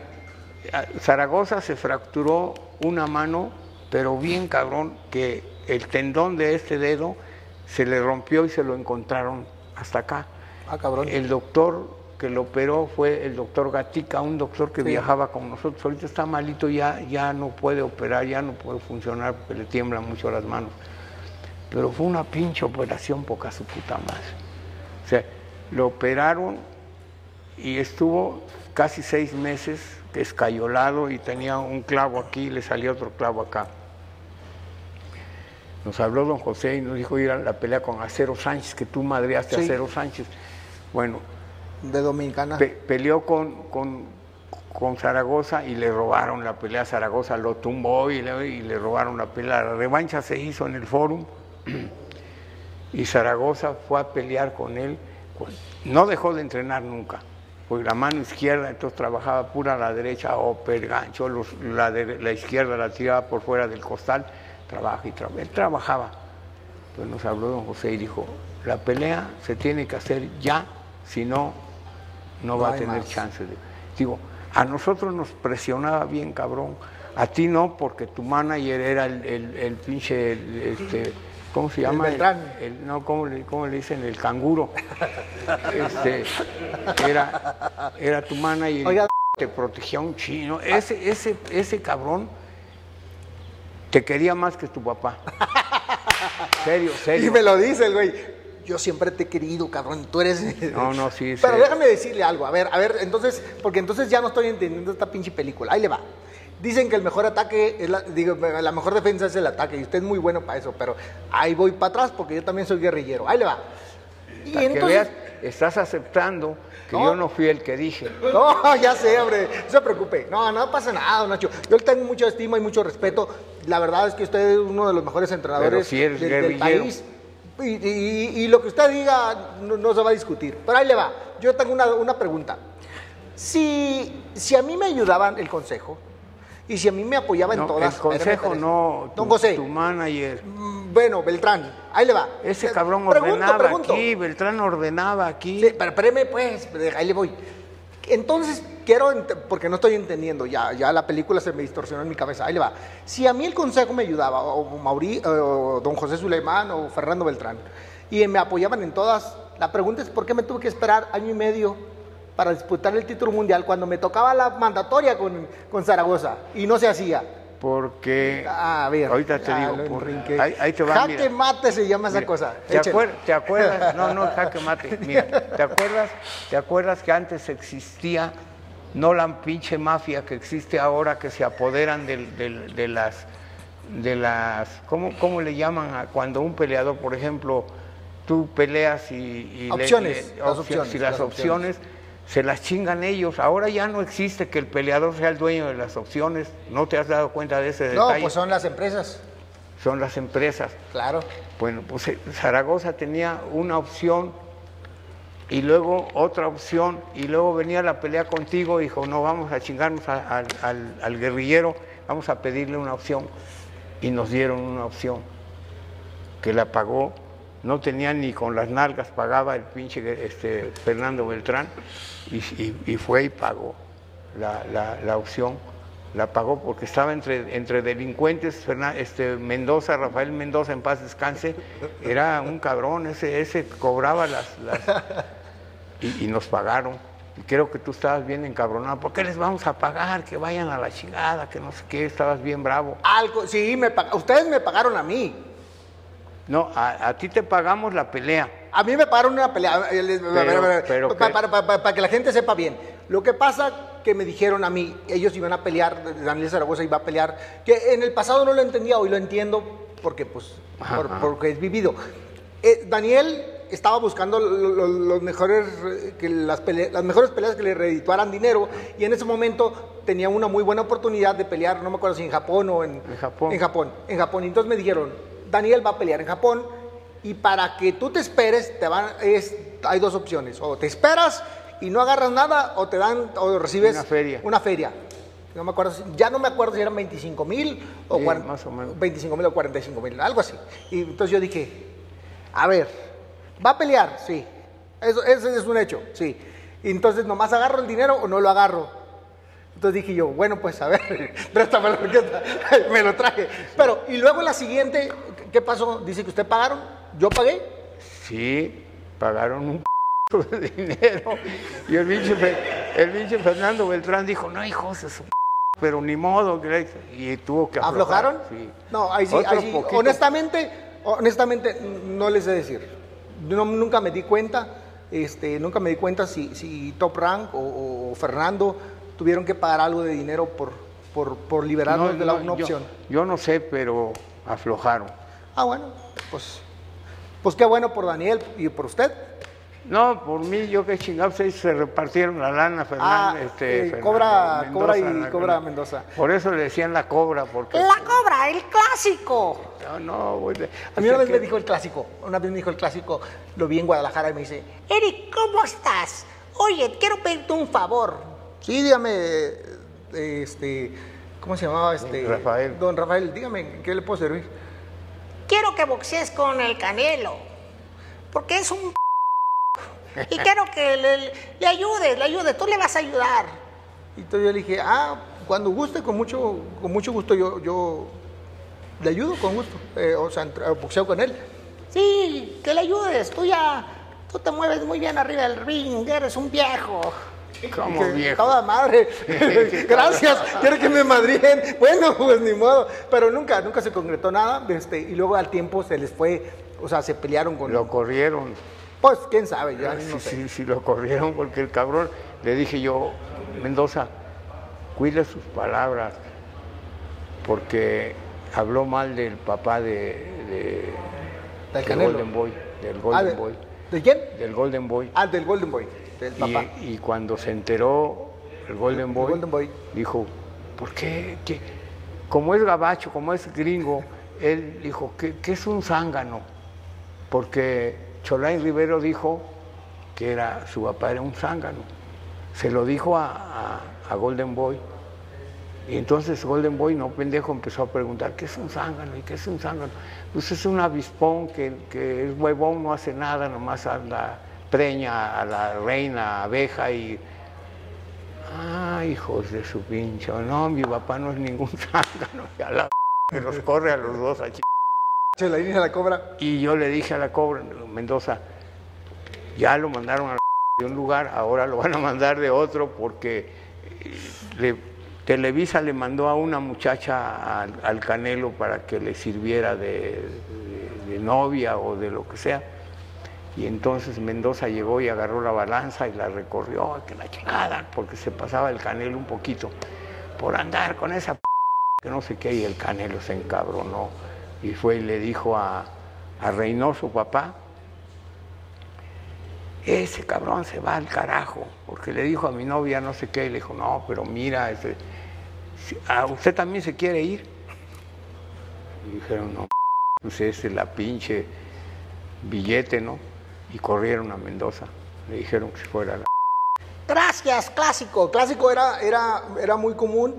Zaragoza se fracturó una mano, pero bien cabrón, que el tendón de este dedo se le rompió y se lo encontraron hasta acá. Ah, cabrón. El doctor que lo operó fue el doctor Gatica, un doctor que Sí. viajaba con nosotros. Ahorita está malito, ya, ya no puede operar, ya no puede funcionar porque le tiemblan mucho las manos. Pero fue una pinche operación poca su puta madre. O sea, lo operaron y estuvo casi seis meses escayolado y tenía un clavo aquí y le salió otro clavo acá. Nos habló don José y nos dijo ir a la pelea con Acero Sánchez, que tú madreaste a. Acero Sánchez. Bueno, De Dominicana. pe- peleó con, con, con Zaragoza y le robaron la pelea a Zaragoza, lo tumbó y le, y le robaron la pelea. La revancha se hizo en el fórum y Zaragoza fue a pelear con él. Pues, No dejó de entrenar nunca, porque la mano izquierda, entonces trabajaba pura a la derecha, upper, gancho, los- la, de- la izquierda la tiraba por fuera del costal, trabaja y trabaja. Él trabajaba. Pues nos habló don José y dijo, la pelea se tiene que hacer ya, si no, no va a tener más. chance de... Digo, a nosotros nos presionaba bien, cabrón. A ti no, porque tu manager era el, el, el pinche, el, este, ¿cómo se llama? El- no, ¿cómo le, cómo le dicen? El canguro. Este, era, era tu manager. Oiga. Te protegía un chino. Ese, ese, ese cabrón te quería más que tu papá. Serio, serio. Y me lo dice el güey. Yo siempre te he querido, cabrón. Tú eres. No, no, sí, Pero sí. déjame decirle algo. A ver, a ver, entonces, porque entonces ya no estoy entendiendo esta pinche película. Ahí le va. Dicen que el mejor ataque, es la, digo, la mejor defensa es el ataque. Y usted es muy bueno para eso. Pero ahí voy para atrás porque yo también soy guerrillero. Ahí le va. Y Para que entonces. veas, estás aceptando que No. yo no fui el que dije. No, ya sé, hombre, no se preocupe. No, no pasa nada, Nacho. Yo le tengo mucha estima y mucho respeto. La verdad es que usted es uno de los mejores entrenadores eres del- del país. Y, y- y lo que usted diga no, no se va a discutir. Pero ahí le va. Yo tengo una, una pregunta. Si, si a mí me ayudaban el consejo y si a mí me apoyaba en No, todas... el consejo no, Don tu, José, tu manager. mm, bueno, Beltrán, ahí le va. Ese Eh, cabrón pregunto, ordenaba pregunto. aquí, Beltrán ordenaba aquí. Sí, pero espéreme, pues, ahí le voy. Entonces, quiero, porque no estoy entendiendo, ya, ya la película se me distorsionó en mi cabeza, ahí le va. Si a mí el consejo me ayudaba, o Mauri, o don José Suleimán, o Fernando Beltrán, y me apoyaban en todas, la pregunta es por qué me tuve que esperar año y medio para disputar el título mundial cuando me tocaba la mandatoria con, con Zaragoza, y no se hacía. Porque Ah, a ver. ahorita te digo, por- ahí, ahí te va. Jaque mira. mate se llama esa Mira, cosa. ¿te, Échale. acuer- te acuerdas? No, no, jaque mate. Mira, ¿te acuerdas? ¿Te acuerdas que antes existía, no la pinche mafia que existe ahora, que se apoderan del- de las, de las, ¿cómo, cómo le llaman a cuando un peleador, por ejemplo, tú peleas y, y Opciones, le- las opcio- opciones, y las las opciones se las chingan ellos. Ahora ya no existe que el peleador sea el dueño de las opciones. ¿No te has dado cuenta de ese No, detalle? pues son las empresas, Son las empresas. claro. Bueno, pues eh, Zaragoza tenía una opción y luego otra opción y luego venía la pelea contigo y dijo, no, vamos a chingarnos a- al, al- al guerrillero, vamos a pedirle una opción. Y nos dieron una opción que la pagó, no tenía ni con las nalgas, pagaba el pinche este, Fernando Beltrán y, fue y pagó la, la- opción. La pagó porque estaba entre, entre delincuentes, Fernan- este, Mendoza, Rafael Mendoza, en paz descanse, era un cabrón, ese, ese cobraba las, y, nos pagaron. Y creo que tú estabas bien encabronado. ¿Por qué les vamos a pagar? Que vayan a la chingada, que no sé qué, estabas bien bravo. Algo, sí, me ustedes me pagaron a mí. No, a, a ti te pagamos la pelea. A mí me pagaron una pelea. les- a ver, a ver, pero para, para- para- para que la gente sepa bien. Lo que pasa que me dijeron a mí, ellos iban a pelear, Daniel Zaragoza iba a pelear, que en el pasado no lo entendía, hoy lo entiendo porque pues Ajá, por- ajá. porque es vivido. Eh, Daniel estaba buscando lo- lo- los mejores, que las, pele- las mejores peleas que le redituaran dinero y en ese momento tenía una muy buena oportunidad de pelear, no me acuerdo si en Japón o en, En Japón. En Japón, en Japón. Y entonces me dijeron, Daniel va a pelear en Japón y para que tú te esperes, te van, es, hay dos opciones, o te esperas y no agarras nada o te dan, o recibes Una feria. Una feria. No me acuerdo, ya no me acuerdo si eran 25 mil o Sí, cuaren- más o menos. 25 mil o 45 mil, algo así. Y entonces yo dije, a ver, ¿va a pelear? Sí. Eso, ese es un hecho, sí. Y entonces, ¿nomás agarro el dinero o no lo agarro? Entonces dije yo, bueno, pues a ver, préstamelo, me lo traje. Pero, y luego la siguiente, ¿qué pasó? Dice que usted pagaron, yo pagué. Sí, pagaron un p de dinero. Y el pinche, el pinche Fernando Beltrán dijo, no, hijos de su p pero ni modo. que le-". Y tuvo que aflojar. ¿Aflojaron? Sí. No, ahí sí, ahí sí. Honestamente, honestamente, no les sé decir. No- nunca me di cuenta, este, nunca me di cuenta si, si Top Rank o, o Fernando tuvieron que pagar algo de dinero por, por, por liberarnos No, de la no, una yo- opción. Yo, no sé, pero aflojaron. Ah, bueno, pues, pues qué bueno por Daniel y por usted. No, por mí, yo qué chingados, se repartieron la lana. Ah, este, eh, Fernando cobra- cobra y la- cobra Mendoza. Por eso le decían la cobra, porque... La cobra, el clásico. No, no, güey, de- A mí una vez que- me dijo el clásico, una vez me dijo el clásico, lo vi en Guadalajara y me dice, Eric, ¿cómo estás? Oye, quiero pedirte un favor. Sí, dígame, este, ¿cómo se llamaba este? Rafael. Don Rafael, dígame, ¿en ¿qué le puedo servir? Quiero que boxees con el Canelo. Porque es un... Y quiero que le, le ayudes, le ayudes. Tú le vas a ayudar. Y entonces yo le dije, ah, cuando guste, con mucho, con mucho gusto yo, yo le ayudo con gusto. Eh, o sea, entre- boxeo con él. Sí, que le ayudes. Tú ya... Tú te mueves muy bien arriba del ring. Eres un viejo. ¿Cómo Que viejo? Toda madre. Gracias. Quiero que me madrien. Bueno, pues ni modo. Pero nunca, nunca se concretó nada. Este, y luego al tiempo se les fue, o sea, se pelearon con. Lo corrieron. Pues quién sabe, ya Sí, no sé. sí, sí, lo corrieron porque el cabrón, le dije yo, Mendoza, cuide sus palabras, porque habló mal del papá de, de- Del. Golden Boy, del Ah, Golden de, Boy, ¿De quién? del Golden Boy. Ah, del Golden Boy, papá. Y, y cuando se enteró el Golden El Boy, Golden Boy. dijo, ¿por qué? ¿Qué? Como es gabacho, como es gringo, él dijo, ¿qué, qué es un zángano? Porque Cholain Rivero dijo que era, su papá era un zángano. Se lo dijo a, a- a Golden Boy. Y entonces Golden Boy, no pendejo, empezó a preguntar, ¿qué es un zángano? ¿Y qué es un zángano? Pues es un avispón que, que es huevón, no hace nada, nomás anda, preña a la reina abeja y... Ah, hijos de su pincho, no, mi papá no es ningún zángano, a la que los corre a los dos a ch- Se la línea la cobra. Y yo le dije a la cobra, Mendoza, ya lo mandaron a la de un lugar, ahora lo van a mandar de otro porque eh, le- Televisa le mandó a una muchacha al, al Canelo para que le sirviera de, de- de novia o de lo que sea. Y entonces Mendoza llegó y agarró la balanza y la recorrió, que la chingada, porque se pasaba el Canelo un poquito por andar con esa p que no sé qué, y el Canelo se encabronó y fue y le dijo a, a Reynoso, papá, ese cabrón se va al carajo, porque le dijo a mi novia no sé qué, y le dijo, no, pero mira, ¿a usted también se quiere ir? Y dijeron, no, pues ese es la pinche billete, ¿no? Y corrieron a Mendoza, le dijeron que se fuera a la... Gracias, clásico. Clásico era, era, era muy común.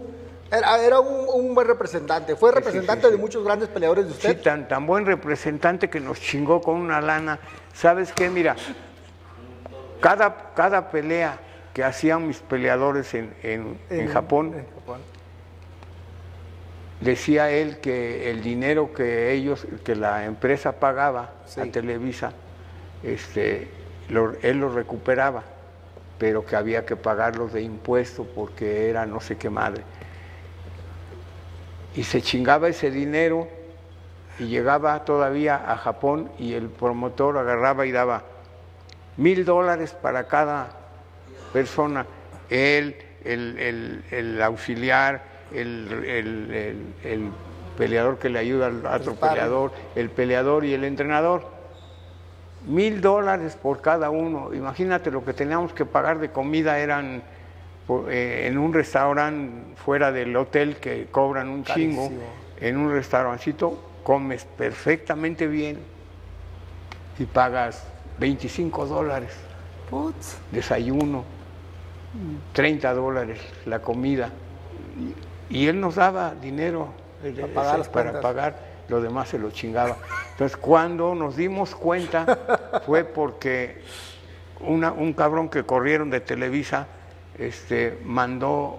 Era, era un, un buen representante. Fue Sí, sí, representante sí, de sí. muchos grandes peleadores de Sí, usted. tan, tan buen representante que nos chingó con una lana. ¿Sabes qué? Mira, cada, cada pelea que hacían mis peleadores en, en- en Japón, en Japón. decía él que el dinero que ellos, que la empresa pagaba Sí. a Televisa, este, lo- él lo recuperaba, pero que había que pagarlos de impuesto porque era no sé qué madre. Y se chingaba ese dinero y llegaba todavía a Japón y el promotor agarraba y daba mil dólares para cada persona, él, el, el- el auxiliar, el, el- el- el peleador que le ayuda al otro peleador, el peleador y el entrenador. Mil dólares por cada uno. Imagínate lo que teníamos que pagar de comida eran eh, en un restaurante fuera del hotel que cobran un chingo. En un restaurancito comes perfectamente bien y pagas 25 dólares Putz. desayuno, 30 dólares la comida. Y, él nos daba dinero Para pagar, lo demás se lo chingaba. Entonces, cuando nos dimos cuenta fue porque un cabrón que corrieron de Televisa este, mandó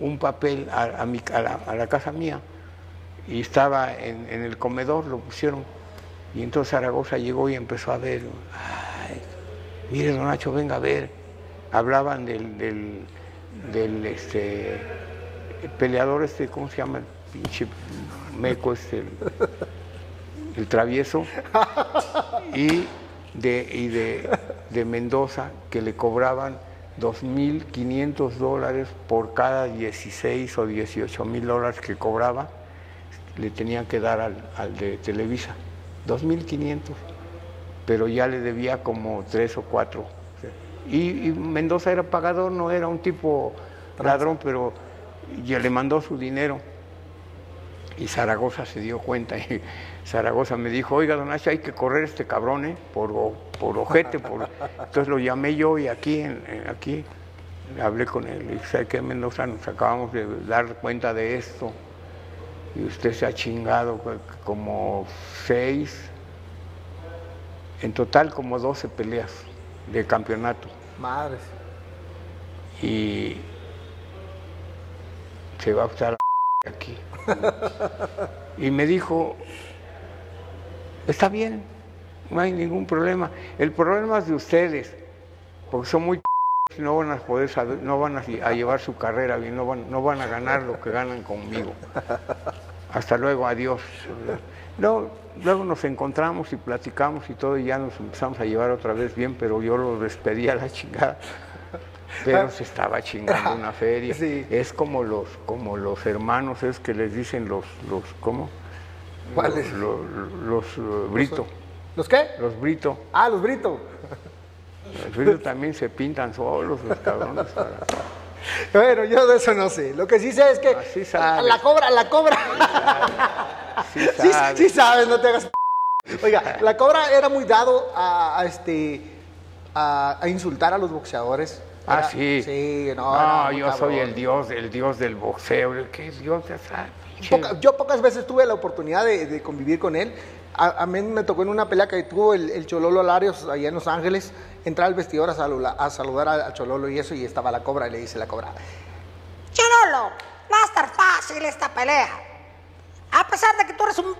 un papel a, a mi- a la casa mía y estaba en, en el comedor, lo pusieron. Y entonces Zaragoza llegó y empezó a ver, ay, mire, don Nacho, venga a ver. Hablaban del, del, del, este, peleador este, ¿cómo se llama? Pinche meco este, el, el travieso. Y de, y de, de Mendoza, que le cobraban 2.500 dólares por cada 16 o 18 mil dólares que cobraba, le tenían que dar al, al de Televisa. 2.500 pero ya le debía como tres o cuatro. Y, y Mendoza era pagador, no era un tipo ladrón, pero ya le mandó su dinero. Y Zaragoza se dio cuenta y Zaragoza me dijo, oiga, don Nacho, hay que correr este cabrón, ¿eh? por, por ojete. Por... Entonces lo llamé yo y aquí, en- en- aquí hablé con él. Y ¿sabe qué, Mendoza? Nos acabamos de dar cuenta de esto. Y usted se ha chingado co- como seis, en total como 12 peleas de campeonato. Madres. Y se va a usar aquí. Y me dijo, está bien, no hay ningún problema. El problema es de ustedes, porque son muy no van a poder saber, no van a, llevar su carrera bien, no van, no van a ganar lo que ganan conmigo. Hasta luego, adiós. Luego, luego nos encontramos y platicamos y todo, ya nos empezamos a llevar otra vez bien, pero yo lo despedí a la chingada. Pero se estaba chingando una feria. Sí. Es como los, como los hermanos, es que les dicen los, los ¿cómo? ¿Cuáles? Los, los, los, eh, Brito. ¿Los qué? Los Brito. Ah, los Brito. Los Brito también se pintan solos, los cabrones. Bueno, yo de eso no sé. Lo que sí sé es que Así sabes. la cobra, la cobra. Sí, Sí, sabes. sí sabes, no te hagas. Oiga, la cobra era muy dado a, a este a, a insultar a los boxeadores. Ah, Era- sí. Sí, no. No, muy yo soy el dios, el dios del boxeo. ¿Qué dios de esa Poca- yo pocas veces tuve la oportunidad de, de convivir con él. A, a mí me tocó en una pelea que tuvo el, el Chololo Larios allá en Los Ángeles, entrar al vestidor a, salula- a saludar al, Chololo y eso, y estaba la cobra y le dice la cobra. Chololo, va a estar fácil esta pelea. A pesar de que tú eres un...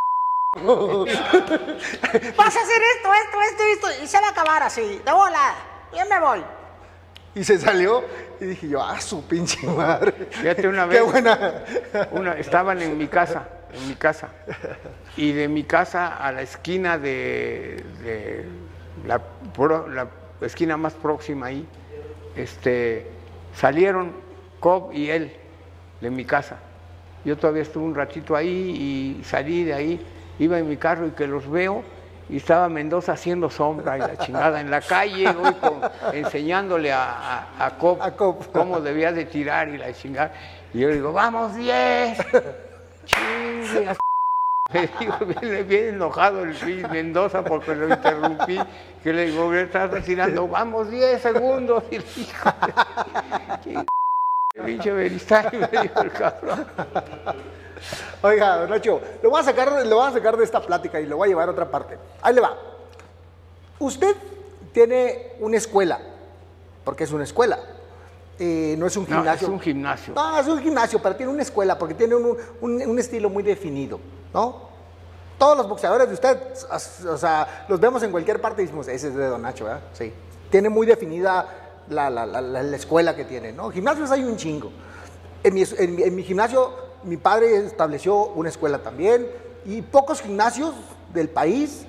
Vas a hacer esto, esto, esto, esto, y se va a acabar así, de bola. Yo me voy. Y se salió y dije yo, ah, su pinche madre. Fíjate una Qué vez. buena. Una- estaban en mi casa, en mi casa. Y de mi casa a la esquina de, de la, la esquina más próxima ahí, este, salieron Cobb y él de mi casa. Yo todavía estuve un ratito ahí y salí de ahí, iba en mi carro y que los veo y estaba Mendoza haciendo sombra y la chingada en la calle, güey, con- enseñándole a, a, a Cobb A Cobb. cómo debía de tirar y la chingada. Y yo digo, vamos 10. Chingue me dijo, viene bien enojado el Luis Mendoza porque lo interrumpí, que le digo, "¿Qué estás tirando? Vamos 10 segundos. Y le dijo, "Chingue, pinche Beristain", me dijo el cabrón. Oiga, don Nacho, lo voy a sacar, lo voy a sacar de esta plática y lo voy a llevar a otra parte. Ahí le va. Usted tiene una escuela, porque es una escuela. Eh, no es un No, gimnasio. es un gimnasio. No, es un gimnasio, pero tiene una escuela porque tiene un, un- un estilo muy definido, ¿no? Todos los boxeadores de usted, o sea, los vemos en cualquier parte y decimos, ese es de Don Nacho, ¿verdad? Sí. Tiene muy definida la, la- la- la- la escuela que tiene, ¿no? Gimnasios hay un chingo. En mi, es- en mi- en mi gimnasio, mi padre estableció una escuela también y pocos gimnasios del país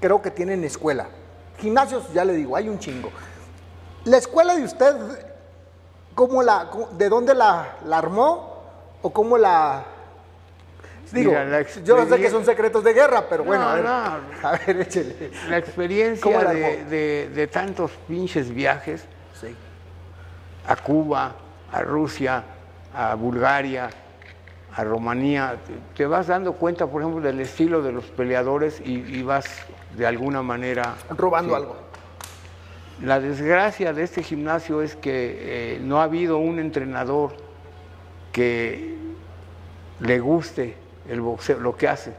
creo que tienen escuela. Gimnasios, ya le digo, hay un chingo. La escuela de usted, ¿cómo la, ¿de dónde la, la armó? ¿O cómo la, Digo, Mira, la yo sé que son secretos de guerra, pero bueno, No, a ver, no. a ver, échele. La ¿Cómo experiencia de- de tantos pinches viajes Sí. a Cuba, a Rusia, a Bulgaria, a Rumanía, te, vas dando cuenta, por ejemplo, del estilo de los peleadores y, y vas de alguna manera Robando Sí. algo. La desgracia de este gimnasio es que eh, no ha habido un entrenador que le guste el boxeo, lo que hace,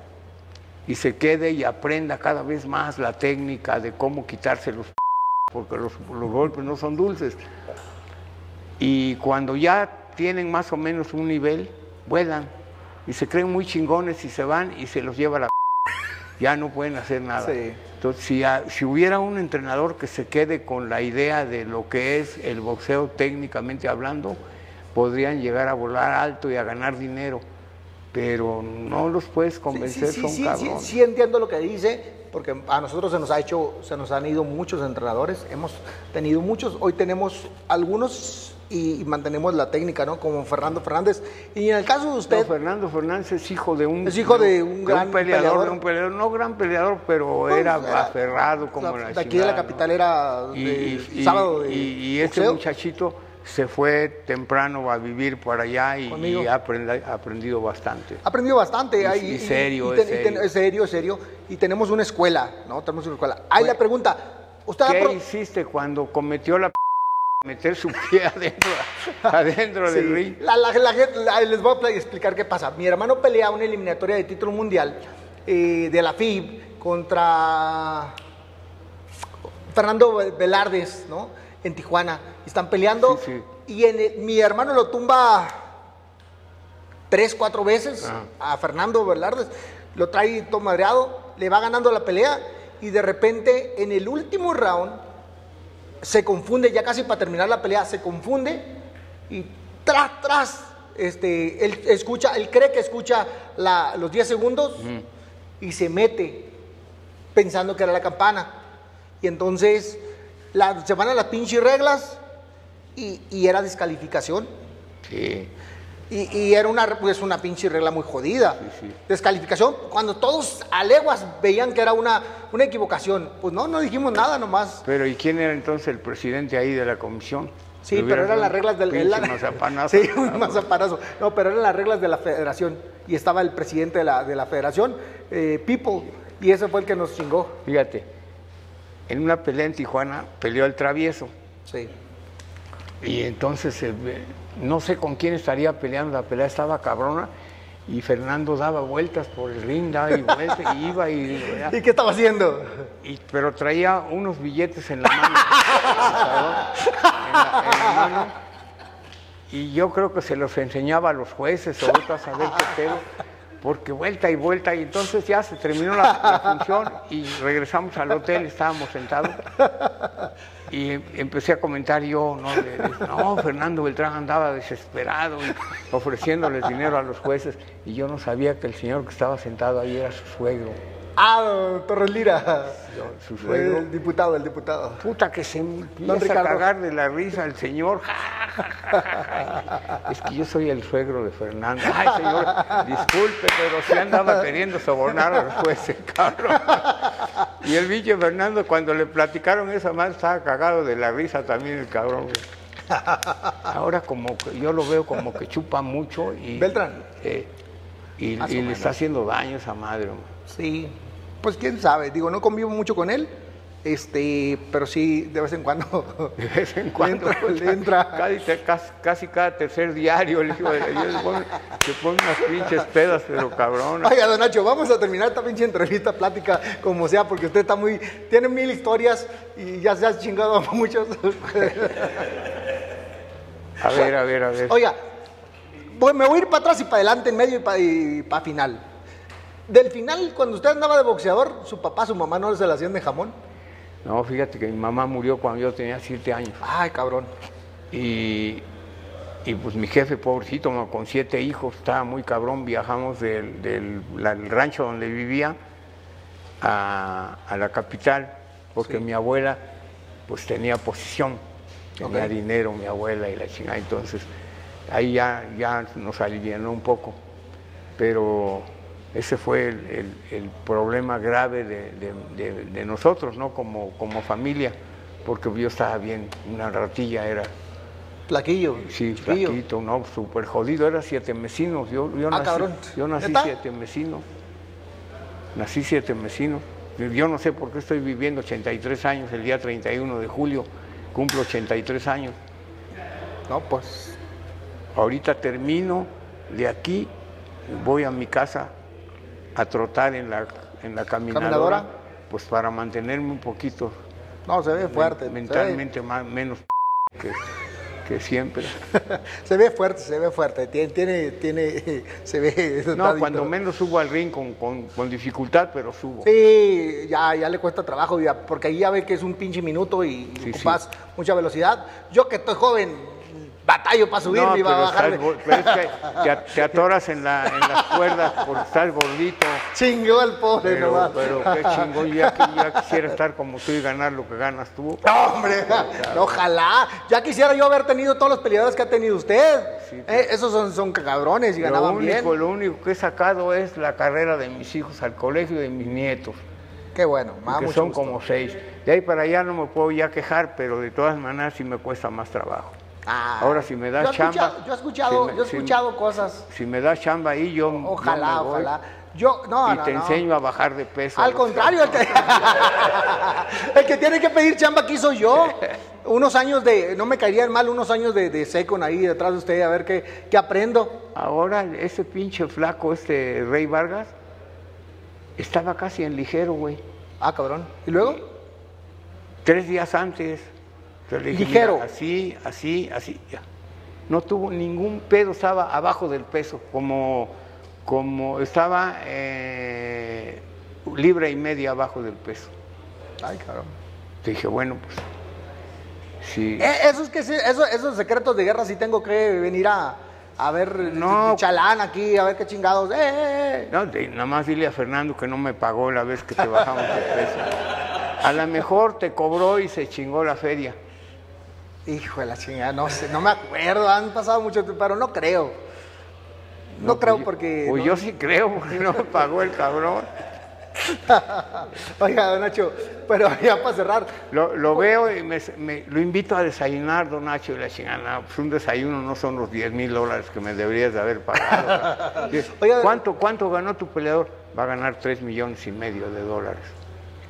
y se quede y aprenda cada vez más la técnica de cómo quitarse los porque los, los golpes no son dulces. Y cuando ya tienen más o menos un nivel, vuelan y se creen muy chingones y se van y se los lleva la ya no pueden hacer nada. Sí. Entonces, si, ha- si hubiera un entrenador que se quede con la idea de lo que es el boxeo técnicamente hablando, podrían llegar a volar alto y a ganar dinero. Pero no los puedes convencer, sí, sí, son cabrones. sí entiendo lo que dice, porque a nosotros se nos ha hecho, se nos han ido muchos entrenadores, hemos tenido muchos, hoy tenemos algunos y, y mantenemos la técnica, ¿no? Como Fernando Fernández. Y en el caso de No, usted, Fernando Fernández es hijo de un, Es hijo de un gran peleador, peleador. de un peleador, no gran peleador, pero pues, era, aferrado como la- la de aquí de la capital era de y- y- sábado de y- este boxeo. muchachito se fue temprano a vivir por allá y, y ha aprend- ha aprendido bastante. Ha aprendido bastante. Y- ahí, y serio, y es ten- y ten- serio. es serio, es serio. Y tenemos una escuela, ¿no? Tenemos una escuela. Ahí Bueno. la pregunta, ¿usted ¿Qué pro- hiciste cuando cometió la meter su pie adentro, adentro del Sí. ring? La- la- la gente- la- les voy a explicar qué pasa. Mi hermano pelea una eliminatoria de título mundial eh, de la FIB contra Fernando Velardes, ¿no? En Tijuana. Están peleando Sí, y en el- mi hermano lo tumba tres, cuatro veces Ah. a Fernando Velardes. Lo trae todo madreado, le va ganando la pelea y de repente en el último round se confunde, ya casi para terminar la pelea, se confunde y tras, tras, este, él escucha, él cree que escucha la- los 10 segundos y se mete pensando que era la campana. Y entonces la- se van a las pinches reglas y, y era descalificación. Sí. Y, y era una, pues, una pinche regla muy jodida. Sí, sí. Descalificación, cuando todos a leguas veían que era una, una equivocación. Pues no, no dijimos nada nomás. Pero ¿y quién era entonces el presidente ahí de la comisión? Sí, pero eran las reglas del... pinche la- mazapanazo. Sí, un mazapanazo. No, pero eran las reglas de la federación. Y estaba el presidente de la, de la federación, eh, People, y ese fue el que nos chingó. Fíjate, en una pelea en Tijuana peleó el travieso. Sí. Y entonces, eh, no sé con quién estaría peleando, la pelea estaba cabrona. Y Fernando daba vueltas por el ring, daba y vueltas, y iba y... ¿Y qué estaba haciendo? y- pero traía unos billetes en la mano. en, la, en la mano. Y yo creo que se los enseñaba a los jueces o vete a saber qué pedo. Porque vuelta y vuelta, y entonces ya se terminó la, la función y regresamos al hotel, estábamos sentados. Y em- empecé a comentar yo, ¿no? De- de- no, Fernando Beltrán andaba desesperado y ofreciéndoles dinero a los jueces. Y yo no sabía que el señor que estaba sentado ahí era su suegro. Ah, Torres Lira. Su suegro. El diputado, el diputado. Puta que se empieza a cagar de la risa el señor. Es que yo soy el suegro de Fernando. Ay, señor, disculpe, pero si andaba queriendo sobornar a los jueces, cabrón. Y el pinche Fernando, cuando le platicaron esa más, estaba cagado de la risa también el cabrón. güey. Ahora como que yo lo veo como que chupa mucho y... Beltrán. eh, y, o y le está haciendo daño a esa madre. Sí. Pues quién sabe, digo, no convivo mucho con él, este, pero sí, de vez en cuando. De vez en cuando. entra, pues, entra. Casi, casi, casi cada tercer diario el hijo de Dios se pone unas pinches pedas, pero cabrón. Oiga, don Nacho, vamos a terminar esta pinche entrevista, plática, como sea, porque usted está muy. Tiene mil historias y ya se ha chingado a muchos. A ver, a ver, a ver. Oiga, voy- me voy a ir para atrás y para adelante, en medio y para final. Del final, cuando usted andaba de boxeador, su papá, su mamá no se la hacían de jamón. No, fíjate que mi mamá murió cuando yo tenía siete años. Ay, cabrón. Y, y pues mi jefe, pobrecito, con siete hijos, estaba muy cabrón. Viajamos del, del- la- el rancho donde vivía a, a la capital, porque mi abuela pues tenía posición, tenía dinero mi abuela y la chingada. Entonces ahí ya, ya nos alivianó un poco. Pero Ese fue el, el- el problema grave de, de- de- de nosotros, ¿no? Como, como familia, porque yo estaba bien, una ratilla era, Plaquillo. sí, chiquillo. flaquito, ¿no? Súper jodido, era siete mesinos, yo, yo Ah, nací, cabrón. yo nací ¿Neta? siete mesinos, nací siete mesinos, yo no sé por qué estoy viviendo 83 años, el día 31 de julio, cumplo 83 años. No, pues. Ahorita termino de aquí, voy a mi casa a trotar en la, en la caminadora, ¿Caminadora? pues para mantenerme un poquito No, se ve fuerte. ve- mentalmente más, menos que, que siempre. Se ve, fuerte, se ve fuerte. Tiene, tiene, tiene se ve. No, cuando menos subo al ring con, con- con dificultad, pero subo. Sí, ya, ya le cuesta trabajo, ya, porque ahí ya ve que es un pinche minuto y Sí, ocupas mucha velocidad. Yo que estoy joven, batallo para subirme No, y para estás bajarme. go- pero es que te, atoras en, la, en las cuerdas por estar gordito. Chingó el pobre Pero, nomás. pero qué chingón, ya, ya quisiera estar como tú y ganar lo que ganas tú. No, hombre, ojalá. Ya quisiera yo haber tenido todos los peleadores que ha tenido usted. Sí, Eh, esos son, son cabrones y Lo ganaban único, bien. lo único que he sacado es la carrera de mis hijos al colegio y de mis nietos, Qué bueno, más que son gusto. como seis. De ahí para allá no me puedo ya quejar, pero de todas maneras sí me cuesta más trabajo. Ah, Ahora, si me das yo chamba, Yo he escuchado, si me- yo he si- escuchado cosas. Si me das chamba ahí, yo, yo Ojalá, me voy ojalá. Yo, no, y no, te no. enseño a bajar de peso. Al contrario, el que, el que tiene que pedir chamba aquí soy yo. Unos años de, no me caerían mal unos años de, de secon ahí detrás de usted, a ver qué, qué aprendo. Ahora ese pinche flaco, este Rey Vargas, estaba casi en ligero, güey. Ah, cabrón. ¿Y luego? Tres días antes. Yo le dije, Ligero. "Mira, así, así, así. ya". No tuvo ningún pedo, estaba abajo del peso, como, como estaba eh, libre y media abajo del peso. Ay, cabrón. Te dije, bueno, pues, sí. Eh, esos, que, sí- eso- esos secretos de guerra sí tengo que venir a, a ver No. chalán aquí, a ver qué chingados. Eh, eh, eh. No, de- nada más dile a Fernando que no me pagó la vez que te bajamos de peso. A lo mejor te cobró y se chingó la feria. Hijo de la chingada, no sé, no me acuerdo, han pasado mucho tiempo, pero no creo. No, pues creo yo- porque... Pues no- yo sí creo, porque no me pagó el cabrón. Oiga, don Nacho, pero ya para cerrar, Lo, lo veo y me, me- lo invito a desayunar, don Nacho, y la chingada. Pues un desayuno no son los 10 mil dólares que me deberías de haber pagado. Oiga, ¿Cuánto, ¿Cuánto ganó tu peleador? Va a ganar 3 millones y medio de dólares.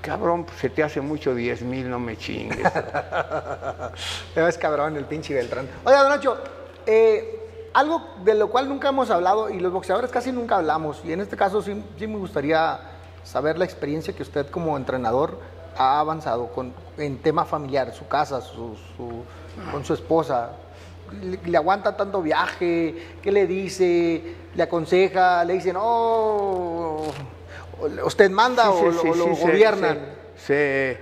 Cabrón, pues se te hace mucho 10 mil, no me chingues. es cabrón el pinche Beltrán. Oiga, don Nacho, eh, algo de lo cual nunca hemos hablado y los boxeadores casi nunca hablamos, y en este caso sí, sí me gustaría saber la experiencia que usted como entrenador ha avanzado con, en tema familiar, su casa, su, su- con su esposa. Le, le aguanta tanto viaje? ¿Qué le dice? ¿Le aconseja? ¿Le dice, no, usted manda Sí, o, sí, lo- sí, o lo sí, se- gobiernan? se-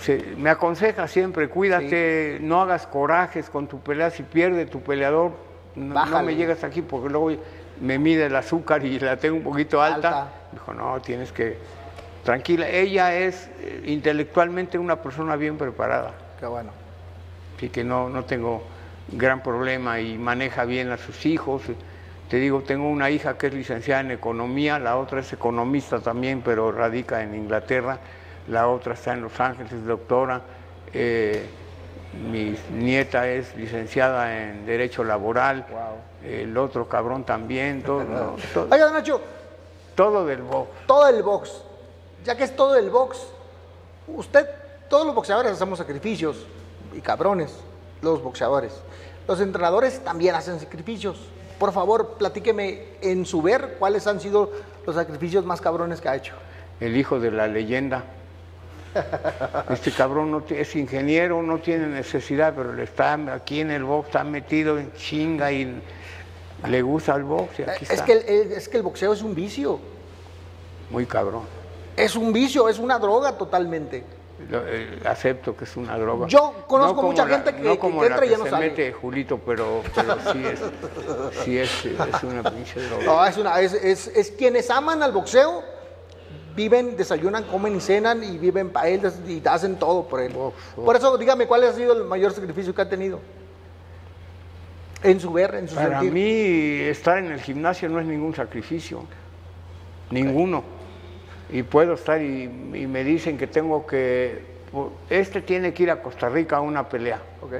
se- me aconseja siempre, cuídate, no hagas corajes con tu pelea, si pierde tu peleador, no, me llegas aquí porque luego me mide el azúcar y la tengo un poquito alta. Alta. Dijo, no, tienes que, tranquila, ella es eh, intelectualmente una persona bien preparada, Qué bueno. así que no, no tengo gran problema y maneja bien a sus hijos. Te digo, tengo una hija que es licenciada en economía, la otra es economista también, pero radica en Inglaterra, la otra está en Los Ángeles, es doctora, eh, mi nieta es licenciada en Derecho Laboral, el otro cabrón también, todo, no, to- Oiga, don Nacho, todo del box. todo el box, ya que es todo el box, usted, todos los boxeadores hacemos sacrificios, y cabrones, los boxeadores. Los entrenadores también hacen sacrificios. Por favor, platíqueme en su ver cuáles han sido los sacrificios más cabrones que ha hecho. el hijo de la leyenda. Este cabrón no es ingeniero, no tiene necesidad, pero le está aquí en el box, está metido en chinga y le gusta el box y aquí Es está. que, el- es que el boxeo es un vicio, Muy cabrón. es un vicio, es una droga totalmente. Eh, acepto que es una droga. Yo conozco mucha la- gente que- no como que la entra y que ya no se sale. mete Julito, pero, pero sí es, sí es, es una pinche droga. No, es, una, es, es- es quienes aman al boxeo, viven, desayunan, comen y cenan y viven para él y hacen todo por él. Box, box. Por eso, dígame, ¿cuál ha sido el mayor sacrificio que ha tenido? En su ver, en su Para sentir. mí estar en el gimnasio no es ningún sacrificio. ninguno. Y puedo estar y, y me dicen que tengo que, este tiene que ir a Costa Rica a una pelea. Ok.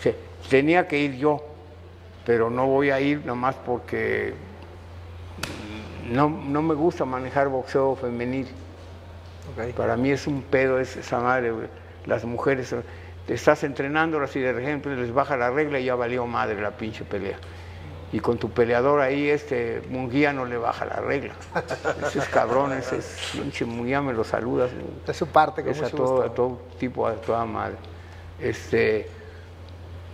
Sí, tenía que ir yo, pero no voy a ir nomás porque no, no me gusta manejar boxeo femenil. Ok. Para mí es un pedo es- esa madre. Las mujeres, te estás entrenándolas y de repente les baja la regla y ya valió madre la pinche pelea. Y con tu peleador ahí, este Munguía no le baja la regla. Ese es cabrón, ese es pinche Munguía me lo saludas. Es su parte, con Es a todo, a todo tipo, a toda madre. Este,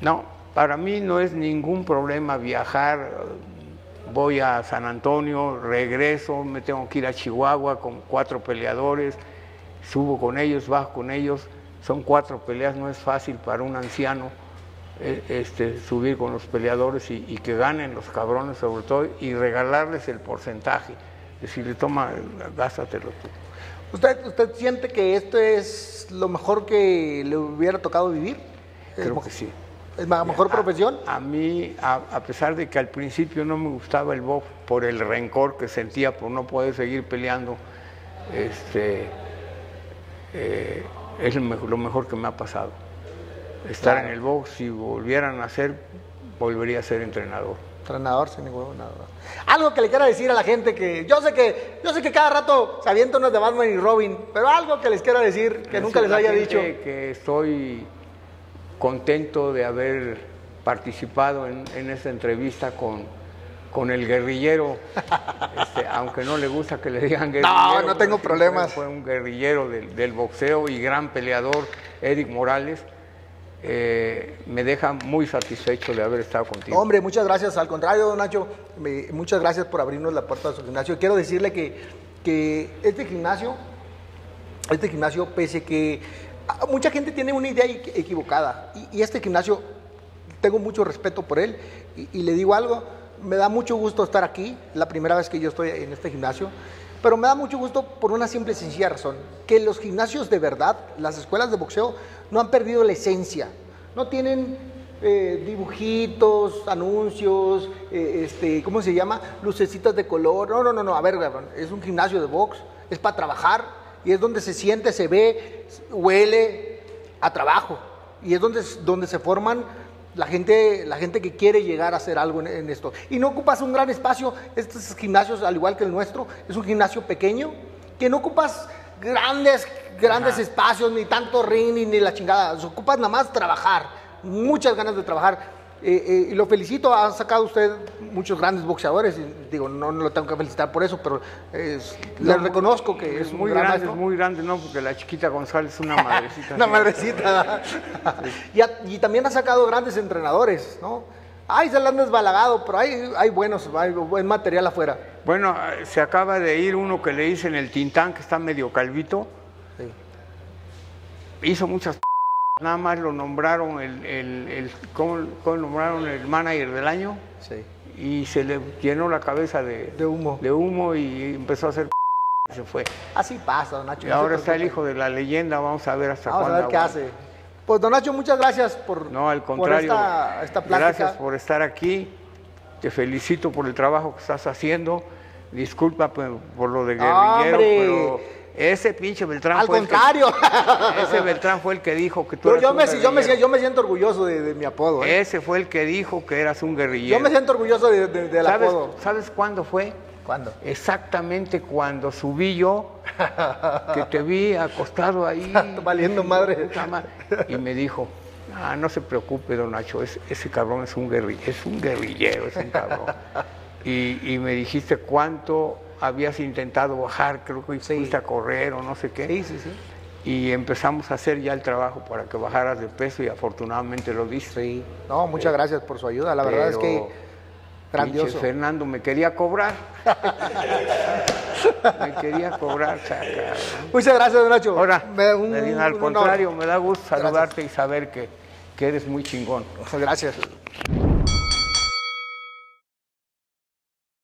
no, para mí no es ningún problema viajar. Voy a San Antonio, regreso, me tengo que ir a Chihuahua con cuatro peleadores, subo con ellos, bajo con ellos. Son cuatro peleas, no es fácil para un anciano este, subir con los peleadores y, y que ganen los cabrones sobre todo y regalarles el porcentaje. Decirle, toma, gástatelo tú. ¿Usted, ¿Usted siente que esto es lo mejor que le hubiera tocado vivir? ¿Es Creo que sí. ¿Es la mejor profesión? A, a mí, a, a pesar de que al principio no me gustaba el box por el rencor que sentía por no poder seguir peleando, este, eh, es lo mejor, lo mejor que me ha pasado. Estar en el box, si volvieran a hacer, volvería a ser entrenador. Entrenador sin ningún nada. Algo que le quiera decir a la gente que yo sé que yo sé que cada rato se avienta unos de Batman y Robin, pero algo que les quiera decir que nunca les haya dicho. Que estoy contento de haber participado en, en esta entrevista con, con el guerrillero, este, aunque no le gusta que le digan guerrillero. no tengo pero sí problemas. Fue, fue un guerrillero del, del boxeo y gran peleador, Eric Morales. Eh, me deja muy satisfecho de haber estado contigo. Hombre, muchas gracias. Al contrario, don Nacho, muchas gracias por abrirnos la puerta de su gimnasio. Quiero decirle que, que este gimnasio, este gimnasio, pese que ah, mucha gente tiene una idea equi- equivocada, y, y este gimnasio, tengo mucho respeto por él, y, y le digo algo, me da mucho gusto estar aquí, la primera vez que yo estoy en este gimnasio, pero me da mucho gusto por una simple y sencilla razón, que los gimnasios de verdad, las escuelas de boxeo, no han perdido la esencia, no tienen eh, dibujitos, anuncios, eh, este, ¿cómo se llama? Lucecitas de color. No, no, no, no, a ver, es un gimnasio de box, es para trabajar y es donde se siente, se ve, huele a trabajo y es donde, donde se forman la gente, la gente que quiere llegar a hacer algo en, en esto. Y no ocupas un gran espacio, estos gimnasios, al igual que el nuestro, es un gimnasio pequeño, que no ocupas grandes, grandes espacios, ni tanto ring, ni, ni la chingada, ocupas nada más trabajar, muchas ganas de trabajar. Eh, eh, y lo felicito, ha sacado usted muchos grandes boxeadores, y digo, no, no lo tengo que felicitar por eso, pero es- le reconozco que es, un muy gran grande, maestro. muy grande, no, porque la chiquita González es una madrecita. Una madrecita. y, también ha sacado grandes entrenadores, ¿no? Ay, se la han desbalagado, pero hay, hay buenos, hay buen material afuera. Bueno, se acaba de ir uno que le dicen el Tintán, que está medio calvito. Sí. Hizo muchas nada más lo nombraron el, el, el- ¿cómo, cómo nombraron el manager del año Sí. y se le llenó la cabeza de, De humo. de humo y empezó a hacer y se fue. Así pasa, don Nacho. Y ahora está el hijo de la leyenda, vamos a ver hasta Vamos a cuándo ver qué hace. Pues, don Nacho, muchas gracias por, No, al por contrario. esta, esta plática. Gracias por estar aquí. Te felicito por el trabajo que estás haciendo. Disculpa por, por lo de guerrillero, hombre. pero ese pinche Beltrán Al fue el que- contrario. ese Beltrán fue el que dijo que tú Pero eras yo un me, yo, me, guerrillero. yo me siento orgulloso de, de mi apodo. ¿eh? Ese fue el que dijo que eras un guerrillero. Yo me siento orgulloso de- de- del ¿Sabes, apodo. ¿Sabes cuándo fue? ¿Cuándo? Exactamente cuando subí yo, que te vi acostado ahí. Valiendo. Puta madre. Y me dijo, ah, no se preocupe, don Nacho, es- ese cabrón es un, guerri- es un guerrillero, es un cabrón. y, y me dijiste cuánto habías intentado bajar, creo que Sí. fuiste a correr o no sé qué. Sí, sí, sí. Y empezamos a hacer ya el trabajo para que bajaras de peso y afortunadamente lo diste. Sí. No, muchas gracias por su ayuda. La verdad es que grandioso. Fernando me quería cobrar. me quería cobrar, chaca. Muchas gracias, Nacho. Ahora, Me un- al un honor. contrario, me da gusto saludarte y saber que, que eres muy chingón. Gracias.